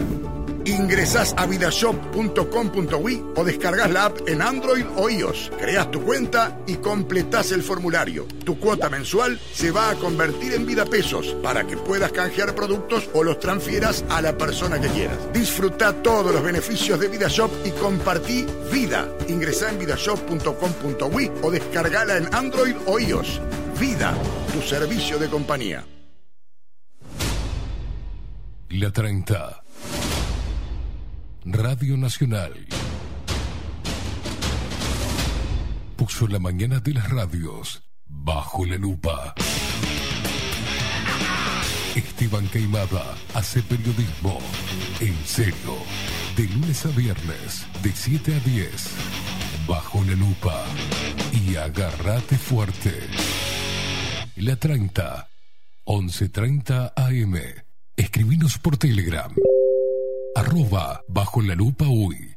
Ingresás a vidashop.com.ui o descargas la app en Android o iOS. Creas tu cuenta y completás el formulario. Tu cuota mensual se va a convertir en vida pesos para que puedas canjear productos o los transfieras a la persona que quieras. Disfruta todos los beneficios de VidaShop y compartí vida. Ingresá en vidashop.com.ui o descargala en Android o iOS. Vida, tu servicio de compañía. La 30. Radio Nacional. Puso la mañana de las radios bajo la lupa. Esteban Queimada hace periodismo en serio. De lunes a viernes, de 7 a 10. Bajo la lupa. Y agárrate fuerte. La 30. 11.30 AM. Escribinos por Telegram arroba bajo la lupa uy.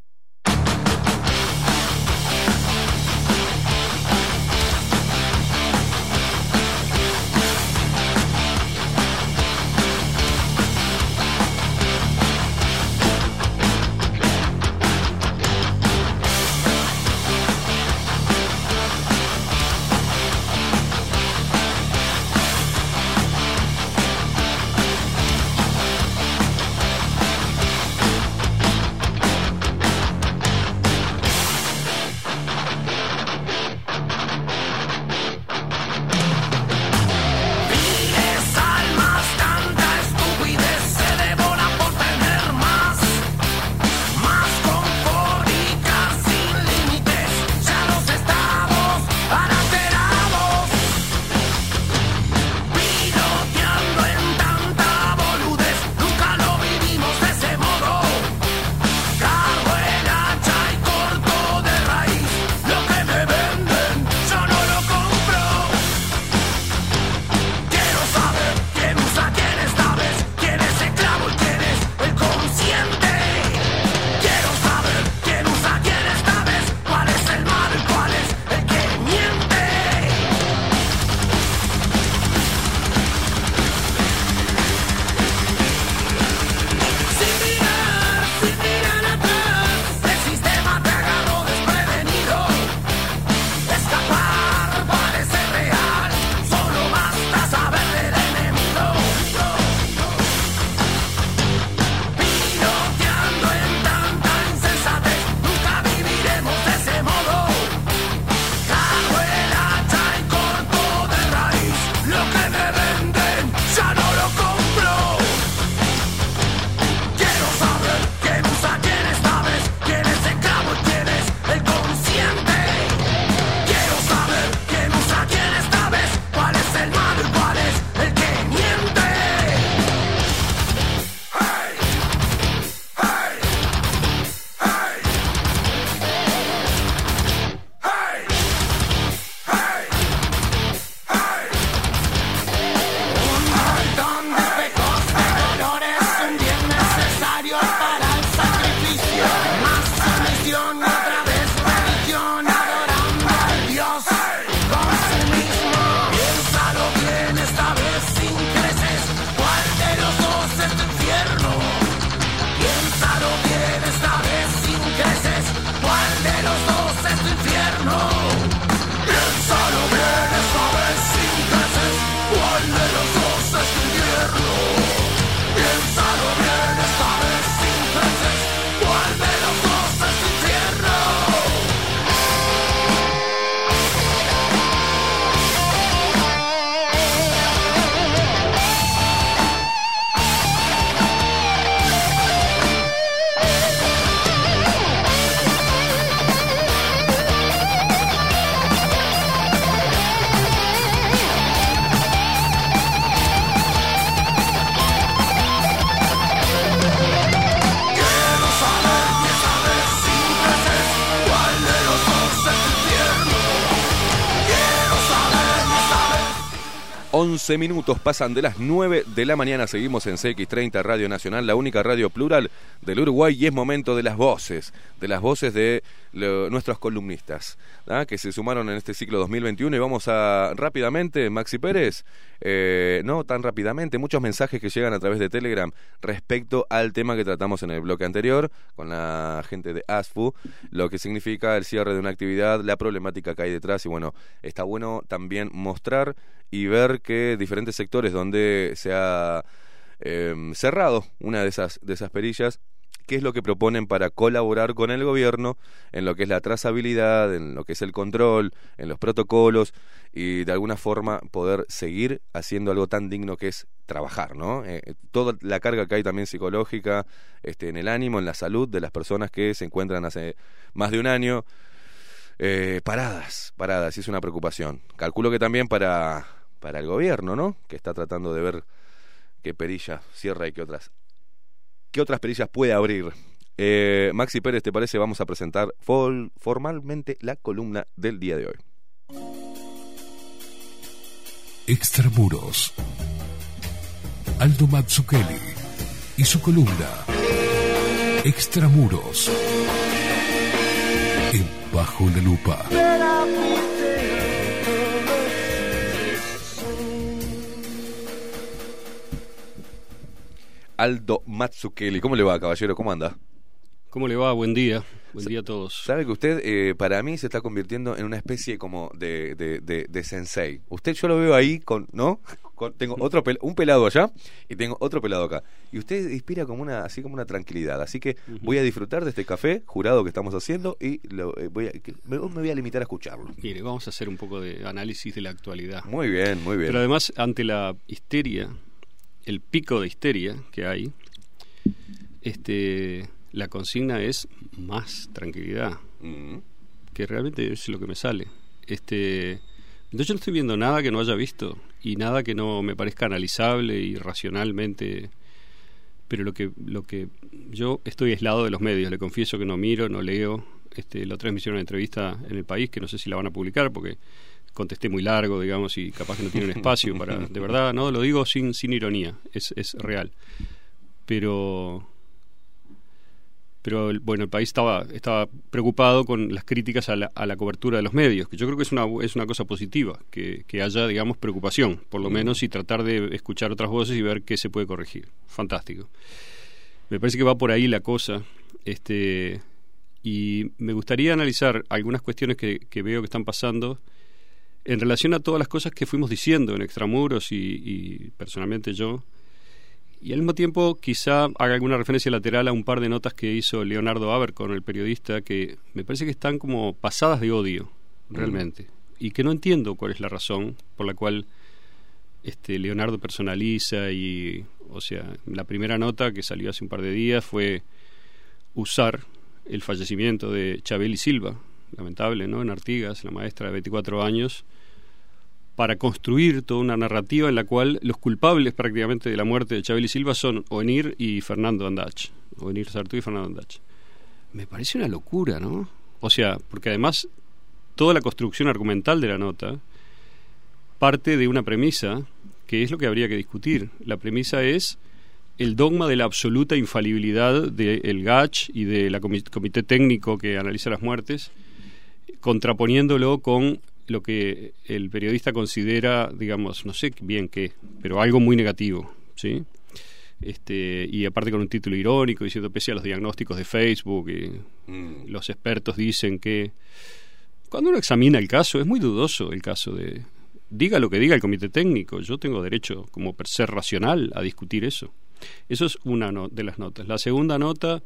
11 minutos pasan de las 9 de la mañana. Seguimos en CX30 Radio Nacional, la única radio plural del Uruguay. Y es momento de las voces, de las voces de nuestros columnistas ¿ah? que se sumaron en este ciclo 2021. Y vamos a rápidamente, Maxi Pérez, eh, no tan rápidamente, muchos mensajes que llegan a través de Telegram respecto al tema que tratamos en el bloque anterior con la gente de ASFU, lo que significa el cierre de una actividad, la problemática que hay detrás. Y bueno, está bueno también mostrar y ver que diferentes sectores donde se ha eh, cerrado una de esas, de esas perillas, qué es lo que proponen para colaborar con el gobierno en lo que es la trazabilidad, en lo que es el control, en los protocolos y de alguna forma poder seguir haciendo algo tan digno que es trabajar, ¿no? Eh, toda la carga que hay también psicológica, este, en el ánimo, en la salud de las personas que se encuentran hace más de un año eh, paradas, paradas, y es una preocupación. Calculo que también para, para el gobierno, ¿no? Que está tratando de ver qué perilla cierra y qué otras, qué otras perillas puede abrir. Eh, Maxi Pérez, ¿te parece? Vamos a presentar formalmente la columna del día de hoy. Extramuros. Aldo Mazzucchelli y su columna Extramuros. En Bajo la Lupa. Aldo Mazzucchelli, ¿cómo le va, caballero? ¿Cómo anda? ¿Cómo le va? Buen día. Buen día a todos. Sabe que usted, eh, para mí, se está convirtiendo en una especie como de, de, de- de sensei. Usted, yo lo veo ahí con, ¿no? Con- tengo otro pel- un pelado allá y tengo otro pelado acá. Y usted inspira como una, así como una tranquilidad. Así que voy a disfrutar de este café jurado que estamos haciendo y lo, eh, voy a, me, me voy a limitar a escucharlo. Mire, vamos a hacer un poco de análisis de la actualidad. Muy bien, muy bien. Pero además, ante la histeria, el pico de histeria que hay, este, la consigna es más tranquilidad, Mm. que realmente es lo que me sale. Este, entonces yo no estoy viendo nada que no haya visto y nada que no me parezca analizable y racionalmente. Pero lo que, lo que yo estoy aislado de los medios, le confieso que no miro, no leo. Este, la otra vez me hicieron una entrevista en el país que no sé si la van a publicar porque contesté muy largo, digamos, y capaz que no tiene un espacio para. De verdad, no, lo digo sin, sin ironía, es, es real. Pero pero bueno, el país estaba, estaba preocupado con las críticas a la, a la cobertura de los medios, que yo creo que es una, es una cosa positiva, que, que haya, digamos, preocupación, por lo menos, y tratar de escuchar otras voces y ver qué se puede corregir. Fantástico. Me parece que va por ahí la cosa, este, y me gustaría analizar algunas cuestiones que, que veo que están pasando en relación a todas las cosas que fuimos diciendo en Extramuros y, y personalmente yo, y al mismo tiempo quizá haga alguna referencia lateral a un par de notas que hizo Leonardo Abercorn, el periodista, que me parece que están como pasadas de odio, realmente. Y que no entiendo cuál es la razón por la cual este Leonardo personaliza y, o sea, la primera nota que salió hace un par de días fue usar el fallecimiento de Chabeli Silva, lamentable, ¿no? En Artigas, la maestra de 24 años, para construir toda una narrativa en la cual los culpables prácticamente de la muerte de Chabeli Silva son Oenir y Fernando Andach. Oenir Sartú y Fernando Andach. Me parece una locura, ¿no? O sea, porque además toda la construcción argumental de la nota parte de una premisa que es lo que habría que discutir. La premisa es el dogma de la absoluta infalibilidad del GACH y del comité técnico que analiza las muertes, contraponiéndolo con lo que el periodista considera, digamos, no sé bien qué, pero algo muy negativo, ¿sí? Este, y aparte con un título irónico, diciendo pese a los diagnósticos de Facebook, y los expertos dicen que cuando uno examina el caso, es muy dudoso el caso de diga lo que diga el comité técnico, yo tengo derecho como per ser racional a discutir eso. Eso es una no- de las notas. La segunda nota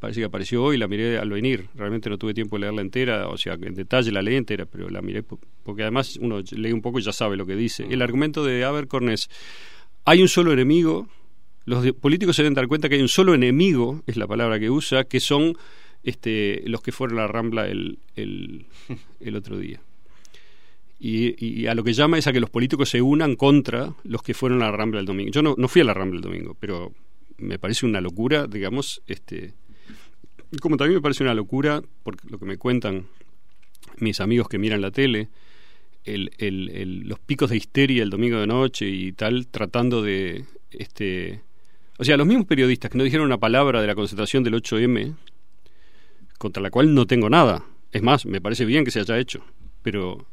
parece que apareció hoy, la miré al venir. Realmente no tuve tiempo de leerla entera, o sea, en detalle la leí entera, pero la miré po- porque además uno lee un poco y ya sabe lo que dice. El argumento de Abercorn es, hay un solo enemigo, los políticos se deben dar cuenta que hay un solo enemigo, es la palabra que usa, que son este, los que fueron a la Rambla el, el, el otro día. Y, y a lo que llama es a que los políticos se unan contra los que fueron a la Rambla el domingo. Yo no, no fui a la Rambla el domingo, pero me parece una locura, digamos, este, como también me parece una locura, por lo que me cuentan mis amigos que miran la tele, el- el- el- los picos de histeria el domingo de noche y tal, tratando de... este O sea, los mismos periodistas que no dijeron una palabra de la concentración del 8M, contra la cual no tengo nada. Es más, me parece bien que se haya hecho, pero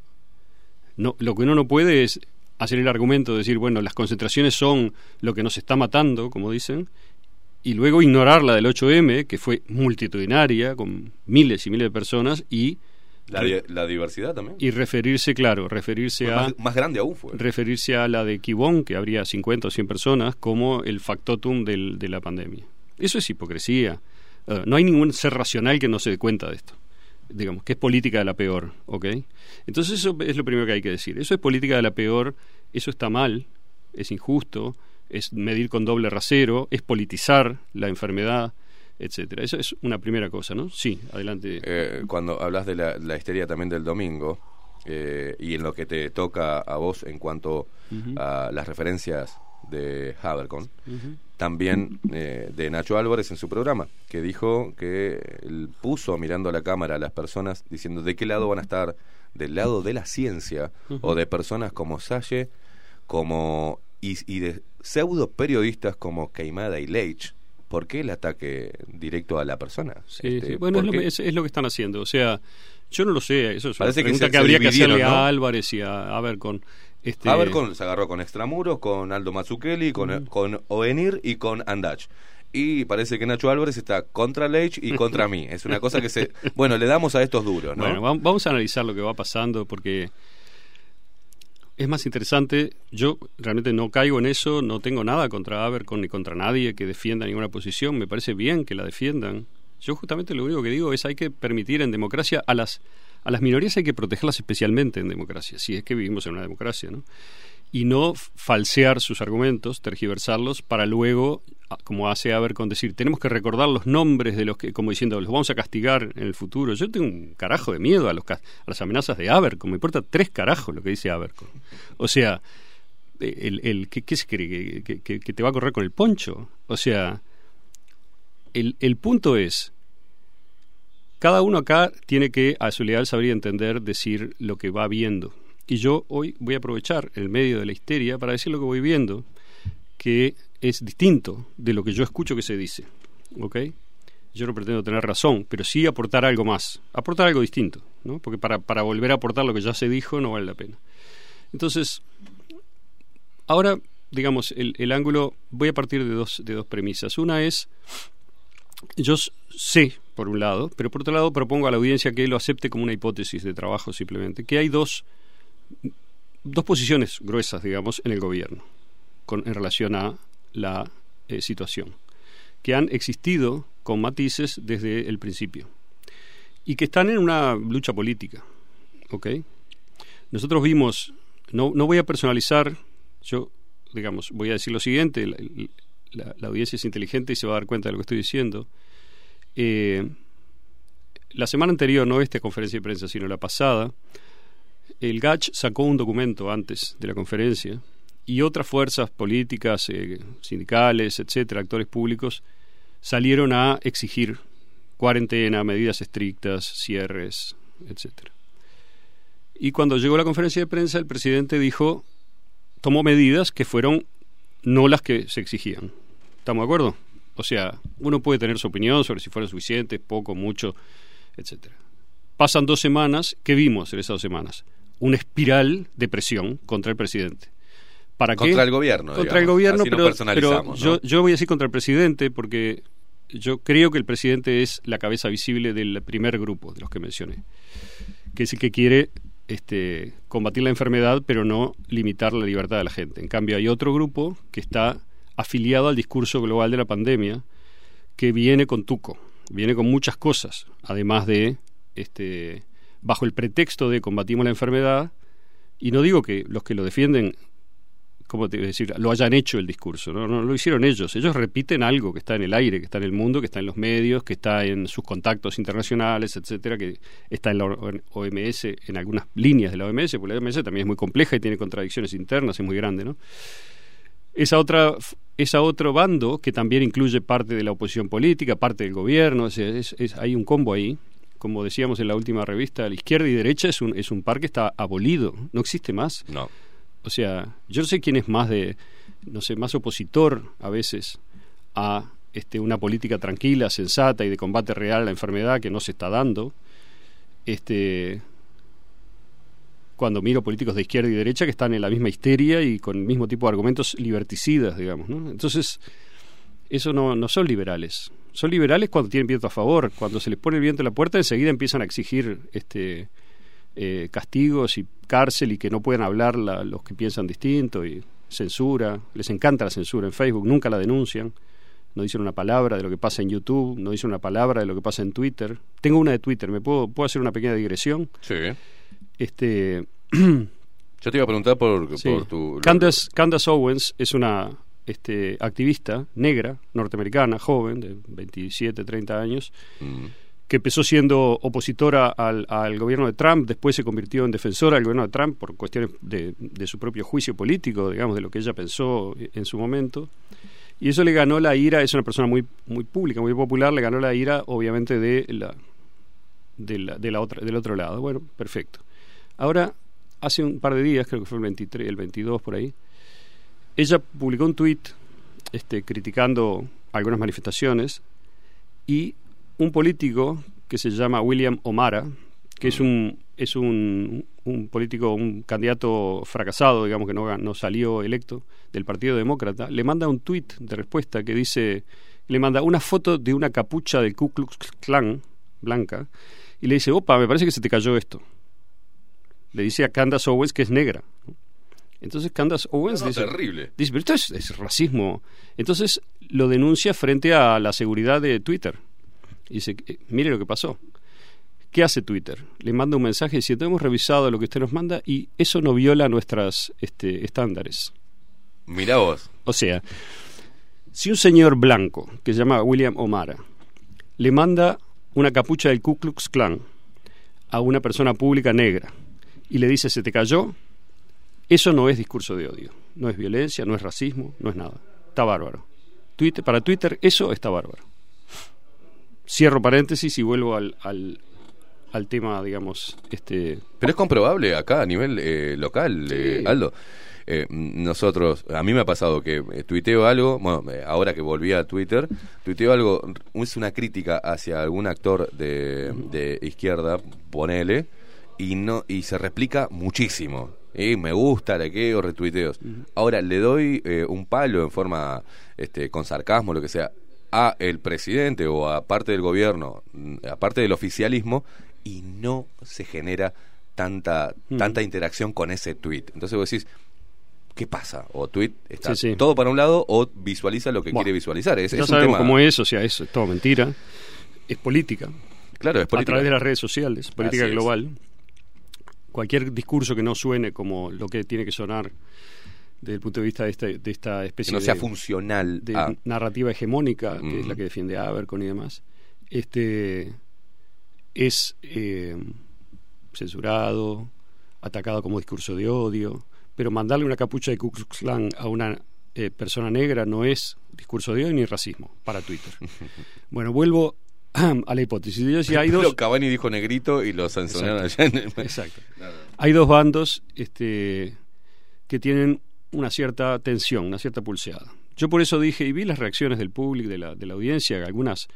no, lo que uno no puede es hacer el argumento de decir, bueno, las concentraciones son lo que nos está matando, como dicen, y luego ignorar la del 8M, que fue multitudinaria, con miles y miles de personas, y, La, di- la diversidad también. y referirse, claro, referirse Fue a... más, más grande aún fue. referirse a la de Quibón, que habría 50 o 100 personas, como el factotum del- de la pandemia. Eso es hipocresía. Eh, no hay ningún ser racional que no se dé cuenta de esto. Digamos, que es política de la peor, ¿ok? Entonces eso es lo primero que hay que decir. Eso es política de la peor, eso está mal, es injusto, es medir con doble rasero, es politizar la enfermedad, etcétera. Eso es una primera cosa, ¿no? Sí, adelante. Eh, cuando hablas de la, la histeria también del domingo eh, y en lo que te toca a vos en cuanto a las referencias de Habercon, también eh, de Nacho Álvarez en su programa, que dijo que él puso mirando a la cámara a las personas diciendo de qué lado van a estar, del lado de la ciencia o de personas como Salle, como y, y de pseudo periodistas como Queimada y Leitch. ¿Por qué el ataque directo a la persona? Sí, Este, sí. Bueno, es lo, es, es lo que están haciendo. O sea, yo no lo sé. Eso es Parece una que pregunta se- que, se habría que hacerle ¿no? a Álvarez y a, a ver con este. Habercon se agarró con Extramuros, con Aldo Mazzucchelli, con, con Oenir y con Andach. Y parece que Nacho Álvarez está contra Leitch y contra mí. Es una cosa que se... Bueno, le damos a estos duros, ¿no? Bueno, vam- vamos a analizar lo que va pasando porque es más interesante. Yo realmente no caigo en eso, no tengo nada contra Abercon ni contra nadie que defienda ninguna posición. Me parece bien que la defiendan. Yo justamente lo único que digo es hay que permitir en democracia a las a las minorías hay que protegerlas especialmente en democracia, si es que vivimos en una democracia, ¿no? Y no falsear sus argumentos, tergiversarlos para luego, como hace Abercon, decir, tenemos que recordar los nombres de los que, como diciendo, los vamos a castigar en el futuro. Yo tengo un carajo de miedo a, los, a las amenazas de Abercon, me importa tres carajos lo que dice Abercon. O sea, eh, el, el, ¿qué, se cree? ¿Que, que- que- que te va a correr con el poncho? O sea, el, el punto es, cada uno acá tiene que, a su leal saber y entender, decir lo que va viendo. Y yo hoy voy a aprovechar el medio de la histeria para decir lo que voy viendo, que es distinto de lo que yo escucho que se dice. ¿Ok? Yo no pretendo tener razón, pero sí aportar algo más, aportar algo distinto, ¿no? Porque para, para volver a aportar lo que ya se dijo no vale la pena. Entonces, ahora, digamos, el, el ángulo, voy a partir de dos, de dos premisas. Una es, yo sé, por un lado, pero por otro lado propongo a la audiencia que lo acepte como una hipótesis de trabajo simplemente, que hay dos, dos posiciones gruesas, digamos, en el gobierno con, en relación a la eh, situación, que han existido con matices desde el principio y que están en una lucha política. ¿ok? Nosotros vimos, no, no voy a personalizar, yo, digamos, voy a decir lo siguiente, la, la- la audiencia es inteligente y se va a dar cuenta de lo que estoy diciendo. Eh, la semana anterior, no esta conferencia de prensa, sino la pasada, el GACH sacó un documento antes de la conferencia y otras fuerzas políticas, eh, sindicales, etcétera, actores públicos, salieron a exigir cuarentena, medidas estrictas, cierres, etcétera. Y cuando llegó la conferencia de prensa, el presidente dijo, tomó medidas que fueron no las que se exigían. ¿Estamos de acuerdo? O sea, uno puede tener su opinión sobre si fueron suficientes, poco, mucho, etcétera. Pasan dos semanas, ¿qué vimos en esas dos semanas? Una espiral de presión contra el presidente. ¿Para qué? Contra el gobierno, Contra digamos. el gobierno, Así no pero, personalizamos, pero ¿no? yo, yo voy a decir contra el presidente porque yo creo que el presidente es la cabeza visible del primer grupo de los que mencioné, que es el que quiere este, combatir la enfermedad, pero no limitar la libertad de la gente. En cambio, hay otro grupo que está afiliado al discurso global de la pandemia, que viene con tuco, viene con muchas cosas, además de, este, bajo el pretexto de combatimos la enfermedad, y no digo que los que lo defienden ¿cómo te iba a decir? Lo hayan hecho el discurso, ¿no? no lo hicieron ellos. Ellos repiten algo que está en el aire, que está en el mundo, que está en los medios, que está en sus contactos internacionales, etcétera, que está en la OMS, en algunas líneas de la OMS, porque la OMS también es muy compleja y tiene contradicciones internas, es muy grande, ¿no? Esa otra, esa otro bando que también incluye parte de la oposición política, parte del gobierno, sea, es- es- hay un combo ahí, como decíamos en la última revista, la izquierda y derecha es un, es un par que está abolido, no existe más. No. O sea, yo no sé quién es más de, no sé, más opositor a veces a este, una política tranquila, sensata y de combate real a la enfermedad que no se está dando. Este, cuando miro políticos de izquierda y derecha que están en la misma histeria y con el mismo tipo de argumentos liberticidas, digamos. ¿no? Entonces, eso no, no son liberales. Son liberales cuando tienen viento a favor. Cuando se les pone el viento en la puerta, enseguida empiezan a exigir este, eh, castigos y cárcel y que no puedan hablar la- los que piensan distinto y censura. Les encanta la censura en Facebook, nunca la denuncian. No dicen una palabra de lo que pasa en YouTube, no dicen una palabra de lo que pasa en Twitter. Tengo una de Twitter, ¿me puedo, puedo hacer una pequeña digresión? Sí. Este, Yo te iba a preguntar por, Sí. por tu... Candace, Candace Owens es una este, activista negra, norteamericana, joven, de 27, 30 años, Mm. Que empezó siendo opositora al, al gobierno de Trump, después se convirtió en defensora del gobierno de Trump por cuestiones de, de su propio juicio político, digamos, de lo que ella pensó en su momento. Y eso le ganó la ira, es una persona muy, muy pública, muy popular, le ganó la ira, obviamente, de la, de la, de la otra, del otro lado. Bueno, perfecto. Ahora, hace un par de días, creo que fue el 23, el 22 por ahí, ella publicó un tuit este, criticando algunas manifestaciones y un político que se llama William O'Mara, que es un es un, un político, un candidato fracasado, digamos que no, no salió electo del Partido Demócrata, le manda un tuit de respuesta que dice, le manda una foto de una capucha del Ku Klux Klan blanca y le dice, opa, me parece que se te cayó esto. Le dice a Candace Owens que es negra. Entonces Candace Owens No, no, dice, terrible. dice, pero esto es, es racismo. Entonces lo denuncia frente a la seguridad de Twitter. Y dice, eh, mire lo que pasó. ¿Qué hace Twitter? Le manda un mensaje diciendo, hemos revisado lo que usted nos manda y eso no viola nuestros este, estándares. Mirá vos. O sea, si un señor blanco, que se llama William O'Mara, le manda una capucha del Ku Klux Klan a una persona pública negra y le dice, se te cayó, eso no es discurso de odio, no es violencia, no es racismo, no es nada. Está bárbaro. Twitter, para Twitter eso está bárbaro. Cierro paréntesis y vuelvo al, al, al tema, digamos, este... Pero es comprobable acá a nivel eh, local, eh, Aldo. Eh, nosotros, a mí me ha pasado que eh, tuiteo algo, bueno, ahora que volví a Twitter, tuiteo algo, es una crítica hacia algún actor de, de izquierda, ponele, y no y se replica muchísimo. Y me gusta, likeo, retuiteos. Ahora, le doy eh, un palo en forma, este, con sarcasmo, lo que sea, a el presidente o a parte del gobierno, mm, a parte del oficialismo, y no se genera tanta, Mm. tanta interacción con ese tweet. Entonces vos decís, ¿qué pasa? O tweet está Sí, sí. todo para un lado o visualiza lo que Bueno, quiere visualizar. Es, es un tema- cómo es, o sea, eso es todo mentira. Es política. Claro, es política. A través de las redes sociales, política Así es. global. Cualquier discurso que no suene como lo que tiene que sonar desde el punto de vista de, este- de esta especie Que no sea de, funcional de a- narrativa hegemónica, que es Mm. la que defiende Abercon y demás, este es eh, censurado, atacado como discurso de odio, pero mandarle una capucha de Ku Klux Klan a una eh, persona negra no es discurso de odio ni racismo para Twitter. bueno, vuelvo a la hipótesis. Yo decía, hay dos, Cavani dijo negrito y lo sancionaron allá en el- Exacto. hay dos bandos este, que tienen una cierta tensión, una cierta pulseada. Yo por eso dije, y vi las reacciones del público, de la, de la audiencia, algunas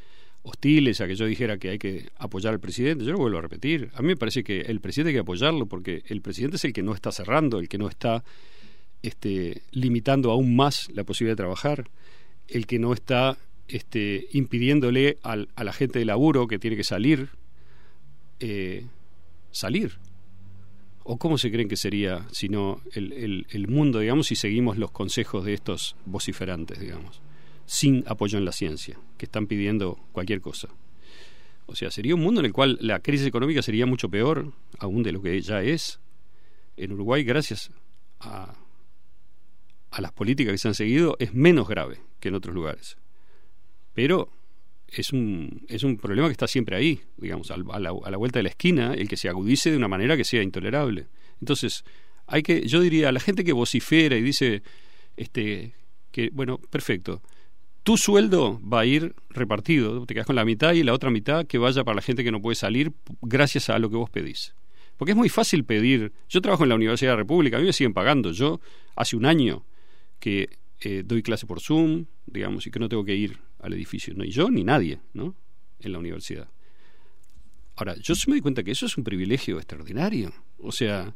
hostiles a que yo dijera que hay que apoyar al presidente. Yo lo vuelvo a repetir. A mí me parece que el presidente hay que apoyarlo porque el presidente es el que no está cerrando, el que no está este, limitando aún más la posibilidad de trabajar, el que no está este, impidiéndole al, a la gente de laburo que tiene que salir, eh, salir. ¿O cómo se creen que sería si no el, el, el mundo, digamos, si seguimos los consejos de estos vociferantes, digamos, sin apoyo en la ciencia, que están pidiendo cualquier cosa? O sea, sería un mundo en el cual la crisis económica sería mucho peor aún de lo que ya es. En Uruguay, gracias a, a las políticas que se han seguido, es menos grave que en otros lugares. Pero es un, es un problema que está siempre ahí, digamos, a la, a la vuelta de la esquina, el que se agudice de una manera que sea intolerable. Entonces, hay que, yo diría, a la gente que vocifera y dice, este, que, bueno, perfecto, tu sueldo va a ir repartido, te quedas con la mitad y la otra mitad que vaya para la gente que no puede salir gracias a lo que vos pedís. Porque es muy fácil pedir. Yo trabajo en la Universidad de la República, a mí me siguen pagando. Yo hace un año que eh, doy clase por Zoom, digamos, y que no tengo que ir al edificio, no, yo ni nadie, ¿no? En la universidad. Ahora, yo me doy cuenta que eso es un privilegio extraordinario. O sea,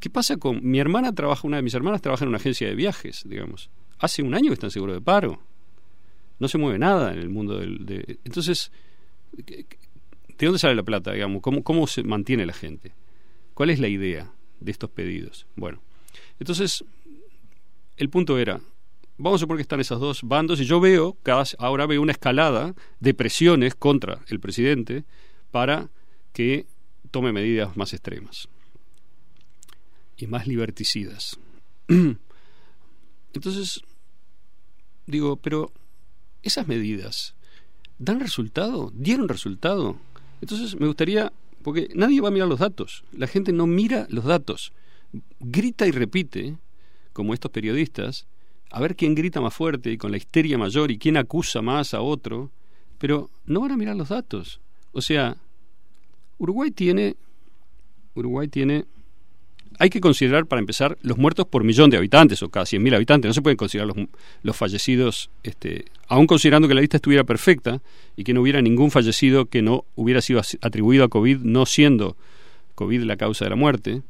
¿qué pasa con mi hermana trabaja una de mis hermanas trabaja en una agencia de viajes, digamos. Hace un año que están seguros de paro. No se mueve nada en el mundo del de, entonces ¿de dónde sale la plata, digamos? ¿Cómo cómo se mantiene la gente? ¿Cuál es la idea de estos pedidos? Bueno, entonces el punto era vamos a suponer que están esos dos bandos y yo veo, cada, ahora veo una escalada de presiones contra el presidente para que tome medidas más extremas y más liberticidas. Entonces, digo, pero esas medidas dan resultado, dieron resultado. Entonces me gustaría, porque nadie va a mirar los datos, la gente no mira los datos, grita y repite, como estos periodistas, a ver quién grita más fuerte y con la histeria mayor y quién acusa más a otro, pero no van a mirar los datos. O sea, Uruguay tiene Uruguay tiene hay que considerar para empezar los muertos por millón de habitantes o cada 100.000 habitantes, no se pueden considerar los, los fallecidos este aun considerando que la lista estuviera perfecta y que no hubiera ningún fallecido que no hubiera sido atribuido a COVID no siendo COVID la causa de la muerte.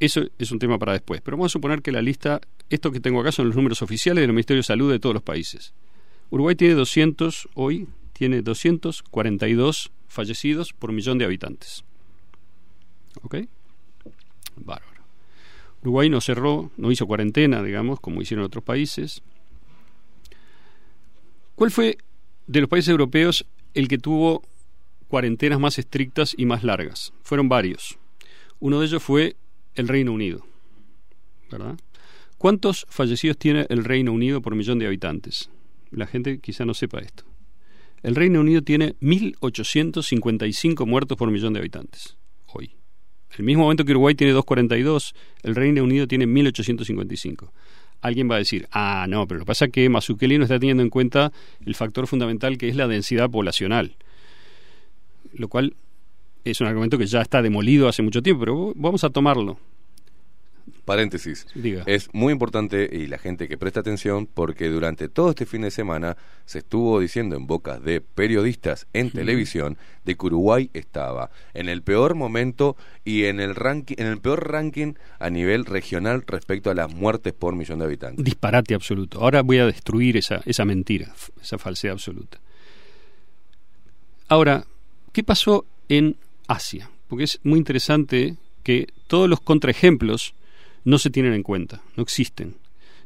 Eso es un tema para después, pero vamos a suponer que la lista esto que tengo acá son los números oficiales del Ministerio de Salud de todos los países. Uruguay tiene 200 hoy tiene 242 fallecidos por millón de habitantes. ¿Ok? Bárbaro. Uruguay no cerró, no hizo cuarentena, digamos, como hicieron otros países. ¿Cuál fue de los países europeos el que tuvo cuarentenas más estrictas y más largas? Fueron varios. Uno de ellos fue el Reino Unido. ¿Verdad? ¿Cuántos fallecidos tiene el Reino Unido por millón de habitantes? La gente quizá no sepa esto. El Reino Unido tiene 1.855 muertos por millón de habitantes hoy. El mismo momento que Uruguay tiene 242, el Reino Unido tiene 1.855. Alguien va a decir, ah, no, pero lo que pasa es que Mazukeli no está teniendo en cuenta el factor fundamental que es la densidad poblacional. Lo cual es un argumento que ya está demolido hace mucho tiempo, pero vamos a tomarlo paréntesis. Diga. Es muy importante y la gente que presta atención porque durante todo este fin de semana se estuvo diciendo en bocas de periodistas en televisión de que Uruguay estaba en el peor momento y en el ranking en el peor ranking a nivel regional respecto a las muertes por millón de habitantes. Disparate absoluto. Ahora voy a destruir esa esa mentira, esa falsedad absoluta. Ahora, ¿qué pasó en Asia? Porque es muy interesante que todos los contraejemplos no se tienen en cuenta, no existen.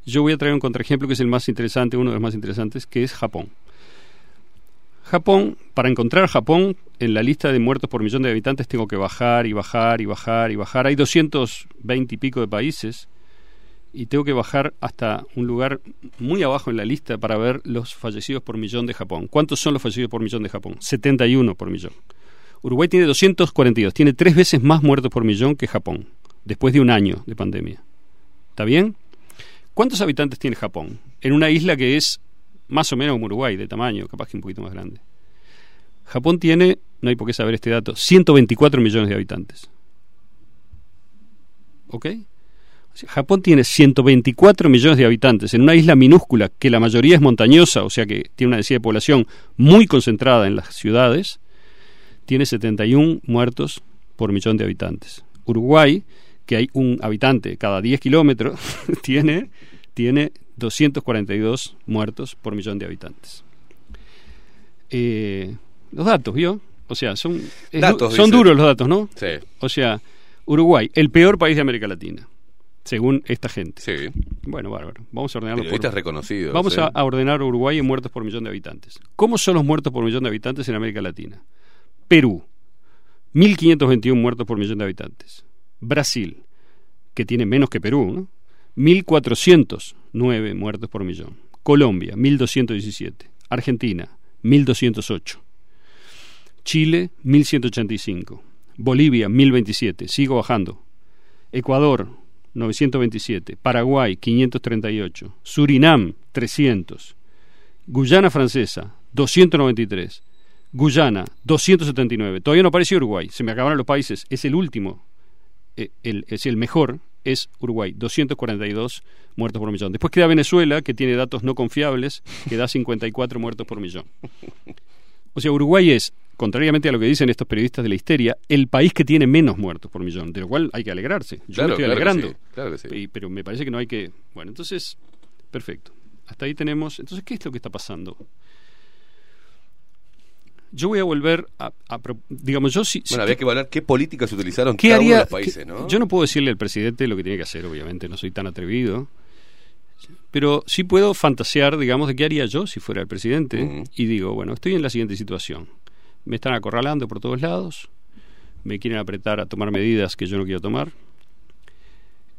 Yo voy a traer un contraejemplo que es el más interesante, uno de los más interesantes, que es Japón. Japón, para encontrar Japón en la lista de muertos por millón de habitantes tengo que bajar y bajar y bajar y bajar. Hay 220 y pico de países y tengo que bajar hasta un lugar muy abajo en la lista para ver los fallecidos por millón de Japón. ¿Cuántos son los fallecidos por millón de Japón? 71 por millón. Uruguay tiene 242, tiene tres veces más muertos por millón que Japón después de un año de pandemia. ¿Está bien? ¿Cuántos habitantes tiene Japón? En una isla que es más o menos como Uruguay, de tamaño, capaz que un poquito más grande. Japón tiene, no hay por qué saber este dato, 124 millones de habitantes. ¿Ok? Japón tiene 124 millones de habitantes en una isla minúscula que la mayoría es montañosa, o sea que tiene una densidad de población muy concentrada en las ciudades, tiene 71 muertos por millón de habitantes. Uruguay que hay un habitante cada 10 kilómetros, tiene, tiene 242 muertos por millón de habitantes. Eh, los datos, ¿vio? O sea, son, son duros los datos, ¿no? Sí. O sea, Uruguay, el peor país de América Latina, según esta gente. Sí. Bueno, bárbaro. Vamos a ordenarlo por... reconocidos. Vamos a, a ordenar Uruguay en muertos por millón de habitantes. ¿Cómo son los muertos por millón de habitantes en América Latina? Perú, 1.521 muertos por millón de habitantes. Brasil, que tiene menos que Perú, ¿no? 1.409 muertos por millón. Colombia, 1.217. Argentina, 1.208. Chile, 1.185. Bolivia, 1.027. Sigo bajando. Ecuador, 927. Paraguay, 538. Surinam, 300. Guyana Francesa, 293. Guyana, 279. Todavía no apareció Uruguay, se me acabaron los países. Es el último, eh, el, es el mejor, es Uruguay, 242 muertos por millón. Después queda Venezuela, que tiene datos no confiables, que da 54 muertos por millón. O sea, Uruguay es, contrariamente a lo que dicen estos periodistas de la histeria, el país que tiene menos muertos por millón, de lo cual hay que alegrarse. Yo Claro, me estoy claro que alegrando. sí, claro que sí. Y- pero me parece que no hay que... Bueno, entonces, perfecto. Hasta ahí tenemos... Entonces, ¿qué es lo que está pasando? Yo voy a volver a... digamos, yo sí... Bueno, había que evaluar qué políticas utilizaron ¿Qué cada uno de haría? los países, ¿no? Yo no puedo decirle al presidente lo que tiene que hacer, obviamente, no soy tan atrevido. Pero sí puedo fantasear, digamos, de qué haría yo si fuera el presidente. Y digo, bueno, estoy en la siguiente situación. Me están acorralando por todos lados. Me quieren apretar a tomar medidas que yo no quiero tomar.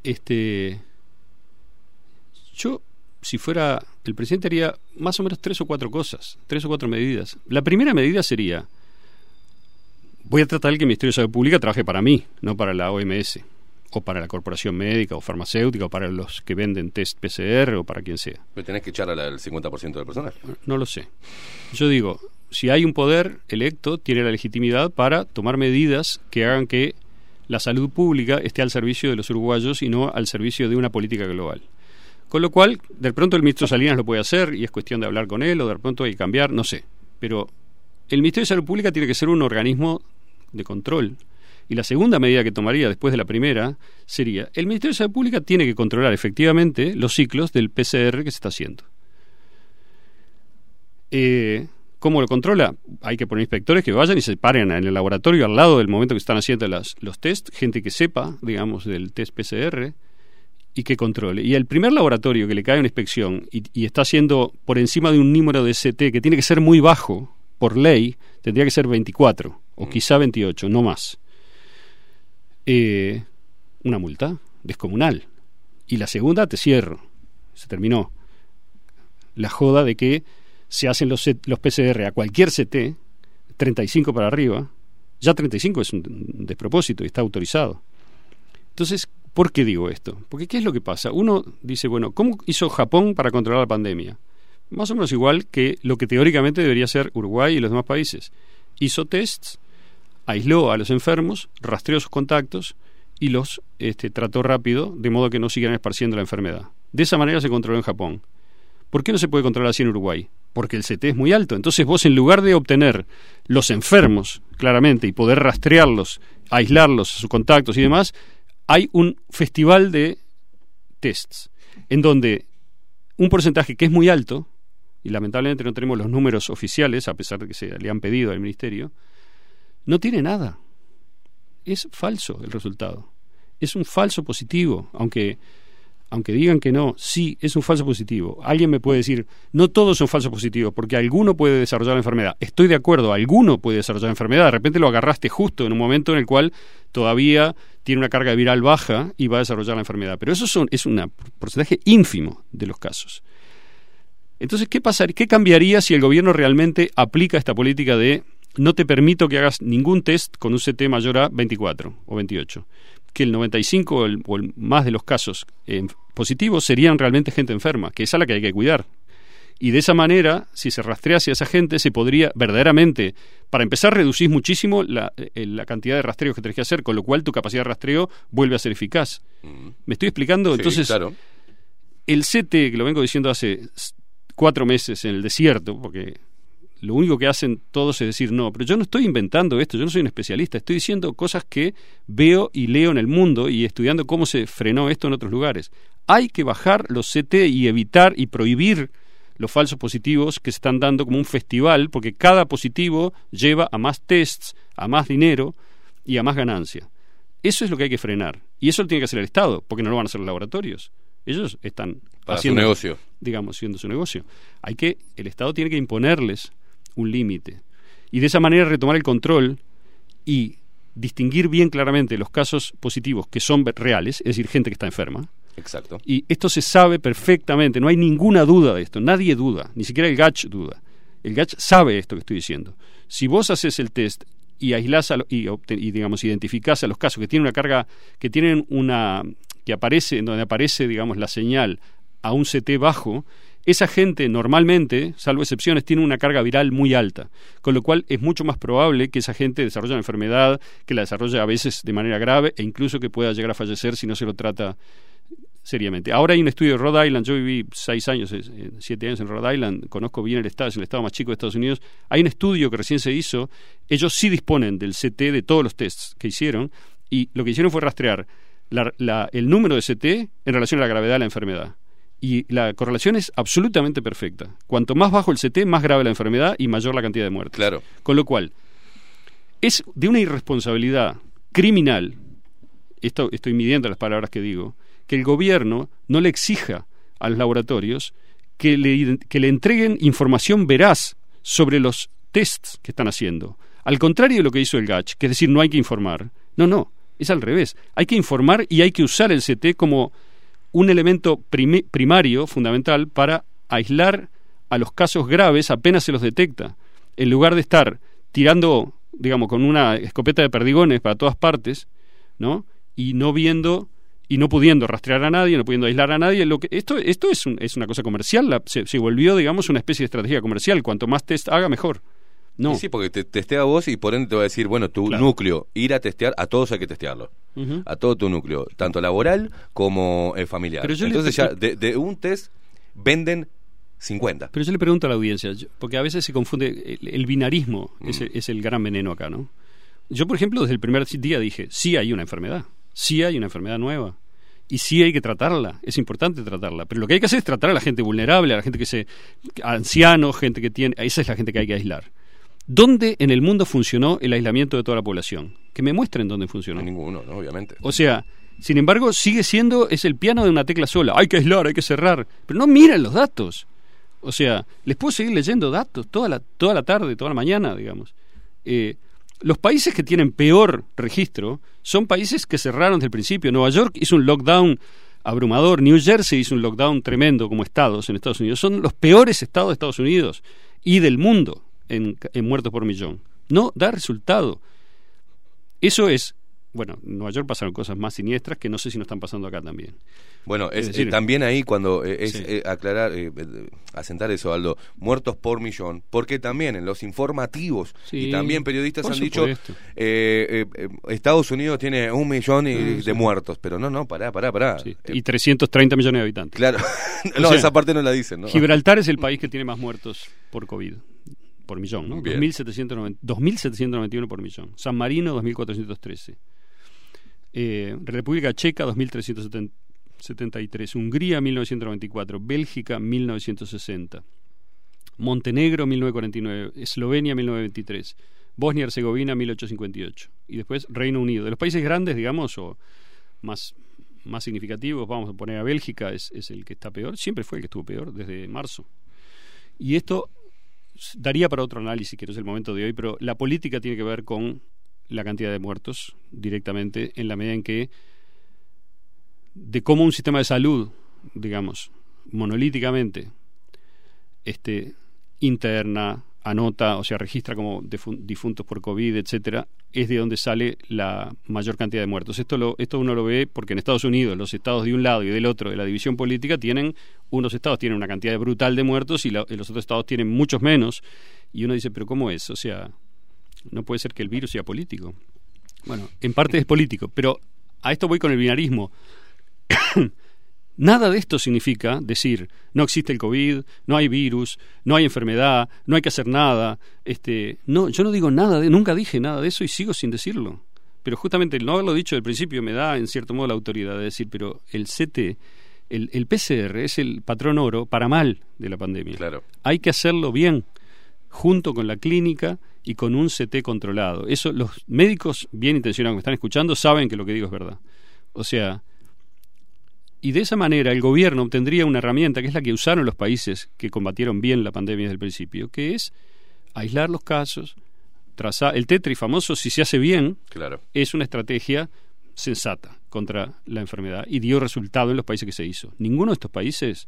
Este. Yo, si fuera el presidente, haría más o menos tres o cuatro cosas, tres o cuatro medidas. La primera medida sería: voy a tratar que el Ministerio de Salud Pública trabaje para mí, no para la OMS, o para la corporación médica o farmacéutica, o para los que venden test PCR, o para quien sea. Pero tenés que echar al al 50% del personal. No lo sé. Yo digo, si hay un poder electo, tiene la legitimidad para tomar medidas que hagan que la salud pública esté al servicio de los uruguayos y no al servicio de una política global. Con lo cual, de pronto el ministro Salinas lo puede hacer y es cuestión de hablar con él o de pronto hay que cambiar, no sé. Pero el Ministerio de Salud Pública tiene que ser un organismo de control. Y la segunda medida que tomaría después de la primera sería, el Ministerio de Salud Pública tiene que controlar efectivamente los ciclos del PCR que se está haciendo. Eh, ¿Cómo lo controla? Hay que poner inspectores que vayan y se paren en el laboratorio al lado del momento que están haciendo las- los test, gente que sepa, digamos, del test PCR y que controle. Y el primer laboratorio que le cae una inspección y, y está haciendo por encima de un número de CT que tiene que ser muy bajo por ley, tendría que ser 24 o quizá 28, no más. Eh, una multa descomunal. Y la segunda, te cierro. Se terminó. La joda de que se hacen los, los PCR a cualquier CT, 35 para arriba, ya 35 es un despropósito y está autorizado. Entonces, ¿por qué digo esto? Porque ¿qué es lo que pasa? Uno dice, bueno, ¿cómo hizo Japón para controlar la pandemia? Más o menos igual que lo que teóricamente debería ser Uruguay y los demás países. Hizo tests, aisló a los enfermos, rastreó sus contactos y los este, trató rápido, de modo que no sigan esparciendo la enfermedad. De esa manera se controló en Japón. ¿Por qué no se puede controlar así en Uruguay? Porque el CT es muy alto. Entonces vos, en lugar de obtener los enfermos, claramente, y poder rastrearlos, aislarlos, sus contactos y demás, hay un festival de tests, en donde un porcentaje que es muy alto, y lamentablemente no tenemos los números oficiales, a pesar de que se le han pedido al Ministerio, no tiene nada. Es falso el resultado. Es un falso positivo, aunque aunque digan que no, sí, es un falso positivo. Alguien me puede decir, no todos son falsos positivos, porque alguno puede desarrollar la enfermedad. Estoy de acuerdo, alguno puede desarrollar la enfermedad. De repente lo agarraste justo en un momento en el cual todavía tiene una carga viral baja y va a desarrollar la enfermedad. Pero eso son, es un porcentaje ínfimo de los casos. Entonces, ¿qué pasaría, qué cambiaría si el gobierno realmente aplica esta política de no te permito que hagas ningún test con un CT mayor a 24 o 28? Que el 95 o el, o el más de los casos eh, positivos serían realmente gente enferma, que es a la que hay que cuidar. Y de esa manera, si se rastrease a esa gente, se podría verdaderamente, para empezar, reducir muchísimo la, eh, la cantidad de rastreos que tenés que hacer, con lo cual tu capacidad de rastreo vuelve a ser eficaz. ¿Me estoy explicando? Sí, Entonces, claro. el CT, que lo vengo diciendo hace cuatro meses en el desierto, porque lo único que hacen todos es decir no, pero yo no estoy inventando esto, yo no soy un especialista, estoy diciendo cosas que veo y leo en el mundo y estudiando cómo se frenó esto en otros lugares. Hay que bajar los CT y evitar y prohibir los falsos positivos que se están dando como un festival, porque cada positivo lleva a más tests, a más dinero y a más ganancia. Eso es lo que hay que frenar. Y eso lo tiene que hacer el Estado, porque no lo van a hacer los laboratorios. Ellos están Para su haciendo negocio. digamos, haciendo su negocio. Hay que el Estado tiene que imponerles un límite y de esa manera retomar el control y distinguir bien claramente los casos positivos que son reales, es decir, gente que está enferma. Exacto. Y esto se sabe perfectamente, no hay ninguna duda de esto, nadie duda, ni siquiera el GACH duda. El GACH sabe esto que estoy diciendo. Si vos haces el test y aislás a lo- y, y, digamos identificás a los casos que tienen una carga que tienen una que aparece en donde aparece digamos la señal a un CT bajo esa gente normalmente, salvo excepciones, tiene una carga viral muy alta, con lo cual es mucho más probable que esa gente desarrolle una enfermedad, que la desarrolle a veces de manera grave e incluso que pueda llegar a fallecer si no se lo trata seriamente. Ahora hay un estudio de Rhode Island, yo viví seis años, eh, siete años en Rhode Island, conozco bien el estado, es el estado más chico de Estados Unidos. Hay un estudio que recién se hizo, ellos sí disponen del CT de todos los tests que hicieron y lo que hicieron fue rastrear la- la- el número de CT en relación a la gravedad de la enfermedad. Y la correlación es absolutamente perfecta. Cuanto más bajo el CT, más grave la enfermedad y mayor la cantidad de muertes. Claro. Con lo cual, es de una irresponsabilidad criminal, esto estoy midiendo las palabras que digo, que el gobierno no le exija a los laboratorios que le, que le entreguen información veraz sobre los tests que están haciendo. Al contrario de lo que hizo el GACH, que es decir, no hay que informar. No, no, es al revés. Hay que informar y hay que usar el CT como un elemento primario, fundamental, para aislar a los casos graves apenas se los detecta. En lugar de estar tirando, digamos, con una escopeta de perdigones para todas partes, ¿no? Y no viendo y no pudiendo rastrear a nadie, no pudiendo aislar a nadie. Lo que, esto esto es, un- es una cosa comercial, la- se, se volvió, digamos, una especie de estrategia comercial. Cuanto más test haga, mejor. No. Y sí, porque te testea a vos y por ende te va a decir, bueno, tu Claro. núcleo, ir a testear, a todos hay que testearlo. A todo tu núcleo, tanto laboral como eh, familiar. Entonces ya, de, de un test, venden 50. Pero yo le pregunto a la audiencia, porque a veces se confunde, el, el binarismo es, el- es el gran veneno acá, ¿no? Yo, por ejemplo, desde el primer día dije, sí hay una enfermedad, sí hay una enfermedad nueva, y sí hay que tratarla, es importante tratarla, pero lo que hay que hacer es tratar a la gente vulnerable, a la gente que se... ancianos, gente que tiene... Esa es la gente que hay que aislar. ¿Dónde en el mundo funcionó el aislamiento de toda la población? Que me muestren dónde funcionó. Ninguno, ¿no? obviamente. O sea, sin embargo, sigue siendo, es el piano de una tecla sola. Hay que aislar, hay que cerrar. Pero no miren los datos. O sea, les puedo seguir leyendo datos toda la, toda la tarde, toda la mañana, digamos. Eh, los países que tienen peor registro son países que cerraron desde el principio. Nueva York hizo un lockdown abrumador. New Jersey hizo un lockdown tremendo como estados en Estados Unidos. Son los peores estados de Estados Unidos y del mundo en, en muertos por millón. No da resultado. Eso es, bueno, en Nueva York pasaron cosas más siniestras que no sé si nos están pasando acá también. Bueno, es, Es decir- eh, también ahí cuando eh, es Sí. eh, aclarar, eh, asentar eso, Aldo, muertos por millón, porque también en los informativos Sí, y también periodistas han dicho, eh, eh, eh, Estados Unidos tiene un millón y- Ah, de muertos, pero no, no, pará, pará, pará. Y 330 millones de habitantes. Claro, O no, sea, esa parte no la dicen, ¿no? Gibraltar es el país que tiene más muertos por COVID, por millón, ¿no? Bien. 2.790 2.791 por millón. San Marino, 2.413. Eh, República Checa, 2.373. Hungría, 1994. Bélgica, 1960. Montenegro, 1949. Eslovenia, 1923. Bosnia y Herzegovina, 1858. Y después Reino Unido. De los países grandes, digamos, o más, más significativos, vamos a poner a Bélgica, es, es el que está peor. Siempre fue el que estuvo peor, desde marzo. Y esto daría para otro análisis, que no es el momento de hoy, pero la política tiene que ver con la cantidad de muertos directamente, en la medida en que de cómo un sistema de salud, digamos, monolíticamente, este, interna, anota, o sea, registra como difuntos por COVID, etcétera, es de donde sale la mayor cantidad de muertos. Esto, lo, esto uno lo ve porque en Estados Unidos los estados de un lado y del otro de la división política tienen, unos estados tienen una cantidad brutal de muertos y, y los otros estados tienen muchos menos. Y uno dice, pero ¿cómo es? O sea, no puede ser que el virus sea político. Bueno, en parte es político, pero a esto voy con el binarismo. Nada de esto significa decir no existe el COVID, no hay virus, no hay enfermedad, no hay que hacer nada. Este, no, yo no digo nada, de, nunca dije nada de eso y sigo sin decirlo. Pero justamente el no haberlo dicho al principio me da en cierto modo la autoridad de decir, pero el CT, el, el PCR es el patrón oro para mal de la pandemia. Claro. Hay que hacerlo bien, junto con la clínica y con un CT controlado. Eso los médicos bien intencionados que me están escuchando saben que lo que digo es verdad. O sea, y de esa manera el gobierno obtendría una herramienta que es la que usaron los países que combatieron bien la pandemia desde el principio, que es aislar los casos, trazar el tetri famoso si se hace bien, Claro. es una estrategia sensata contra la enfermedad y dio resultado en los países que se hizo. Ninguno de estos países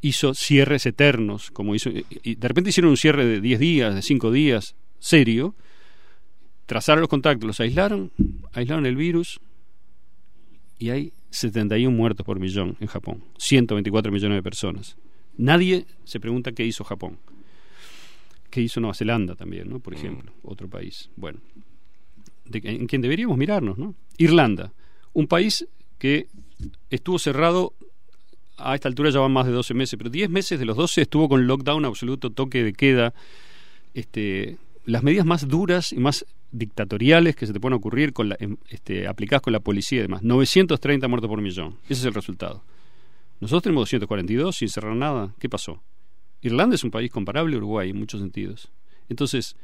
hizo cierres eternos, como hizo y- de repente hicieron un cierre de 10 días, de 5 días, serio, trazaron los contactos, los aislaron, aislaron el virus y hay 71 muertos por millón en Japón, 124 millones de personas. Nadie se pregunta qué hizo Japón. ¿Qué hizo Nueva Zelanda también, ¿no? Por ejemplo, otro país. Bueno, de, en quien deberíamos mirarnos, ¿no? Irlanda, un país que estuvo cerrado a esta altura ya van más de 12 meses, pero 10 meses de los 12 estuvo con lockdown absoluto, toque de queda, este, las medidas más duras y más dictatoriales que se te pueden ocurrir con la, em, este, aplicadas con la policía y demás. 930 muertos por millón. Ese es el resultado. Nosotros tenemos 242 sin cerrar nada. ¿Qué pasó? Irlanda es un país comparable a Uruguay en muchos sentidos. Entonces,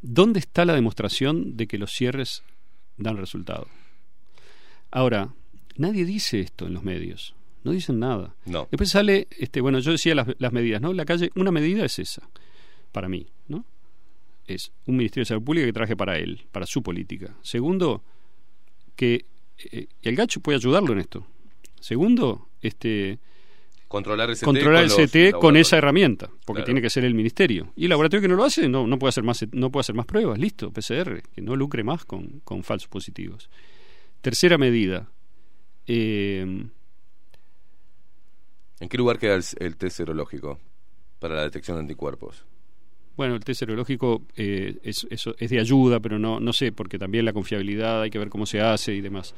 ¿dónde está la demostración de que los cierres dan resultado? Ahora, nadie dice esto en los medios. No dicen nada. No. Después sale, este, bueno, yo decía las, las medidas, ¿no? La calle, una medida es esa, para mí, ¿no? Es un Ministerio de Salud Pública que traje para él, para su política. Segundo, que eh, el gacho puede ayudarlo en esto. Segundo, este Controlar el CT controlar el con los CT con esa herramienta, porque Claro. tiene que ser el ministerio. Y el laboratorio que no lo hace no, no puede hacer más no puede hacer más pruebas, listo, PCR, que no lucre más con, con falsos positivos. Tercera medida. eh, ¿En qué lugar queda el, el test serológico para la detección de anticuerpos? Bueno, el test serológico eh, es, de ayuda, pero no, no sé, porque también la confiabilidad hay que ver cómo se hace y demás.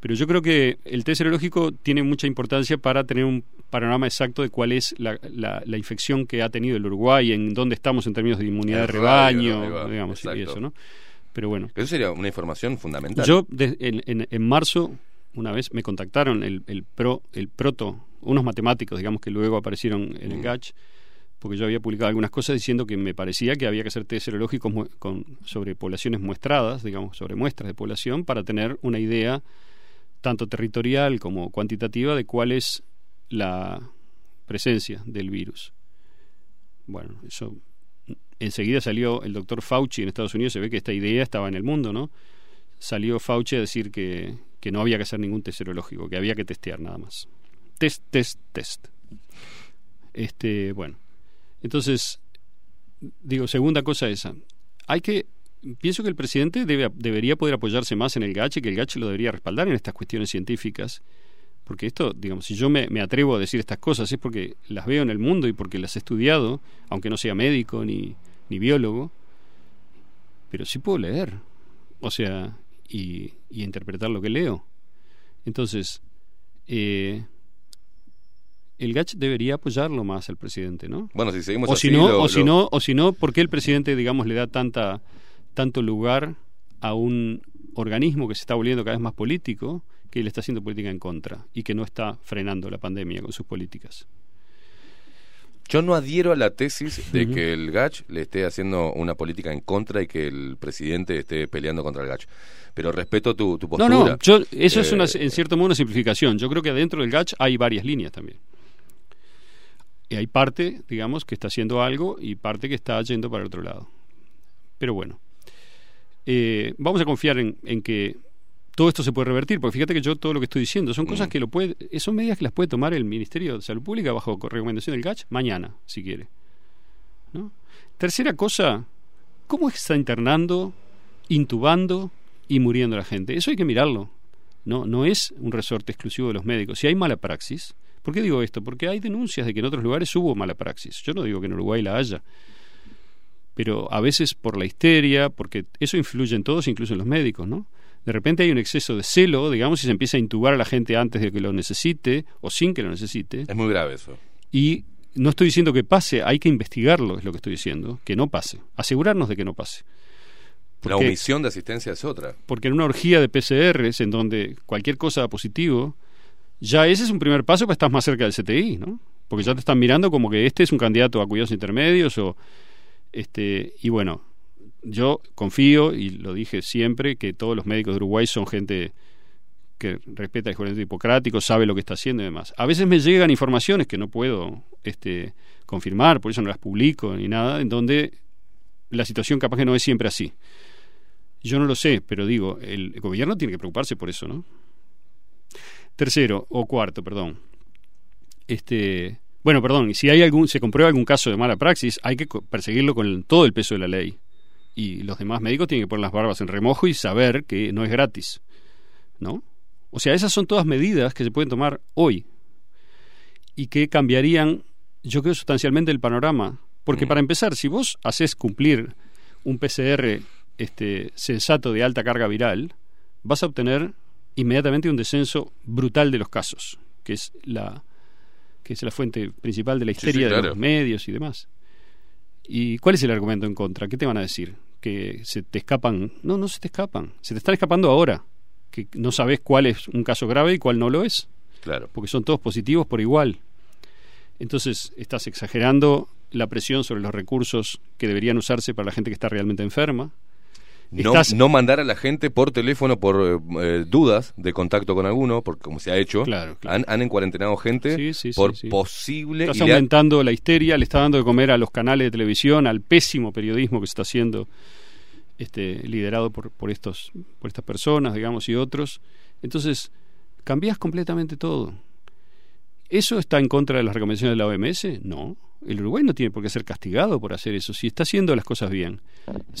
Pero yo creo que el test serológico tiene mucha importancia para tener un panorama exacto de cuál es la, la, la infección que ha tenido el Uruguay, en dónde estamos en términos de inmunidad El de rebaño, radio, digamos, y eso, ¿no? Pero bueno. Eso sería una información fundamental. Yo de- en, en- en marzo una vez me contactaron el, el pro el proto unos matemáticos digamos que luego aparecieron en el Mm. GACH porque yo había publicado algunas cosas diciendo que me parecía que había que hacer test serológicos con, sobre poblaciones muestradas digamos sobre muestras de población para tener una idea tanto territorial como cuantitativa de cuál es la presencia del virus bueno eso enseguida salió el doctor Fauci en Estados Unidos se ve que esta idea estaba en el mundo no salió Fauci a decir que, que no había que hacer ningún test serológico, que había que testear nada más. Test, test, test. Este, bueno. Entonces, digo, segunda cosa esa. Hay que pienso que el presidente debe, debería poder apoyarse más en el GACH y que el GACH lo debería respaldar en estas cuestiones científicas. Porque esto, digamos, si yo me, atrevo a decir estas cosas es porque las veo en el mundo y porque las he estudiado, aunque no sea médico ni, ni biólogo, pero sí puedo leer. O sea, y, y interpretar lo que leo. Entonces, eh, el GACH debería apoyarlo más al presidente, ¿no? Bueno, si seguimos o así, si no, lo- o si no, o si no, ¿por qué el presidente, digamos, le da tanta tanto lugar a un organismo que se está volviendo cada vez más político, que le está haciendo política en contra y que no está frenando la pandemia con sus políticas? Yo no adhiero a la tesis de que el GACH le esté haciendo una política en contra y que el presidente esté peleando contra el GACH. Pero respeto tu, tu No, postura. no, yo, eso es Eh, una, en cierto modo una simplificación. Yo creo que adentro del GACH hay varias líneas también. Y hay parte, digamos, que está haciendo algo y parte que está yendo para el otro lado. Pero bueno, eh, vamos a confiar en, en que todo esto se puede revertir, porque fíjate que yo todo lo que estoy diciendo son cosas que lo puede, son medidas que las puede tomar el Ministerio de Salud Pública bajo recomendación del GACH mañana, si quiere. ¿no? Tercera cosa, ¿cómo está internando, intubando y muriendo la gente? Eso hay que mirarlo. No, no es un resorte exclusivo de los médicos. Si hay mala praxis, ¿por qué digo esto? Porque hay denuncias de que en otros lugares hubo mala praxis. Yo no digo que en Uruguay la haya, pero a veces por la histeria, porque eso influye en todos, incluso en los médicos, ¿no? De repente hay un exceso de celo, digamos, y se empieza a intubar a la gente antes de que lo necesite o sin que lo necesite. Es muy grave eso. Y no estoy diciendo que pase, hay que investigarlo, es lo que estoy diciendo, que no pase, asegurarnos de que no pase. La Porque- omisión de asistencia es otra. porque en una orgía de PCRs, en donde cualquier cosa positivo, ya ese es un primer paso para estar más cerca del CTI, ¿no? Porque ya te están mirando como que este es un candidato a cuidados intermedios o este y bueno, yo confío y lo dije siempre que todos los médicos de Uruguay son gente que respeta el juramento hipocrático, sabe lo que está haciendo y demás. A veces me llegan informaciones que no puedo este, confirmar, por eso no las publico ni nada, en donde la situación capaz que no es siempre así. Yo no lo sé, pero digo, el gobierno tiene que preocuparse por eso, ¿no? Tercero, o cuarto, perdón. Este, bueno, perdón, y si hay algún, se comprueba algún caso de mala praxis, hay que perseguirlo con todo el peso de la ley. Y los demás médicos tienen que poner las barbas en remojo y saber que no es gratis, ¿no? O sea, esas son todas medidas que se pueden tomar hoy y que cambiarían yo creo sustancialmente el panorama. Mm. Porque para empezar, si vos haces cumplir un PCR este, sensato de alta carga viral, vas a obtener inmediatamente un descenso brutal de los casos, que es la, que es la fuente principal de la Sí, sí, histeria de los medios y demás. ¿Y cuál es el argumento en contra? ¿Qué te van a decir? ¿Que se te escapan? No, no se te escapan. Se te están escapando ahora. Que no sabes cuál es un caso grave y cuál no lo es. Claro. Porque son todos positivos por igual. Entonces estás exagerando la presión sobre los recursos que deberían usarse para la gente que está realmente enferma. No, Estás- no mandar a la gente por teléfono por eh, eh, dudas de contacto con alguno, porque como se ha hecho, Han, han encuarentenado gente Sí, sí, sí, por sí. posible... Estás ha- aumentando la histeria, le está dando de comer a los canales de televisión, al pésimo periodismo que se está haciendo, este, liderado por, por, estos, por estas personas, digamos, y otros. Entonces, cambias completamente todo. ¿Eso está en contra de las recomendaciones de la OMS? No. El Uruguay no tiene por qué ser castigado por hacer eso, si está haciendo las cosas bien.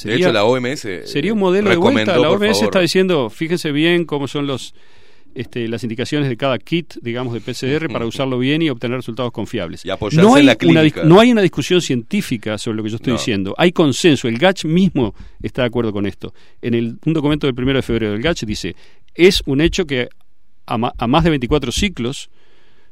De hecho, la OMS eh, Sería un modelo de vuelta. La OMS está diciendo, fíjense bien cómo son los este, las indicaciones de cada kit, digamos, de PCR para usarlo bien y obtener resultados confiables. apoyarse no, en hay la una, clínica. no hay una discusión científica sobre lo que yo estoy No. diciendo. Hay consenso. El GACH mismo está de acuerdo con esto. En el, un documento del primero de febrero del GACH dice, es un hecho que a, ma- a más de 24 ciclos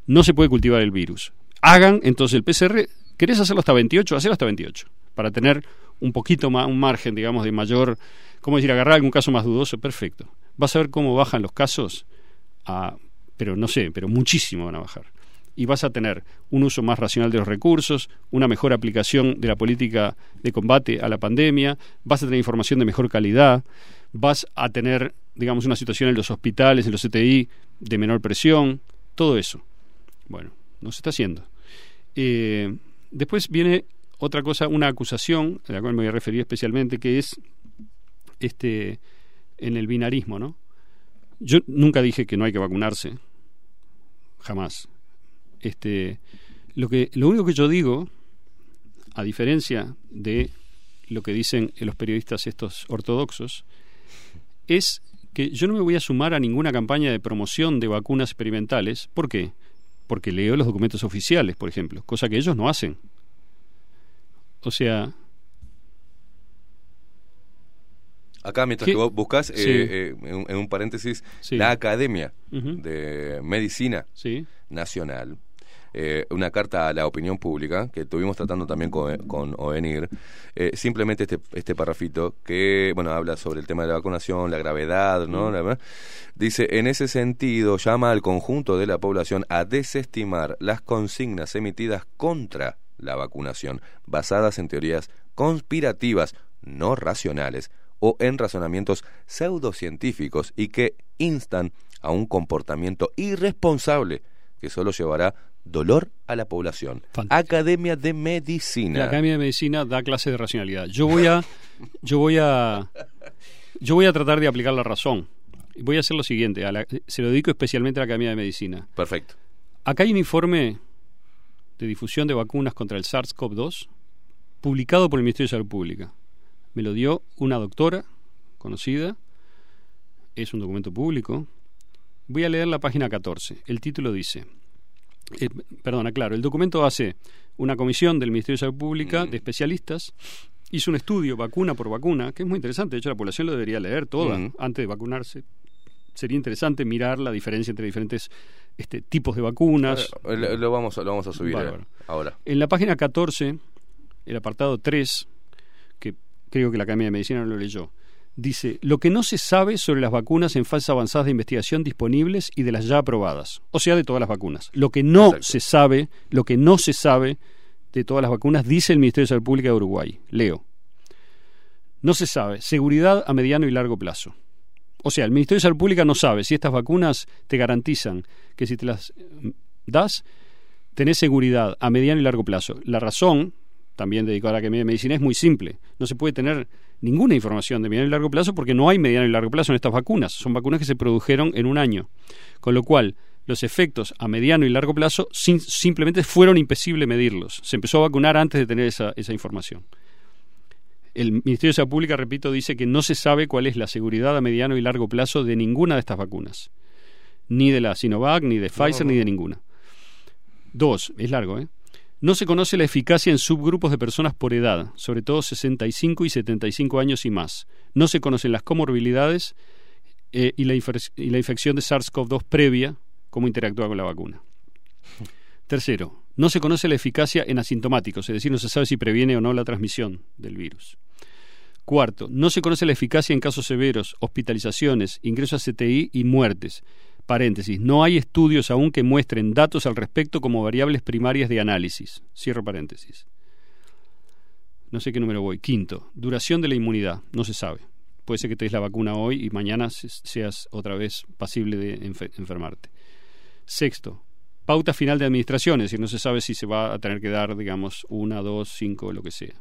no se puede cultivar el virus. Hagan entonces el PCR, ¿querés hacerlo hasta 28? Hacelo hasta 28, para tener un poquito más, un margen, digamos, de mayor, ¿cómo decir? Agarrar algún caso más dudoso, perfecto. Vas a ver cómo bajan los casos, a, pero no sé, pero muchísimo van a bajar. Y vas a tener un uso más racional de los recursos, una mejor aplicación de la política de combate a la pandemia, vas a tener información de mejor calidad, vas a tener, digamos, una situación en los hospitales, en los CTI de menor presión, todo eso. Bueno, no se está haciendo. Eh, después viene otra cosa, una acusación, a la cual me voy a referir especialmente, que es este en el binarismo, ¿no? Yo nunca dije que no hay que vacunarse, jamás. Este, lo que, lo único que yo digo, a diferencia de lo que dicen los periodistas estos ortodoxos, es que yo no me voy a sumar a ninguna campaña de promoción de vacunas experimentales. ¿Por qué? Porque leo los documentos oficiales, por ejemplo, cosa que ellos no hacen. O sea, Acá, mientras ¿Qué? que vos buscas, Sí. eh, en, un- en un paréntesis, Sí. la Academia de Medicina Sí. Nacional, eh, una carta a la opinión pública, que estuvimos tratando también con, con OVENIR, eh, simplemente este, este parrafito que, bueno, habla sobre el tema de la vacunación, la gravedad, ¿no? Mm. La- dice, en ese sentido, llama al conjunto de la población a desestimar las consignas emitidas contra la vacunación, basadas en teorías conspirativas, no racionales, o en razonamientos pseudocientíficos y que instan a un comportamiento irresponsable que solo llevará dolor a la población. Academia de Medicina. La Academia de Medicina da clase de racionalidad. Yo voy a, yo voy a, yo voy a tratar de aplicar la razón. Voy a hacer lo siguiente. a la- se lo dedico especialmente a la Academia de Medicina. Perfecto. Acá hay un informe de difusión de vacunas contra el SARS-CoV-2 publicado por el Ministerio de Salud Pública. Me lo dio una doctora conocida. Es un documento público. Voy a leer la página 14. El título dice, eh, perdona, claro, el documento hace una comisión del Ministerio de Salud Pública de especialistas, hizo un estudio vacuna por vacuna, que es muy interesante, de hecho la población lo debería leer toda Mm. antes de vacunarse. Sería interesante mirar la diferencia entre diferentes este, tipos de vacunas. Eh, lo, lo vamos, a- lo vamos a subir eh, ahora. En la página 14, el apartado 3, que creo que la Academia de Medicina no lo leyó, dice, lo que no se sabe sobre las vacunas en fases avanzadas de investigación disponibles y de las ya aprobadas, o sea, de todas las vacunas. Lo que no se sabe, lo que no se sabe de todas las vacunas, dice el Ministerio de Salud Pública de Uruguay. Leo. No se sabe. Seguridad a mediano y largo plazo. O sea, el Ministerio de Salud Pública no sabe si estas vacunas te garantizan que si te las eh, das, tenés seguridad a mediano y largo plazo. La razón, también dedicada a la de Medicina, es muy simple. No se puede tener ninguna información de mediano y largo plazo porque no hay mediano y largo plazo en estas vacunas. Son vacunas que se produjeron en un año. Con lo cual, los efectos a mediano y largo plazo sin- simplemente fueron imposible medirlos. Se empezó a vacunar antes de tener esa, esa información. El Ministerio de Salud Pública, repito, dice que no se sabe cuál es la seguridad a mediano y largo plazo de ninguna de estas vacunas. Ni de la Sinovac, ni de Pfizer, no. ni de ninguna. Dos, es largo, ¿eh? No se conoce la eficacia en subgrupos de personas por edad, sobre todo 65 y 75 años y más. No se conocen las comorbilidades eh, y, la y la infección de SARS-CoV-2 previa, cómo interactúa con la vacuna. Tercero, no se conoce la eficacia en asintomáticos, es decir, no se sabe si previene o no la transmisión del virus. Cuarto, no se conoce la eficacia en casos severos, hospitalizaciones, ingresos a CTI y muertes. Paréntesis, no hay estudios aún que muestren datos al respecto como variables primarias de análisis. Cierro paréntesis. No sé qué número voy. Quinto, duración de la inmunidad. No se sabe. Puede ser que te des la vacuna hoy y mañana se- seas otra vez pasible de enfe- enfermarte. Sexto, pauta final de administración, es decir, no se sabe si se va a tener que dar, digamos, una, dos, cinco, lo que sea.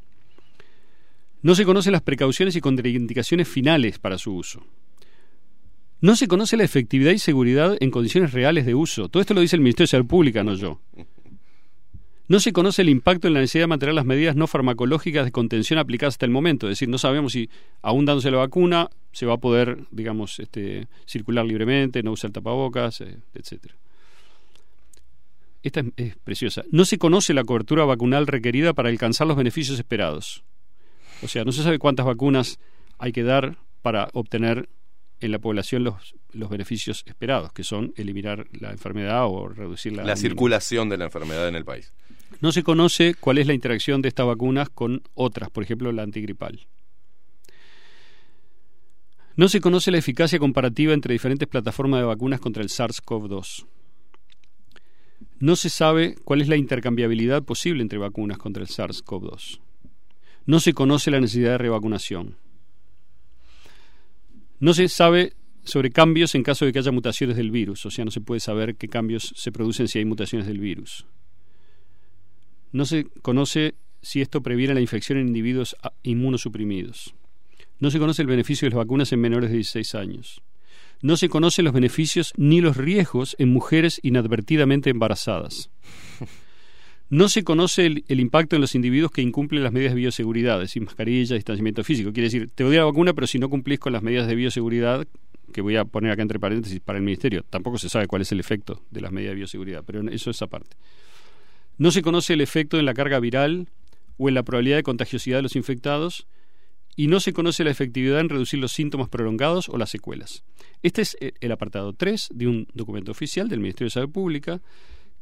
No se conocen las precauciones y contraindicaciones finales para su uso. No se conoce la efectividad y seguridad en condiciones reales de uso. Todo esto lo dice el Ministerio de Salud Pública, no yo. No se conoce el impacto en la necesidad de mantener las medidas no farmacológicas de contención aplicadas hasta el momento. Es decir, no sabemos si, aún dándose la vacuna, se va a poder, digamos, este, circular libremente, no usar tapabocas, eh, etcétera. Esta es, es preciosa. No se conoce la cobertura vacunal requerida para alcanzar los beneficios esperados. O sea, no se sabe cuántas vacunas hay que dar para obtener en la población los, los beneficios esperados, que son eliminar la enfermedad o reducirla. La mínimo. circulación de la enfermedad en el país. No se conoce cuál es la interacción de estas vacunas con otras, por ejemplo, la antigripal. No se conoce la eficacia comparativa entre diferentes plataformas de vacunas contra el SARS-CoV-2. No se sabe cuál es la intercambiabilidad posible entre vacunas contra el SARS-CoV-2. No se conoce la necesidad de revacunación. No se sabe sobre cambios en caso de que haya mutaciones del virus, o sea, no se puede saber qué cambios se producen si hay mutaciones del virus. No se conoce si esto previene la infección en individuos a- inmunosuprimidos. No se conoce el beneficio de las vacunas en menores de 16 años. No se conocen los beneficios ni los riesgos en mujeres inadvertidamente embarazadas. No se conoce el, impacto en los individuos que incumplen las medidas de bioseguridad, es decir, mascarilla, distanciamiento físico. Quiere decir, te doy la vacuna, pero si no cumplís con las medidas de bioseguridad, que voy a poner acá entre paréntesis para el Ministerio, tampoco se sabe cuál es el efecto de las medidas de bioseguridad, pero eso es aparte. No se conoce el efecto en la carga viral o en la probabilidad de contagiosidad de los infectados y no se conoce la efectividad en reducir los síntomas prolongados o las secuelas. Este es eh, el apartado 3 de un documento oficial del Ministerio de Salud Pública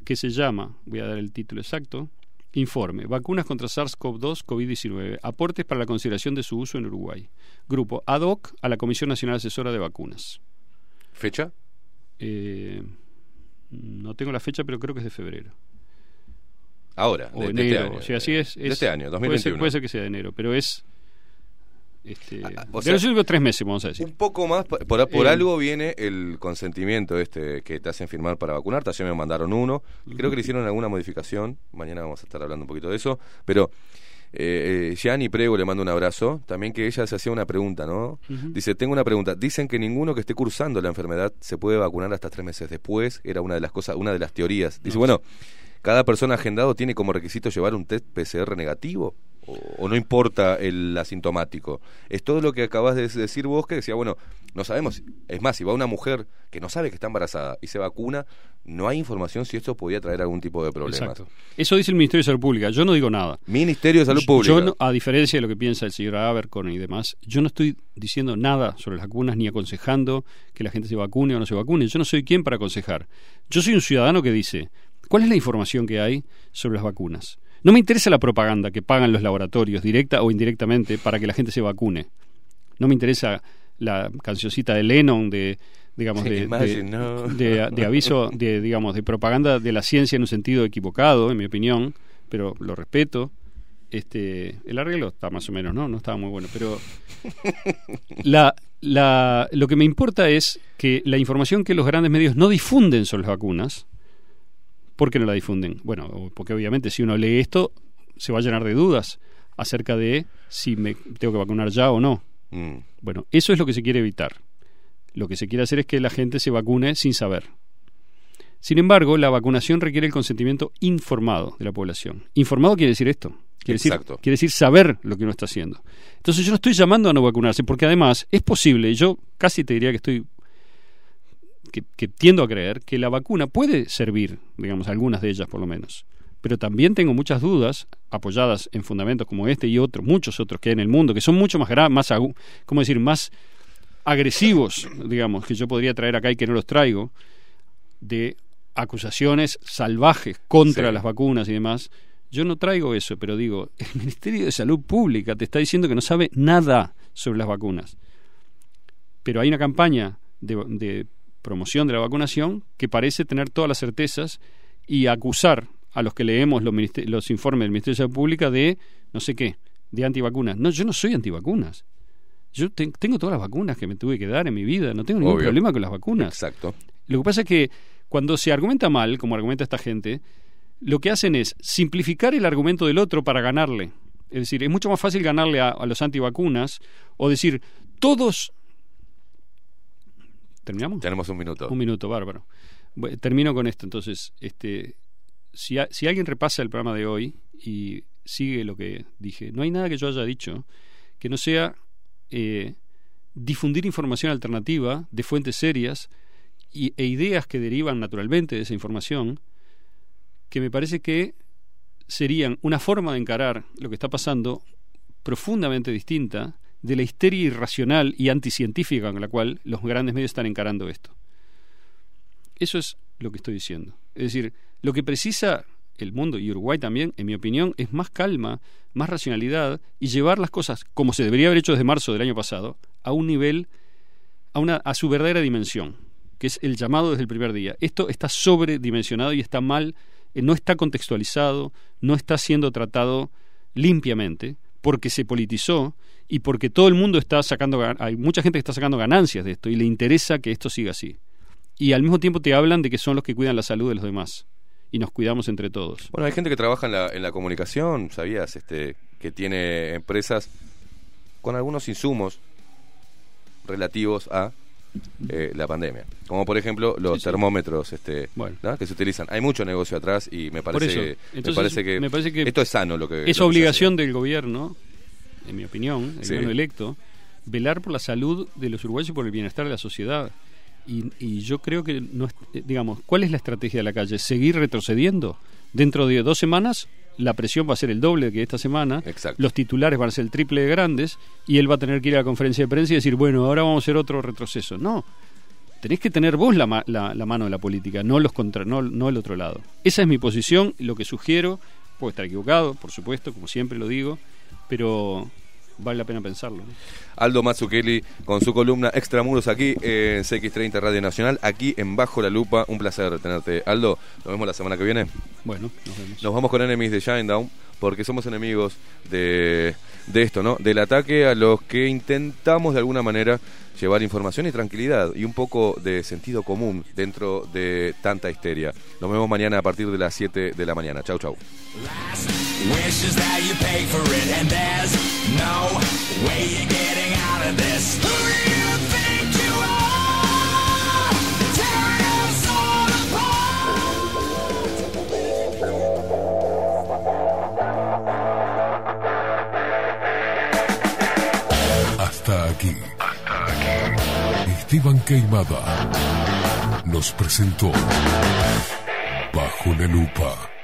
que se llama, voy a dar el título exacto, Informe, vacunas contra SARS-CoV-2, COVID-19, aportes para la consideración de su uso en Uruguay. Grupo ad hoc a la Comisión Nacional Asesora de Vacunas. ¿Fecha? Eh, no tengo la fecha, pero creo que es de febrero. Ahora, o de, de enero. este año. o sea, así es, De es- este año, puede ser- 2021. Puede ser, que sea de enero, pero es. Este, Ah, o de sea, los últimos tres meses, vamos a decir. Un poco más, por, por- Eh, algo viene el consentimiento este que te hacen firmar para vacunarte. Ayer me mandaron uno. Creo que le hicieron alguna modificación. Mañana vamos a estar hablando un poquito de eso. Pero eh, eh, Gianni Prego le mando un abrazo. También que ella se hacía una pregunta, ¿no? Dice, tengo una pregunta. Dicen que ninguno que esté cursando la enfermedad se puede vacunar hasta tres meses después. Era una de las cosas, una de las teorías. Dice, No, bueno, cada persona agendado tiene como requisito llevar un test PCR negativo. O, o no importa el asintomático. Es todo lo que acabas de decir vos que decía, bueno, no sabemos. Es más, si va una mujer que no sabe que está embarazada y se vacuna, no hay información si esto podía traer algún tipo de problemas. Exacto. Eso dice el Ministerio de Salud Pública. Yo no digo nada. Ministerio de Salud Yo Pública. no- a diferencia de lo que piensa el señor Abercorn y demás, yo no estoy diciendo nada sobre las vacunas ni aconsejando que la gente se vacune o no se vacune. Yo no soy quien para aconsejar. Yo soy un ciudadano que dice, ¿cuál es la información que hay sobre las vacunas? No me interesa la propaganda que pagan los laboratorios, directa o indirectamente, para que la gente se vacune. No me interesa la cancioncita de Lennon de digamos de, Imagine, de- no. de- de aviso de digamos de propaganda de la ciencia en un sentido equivocado en mi opinión pero lo respeto este el arreglo está más o menos no no estaba muy bueno pero la, la, lo que me importa es que la información que los grandes medios no difunden sobre las vacunas ¿por qué no la difunden? bueno porque obviamente si uno lee esto se va a llenar de dudas acerca de si me tengo que vacunar ya o no Mm. bueno, eso es lo que se quiere evitar. Lo que se quiere hacer es que la gente se vacune sin saber. Sin embargo, la vacunación requiere el consentimiento informado de la población. Informado quiere decir esto. Quiere decir, quiere decir saber lo que uno está haciendo. Entonces yo no estoy llamando a no vacunarse, porque además es posible, yo casi te diría que estoy, que, que tiendo a creer que la vacuna puede servir, digamos, algunas de ellas por lo menos, pero también tengo muchas dudas apoyadas en fundamentos como este y otros, muchos otros que hay en el mundo, que son mucho más graves, más, ¿cómo decir?, más agresivos, digamos, que yo podría traer acá y que no los traigo, de acusaciones salvajes contra Sí. las vacunas y demás. Yo no traigo eso, pero digo, el Ministerio de Salud Pública te está diciendo que no sabe nada sobre las vacunas. Pero hay una campaña de, de promoción de la vacunación que parece tener todas las certezas y acusar a los que leemos los, los informes del Ministerio de Salud Pública de no sé qué, de antivacunas. No, yo no soy antivacunas. Yo te- tengo todas las vacunas que me tuve que dar en mi vida, no tengo ningún Obvio. problema con las vacunas. Exacto. Lo que pasa es que cuando se argumenta mal, como argumenta esta gente, lo que hacen es simplificar el argumento del otro para ganarle. Es decir, es mucho más fácil ganarle a, a los antivacunas o decir, todos... ¿Terminamos? Tenemos un minuto. Un minuto, bárbaro. Bueno, termino con esto. Entonces, este, si, a- si alguien repasa el programa de hoy y sigue lo que dije, no hay nada que yo haya dicho que no sea eh, difundir información alternativa de fuentes serias y, e ideas que derivan naturalmente de esa información, que me parece que serían una forma de encarar lo que está pasando profundamente distinta de la histeria irracional y anticientífica con la cual los grandes medios están encarando esto. Eso es lo que estoy diciendo. Es decir, lo que precisa el mundo y Uruguay también, en mi opinión, es más calma, más racionalidad y llevar las cosas, como se debería haber hecho desde marzo del año pasado, a un nivel, a, una, a su verdadera dimensión, que es el llamado desde el primer día. Esto está sobredimensionado y está mal, eh, no está contextualizado, no está siendo tratado limpiamente, porque se politizó y porque todo el mundo está sacando, hay mucha gente que está sacando ganancias de esto y le interesa que esto siga así. Y al mismo tiempo te hablan de que son los que cuidan la salud de los demás y nos cuidamos entre todos. Bueno, hay gente que trabaja en la, en la comunicación, ¿sabías? Este, que tiene empresas con algunos insumos relativos a eh, la pandemia. Como por ejemplo los termómetros este, ¿no? que se utilizan. Hay mucho negocio atrás y me parece, me parece, que, me parece que esto es sano lo que... Es obligación del gobierno, en mi opinión, el Sí. gobierno electo, velar por la salud de los uruguayos y por el bienestar de la sociedad. Y, y yo creo que, no es- eh, digamos, ¿cuál es la estrategia de la calle? ¿Seguir retrocediendo? Dentro de dos semanas la presión va a ser el doble que esta semana, los titulares van a ser el triple de grandes y él va a tener que ir a la conferencia de prensa y decir, bueno, ahora vamos a hacer otro retroceso. No, tenés que tener vos la, ma- la- la mano de la política, no los contra, no, no el otro lado. Esa es mi posición, lo que sugiero, puedo estar equivocado, por supuesto, como siempre lo digo, pero vale la pena pensarlo. Aldo Mazzucchelli con su columna Extramuros aquí en CX30 Radio Nacional, aquí en Bajo la Lupa. Un placer tenerte. Aldo, nos vemos la semana que viene. Bueno, nos vemos. Nos vamos con Enemies de Shinedown porque somos enemigos de, de esto, ¿no? Del ataque a los que intentamos de alguna manera llevar información y tranquilidad y un poco de sentido común dentro de tanta histeria. Nos vemos mañana a partir de las 7 de la mañana. Chau, chau. Hasta aquí. Esteban Queimada nos presentó Bajo la Lupa.